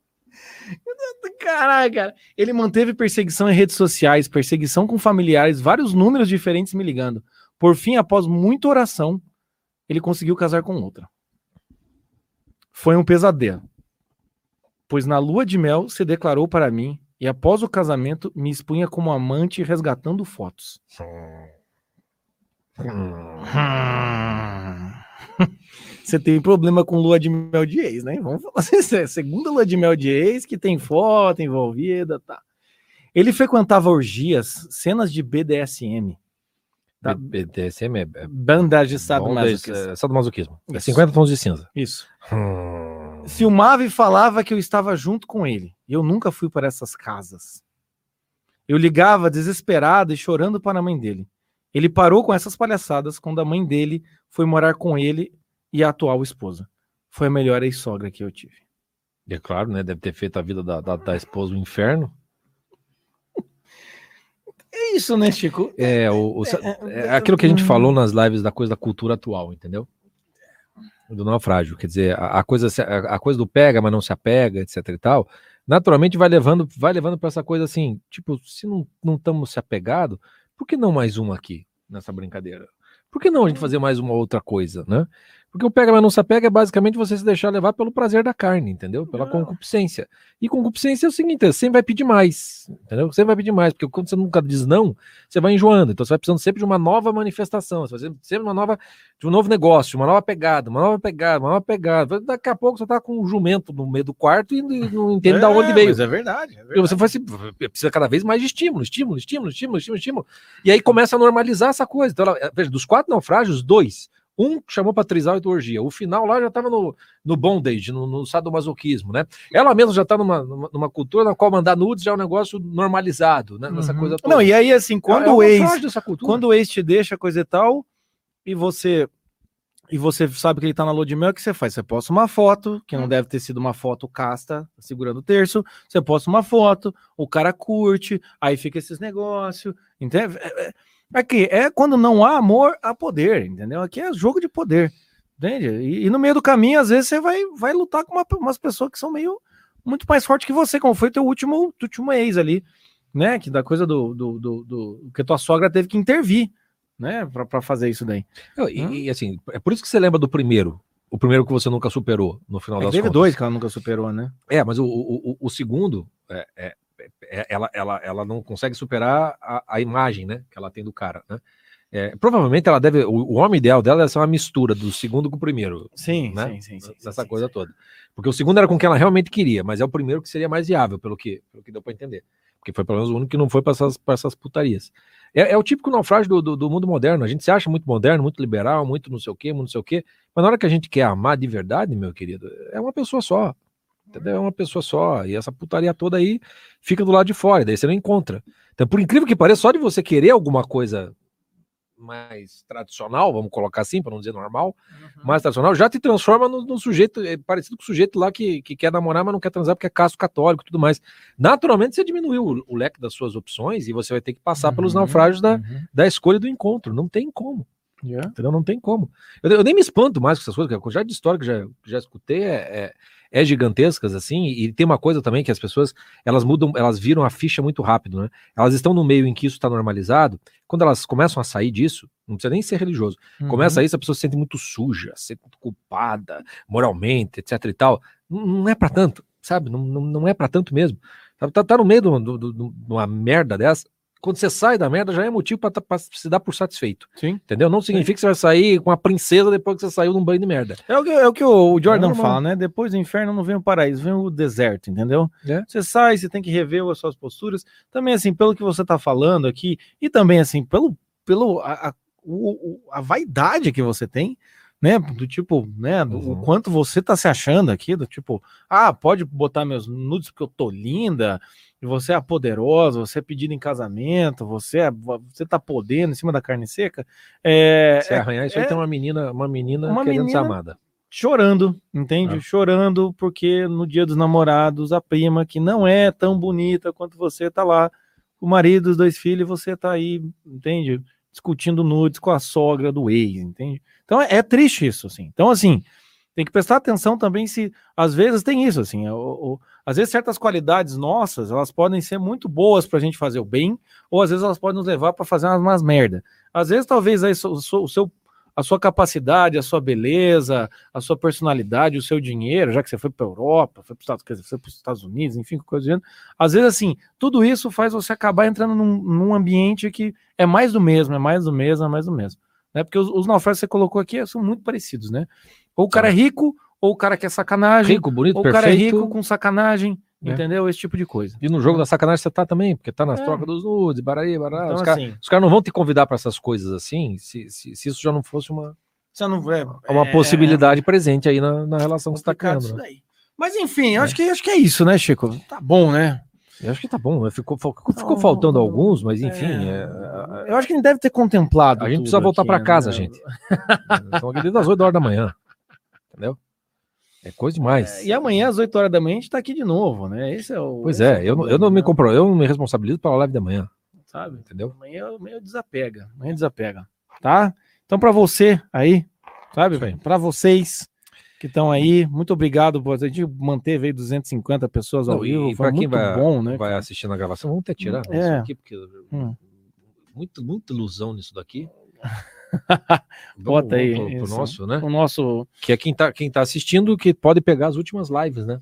Caralho, cara. Ele manteve perseguição em redes sociais, perseguição com familiares, vários números diferentes me ligando. Por fim, após muita oração, ele conseguiu casar com outra. Foi um pesadelo. Pois na lua de mel se declarou para mim e após o casamento me expunha como amante resgatando fotos. Você tem problema com lua de mel de ex, né? Vamos falar assim, é segunda lua de mel de ex que tem foto envolvida, tá? Ele frequentava orgias, cenas de BDSM, Tá. BDSM é, é bandagem de sadomasoquismo. é sadomasoquismo. É Isso. 50 tons de cinza. Isso. Hum. Filmava e falava que eu estava junto com ele. Eu nunca fui para essas casas. Eu ligava desesperado e chorando para a mãe dele. Ele parou com essas palhaçadas quando a mãe dele foi morar com ele e a atual esposa. Foi a melhor ex-sogra que eu tive. E é claro, né? Deve ter feito a vida da, da, da esposa um inferno. É isso, né, Chico? É, o, o- é aquilo que a gente falou nas lives da coisa da cultura atual, entendeu? Do naufrágio. Quer dizer, a, a coisa, a, a coisa do pega, mas não se apega, etc e tal. Naturalmente vai levando, vai levando para essa coisa assim, tipo, se não não estamos se apegado, por que não mais uma aqui nessa brincadeira? Por que não a gente fazer mais uma outra coisa, né? Porque o pega, mas não se apega é basicamente você se deixar levar pelo prazer da carne, entendeu? Pela Não. concupiscência. E concupiscência é o seguinte, você sempre vai pedir mais, entendeu? Você sempre vai pedir mais, porque quando você nunca diz não, você vai enjoando. Então você vai precisando sempre de uma nova manifestação, você vai sempre- sempre uma nova, de um novo negócio, uma nova pegada, uma nova pegada, uma nova pegada. Daqui a pouco você tá com um jumento no meio do quarto e não entende da onde veio. Mas é verdade. É Porque você vai se, precisa cada vez mais de estímulo, estímulo, estímulo, estímulo, estímulo, estímulo. E aí começa a normalizar essa coisa. Então, ela, veja, dos quatro naufrágios, dois, Um chamou para trisal e orgia. O final lá já estava no, no bondage, no, no sadomasoquismo, né? Ela mesma já está numa, numa, numa cultura na qual mandar nudes já é um negócio normalizado, né? Nessa Uhum. coisa toda. Não, e aí, assim, quando é o ex. Quando o ex te deixa coisa e tal, e você. E você sabe que ele tá na lua de mel, o que você faz? Você posta uma foto, que não Hum. deve ter sido uma foto casta, segurando o terço. Você posta uma foto, o cara curte, aí fica esses negócios. Entende? Aqui, é quando não há amor, há poder, entendeu? Aqui é jogo de poder. Entende? E, e no meio do caminho, às vezes, você vai, vai lutar com uma- umas pessoas que são meio muito mais fortes que você, como foi teu último, teu último ex ali, né? Que da coisa do, do, do, do- que tua sogra teve que intervir, né? Pra, pra fazer isso daí. Não, E, e, assim, é por isso que você lembra do primeiro. O primeiro que você nunca superou, no final É das teve contas. dois que ela nunca superou, né? É, mas o, o, o- o segundo, é- é- ela, ela, ela não consegue superar a, a imagem, né, que ela tem do cara, né? É, provavelmente ela deve, o, o homem ideal dela deve ser uma mistura do segundo com o primeiro, Sim, né? sim, sim, sim, Essa sim, coisa sim. toda. Porque o segundo era com quem ela realmente queria, mas é o primeiro que seria mais viável, pelo que, pelo que deu pra entender. Porque foi pelo menos o único que não foi para essas, pra essas putarias. É, é o típico naufrágio do, do, do mundo moderno. A gente se acha muito moderno, muito liberal, muito não sei o quê, muito não sei o quê. Mas na hora que a gente quer amar de verdade, meu querido, é uma pessoa só. É uma pessoa só. E essa putaria toda aí fica do lado de fora. Daí você não encontra. Então, por incrível que pareça, só de você querer alguma coisa mais tradicional, vamos colocar assim, para não dizer normal, mais tradicional, já te transforma no, no sujeito, é parecido com o sujeito lá que, que quer namorar, mas não quer transar porque é casto católico e tudo mais. Naturalmente, você diminuiu o, o leque das suas opções e você vai ter que passar pelos Uhum, naufrágios da, uhum. da escolha do encontro. Não tem como. Já. Entendeu? Não tem como. Eu, eu nem me espanto mais com essas coisas, porque a quantidade de história que já, já escutei é, é, é gigantescas, assim, e tem uma coisa também que as pessoas, elas mudam, elas viram a ficha muito rápido, né? Elas estão no meio em que isso está normalizado, quando elas começam a sair disso, não precisa nem ser religioso, Uhum. começa isso, a pessoa se sente muito suja, se sente muito culpada, moralmente, etc e tal, não, não é para tanto, sabe? Não, não, não é para tanto mesmo. Tá, tá, tá no meio de uma- de merda dessa, quando você sai da merda já é motivo para se dar por satisfeito. Sim. Entendeu? Não significa que você vai sair com a princesa depois que você saiu de um banho de merda. É o que, é o, que o Jordan normal. fala, né? Depois do inferno não vem o paraíso, vem o deserto, entendeu? É. Você sai, você tem que rever as suas posturas. Também, assim, pelo que você tá falando aqui, e também, assim, pelo, pelo a, a, o- a vaidade que você tem, né? Do tipo, né? Do, Uhum. O quanto você tá se achando aqui, do tipo, ah, pode botar meus nudes porque eu tô linda, e você é poderosa, você é pedida em casamento, você, é, você tá podendo em cima da carne seca. É, Se arranhar isso aí é- tem uma menina, uma menina Uma querendo ser menina- amada. chorando, entende? Ah. Chorando porque no dia dos namorados, a prima que não é tão bonita quanto você tá lá, o marido, os dois filhos, você tá aí, entende? Discutindo nudes com a sogra do ex, entende? Então é, é triste isso, assim. Então, assim, tem que prestar atenção também se, às vezes, tem isso, assim, o- o- às vezes certas qualidades nossas, elas podem ser muito boas pra gente fazer o bem, ou às vezes elas podem nos levar para fazer umas, umas merda. Às vezes, talvez aí, so- so- o seu a sua capacidade, a sua beleza, a sua personalidade, o seu dinheiro, já que você foi para Europa, foi para os Estados Unidos, enfim, coisa do gênero. Às vezes, assim, tudo isso faz você acabar entrando num, num ambiente que é mais do mesmo, é mais do mesmo, é mais do mesmo. Né? Porque os, os naufrágios que você colocou aqui são muito parecidos, né? Ou o cara é rico, ou o cara quer sacanagem, Rico, bonito, ou o cara é perfeito. rico com sacanagem, É. entendeu? Esse tipo de coisa. E no jogo da sacanagem você tá também, porque tá nas É. trocas dos nudes, baraí, bará. Então, os caras assim, os caras não vão te convidar para essas coisas assim, se, se, se isso já não fosse uma, não é, uma é- possibilidade presente aí na, na relação que você tá criando. né? Mas enfim, acho, que, acho que é isso, né, Chico? Tá bom, né? Eu acho que tá bom, né? ficou, ficou, faltando alguns, mas enfim, é, é, Eu acho que ele deve ter contemplado. a gente precisa voltar para casa, né? gente. Estão aqui desde as 8 horas da manhã, entendeu? É coisa demais. É, E amanhã, às 8 horas da manhã, a gente tá aqui de novo, né? Esse é o. Pois é, o eu, não- eu problema, não me né? compro, eu não me responsabilizo pela live da manhã, Sabe? entendeu? Amanhã, amanhã desapega. Amanhã desapega. Tá? Então, para você aí, sabe? Para vocês que estão aí, muito obrigado. Por, a gente manteve aí 250 pessoas ao Não, vivo. Foi para quem muito vai, bom, né? vai cara? assistir na gravação, vamos até tirar É. isso aqui, porque Hum. muito, muita ilusão nisso daqui. Bota aí. pro, pro nosso, né? O nosso. Que é quem tá, quem tá assistindo que pode pegar as últimas lives, né?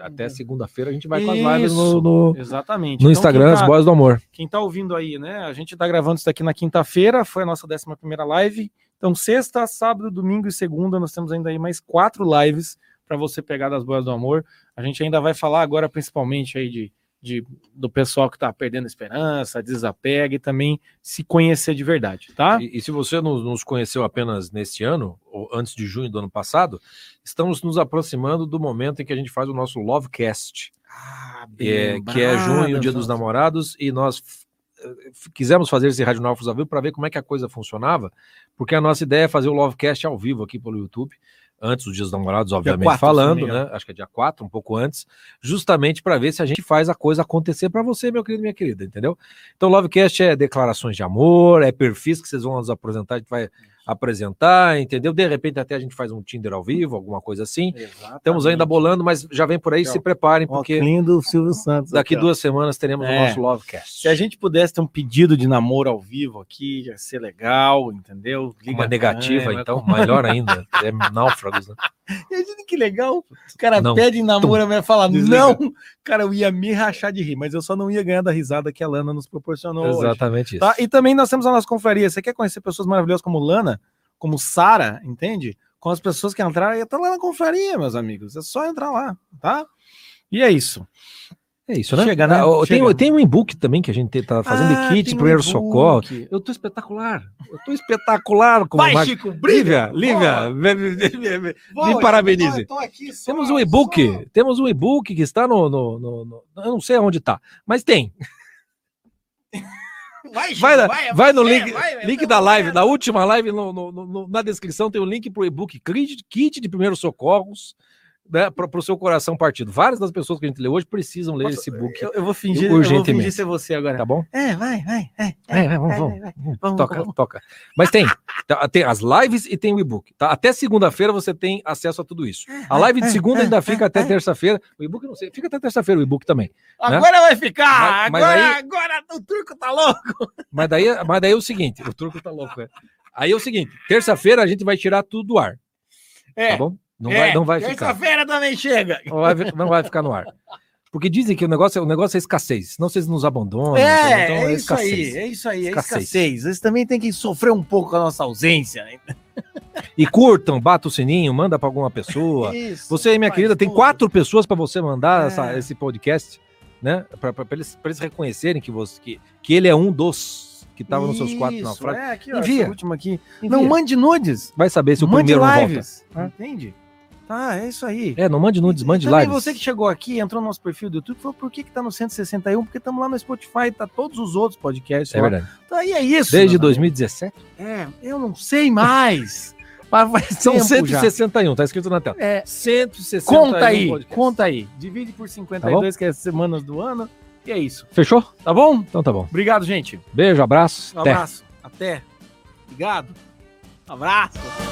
Até segunda-feira a gente vai com as lives no, no, Exatamente. no Então, Instagram, quem as tá- boas do amor. Quem tá ouvindo aí, né? A gente tá gravando isso aqui na quinta-feira, foi a nossa 11 primeira live. Então, sexta, sábado, domingo e segunda, nós temos ainda aí mais quatro lives para você pegar das boas do amor. A gente ainda vai falar agora, principalmente aí de de, do pessoal que está perdendo esperança, desapega e também se conhecer de verdade, tá? E, e se você nos, nos conheceu apenas neste ano, ou antes de junho do ano passado, estamos nos aproximando do momento em que a gente faz o nosso Lovecast, Ah, é, que é junho, dia dos namorados, e nós eh, quisemos fazer esse Rádio Náufragos ao vivo para ver como é que a coisa funcionava, porque a nossa ideia é fazer o Lovecast ao vivo aqui pelo YouTube, antes dos Dias dos Namorados, obviamente, 4, se não me falando, né? Acho que é dia 4, um pouco antes, justamente para ver se a gente faz a coisa acontecer para você, meu querido e minha querida, entendeu? Então, Lovecast é declarações de amor, é perfis que vocês vão nos apresentar, a gente vai apresentar, entendeu? De repente até a gente faz um Tinder ao vivo, alguma coisa assim. Estamos ainda bolando, mas já vem por aí, se preparem, porque lindo Silvio Santos. daqui aqui, duas semanas teremos o É. nosso Lovecast. Se a gente pudesse ter um pedido de namoro ao vivo aqui, ia ser legal, entendeu? Liga Uma negativa, então, melhor ainda. É náufragos, né? Imagina que legal. O cara Não. pede em namoro, a mulher fala, não. Cara, eu ia me rachar de rir, mas eu só não ia ganhar da risada que a Lana nos proporcionou hoje. Exatamente isso. Tá? E também nós temos a nossa confraria. Você quer conhecer pessoas maravilhosas como Lana, como Sara, entende? Com as pessoas que entraram, ia estar lá na confraria, meus amigos. É só entrar lá, tá? E é isso. É isso, né? Chega, né? Ah, Tem, Chega. tem um e-book também que a gente tá fazendo Ah, kit, um primeiro e-book. socorro. Eu tô espetacular. Eu tô espetacular. Como Vai, Mar- Chico, brilha! Lívia, Lívia, me, me- parabenize. tô aqui só- Temos um e-book, só- temos um e-book que está no, no, no- no- Eu não sei aonde tá, mas tem. Vai, Vai, na- vai, vai no link, vai, link eu da live, da última live, no- no- no- na descrição tem o link pro e-book kit, kit de primeiros socorros, né, para o seu coração partido. Várias das pessoas que a gente lê hoje precisam ler esse book, Eu, eu vou fingir, eu vou Urgentemente. fingir ser você agora. tá bom? É, vai, vai, é. É, vai, vamos, vai, vamos. vai, vamos, toca, vamos. toca. Mas tem, tá, tem as lives e tem o e-book. Tá? Até segunda-feira você tem acesso a tudo isso. A live de segunda ainda fica até terça-feira. O e-book não sei, fica até terça-feira o e-book também. Agora vai ficar! Mas- mas agora, agora o turco tá louco! Mas daí, mas daí é o seguinte, o truco tá louco, é. Aí é o seguinte, terça-feira a gente vai tirar tudo do ar, É, tá bom? Não é, vai, não vai ficar. Terça-feira também chega! Não vai, não vai ficar no ar. Porque dizem que o negócio, é- o negócio é escassez, senão vocês nos abandonam. É, então é isso aí, é isso aí, é Escassez. escassez. Vocês também têm que sofrer um pouco com a nossa ausência. né? E curtam, bata o sininho, manda para alguma pessoa. Isso, Você, minha faz querida, tem tudo. quatro pessoas para você mandar É. essa- esse podcast, né? Para eles, pra eles reconhecerem que, você, que, que ele é um dos que estava nos seus quatro naufrágios. É, aqui, ó, Envia. essa última aqui. Envia. Não mande nudes. Vai saber se o mande primeiro não volta. lives. Entende? Tá, é isso aí. É, não mande nudes, mande lives. você que chegou aqui, entrou no nosso perfil do YouTube, falou por que, que tá no 161? Porque estamos lá no Spotify, tá todos os outros podcasts. É lá. verdade. Tá, e é isso. Desde meu amigo. 2017? É, eu não sei mais. São tempo já. 161, tá escrito na tela. É, 161 conta aí, conta aí. Divide por 52, que é as semanas do ano. E é isso. Fechou? Tá bom? Então tá bom. Obrigado, gente. Beijo, abraço. Um até. abraço. Até. Obrigado. Um abraço.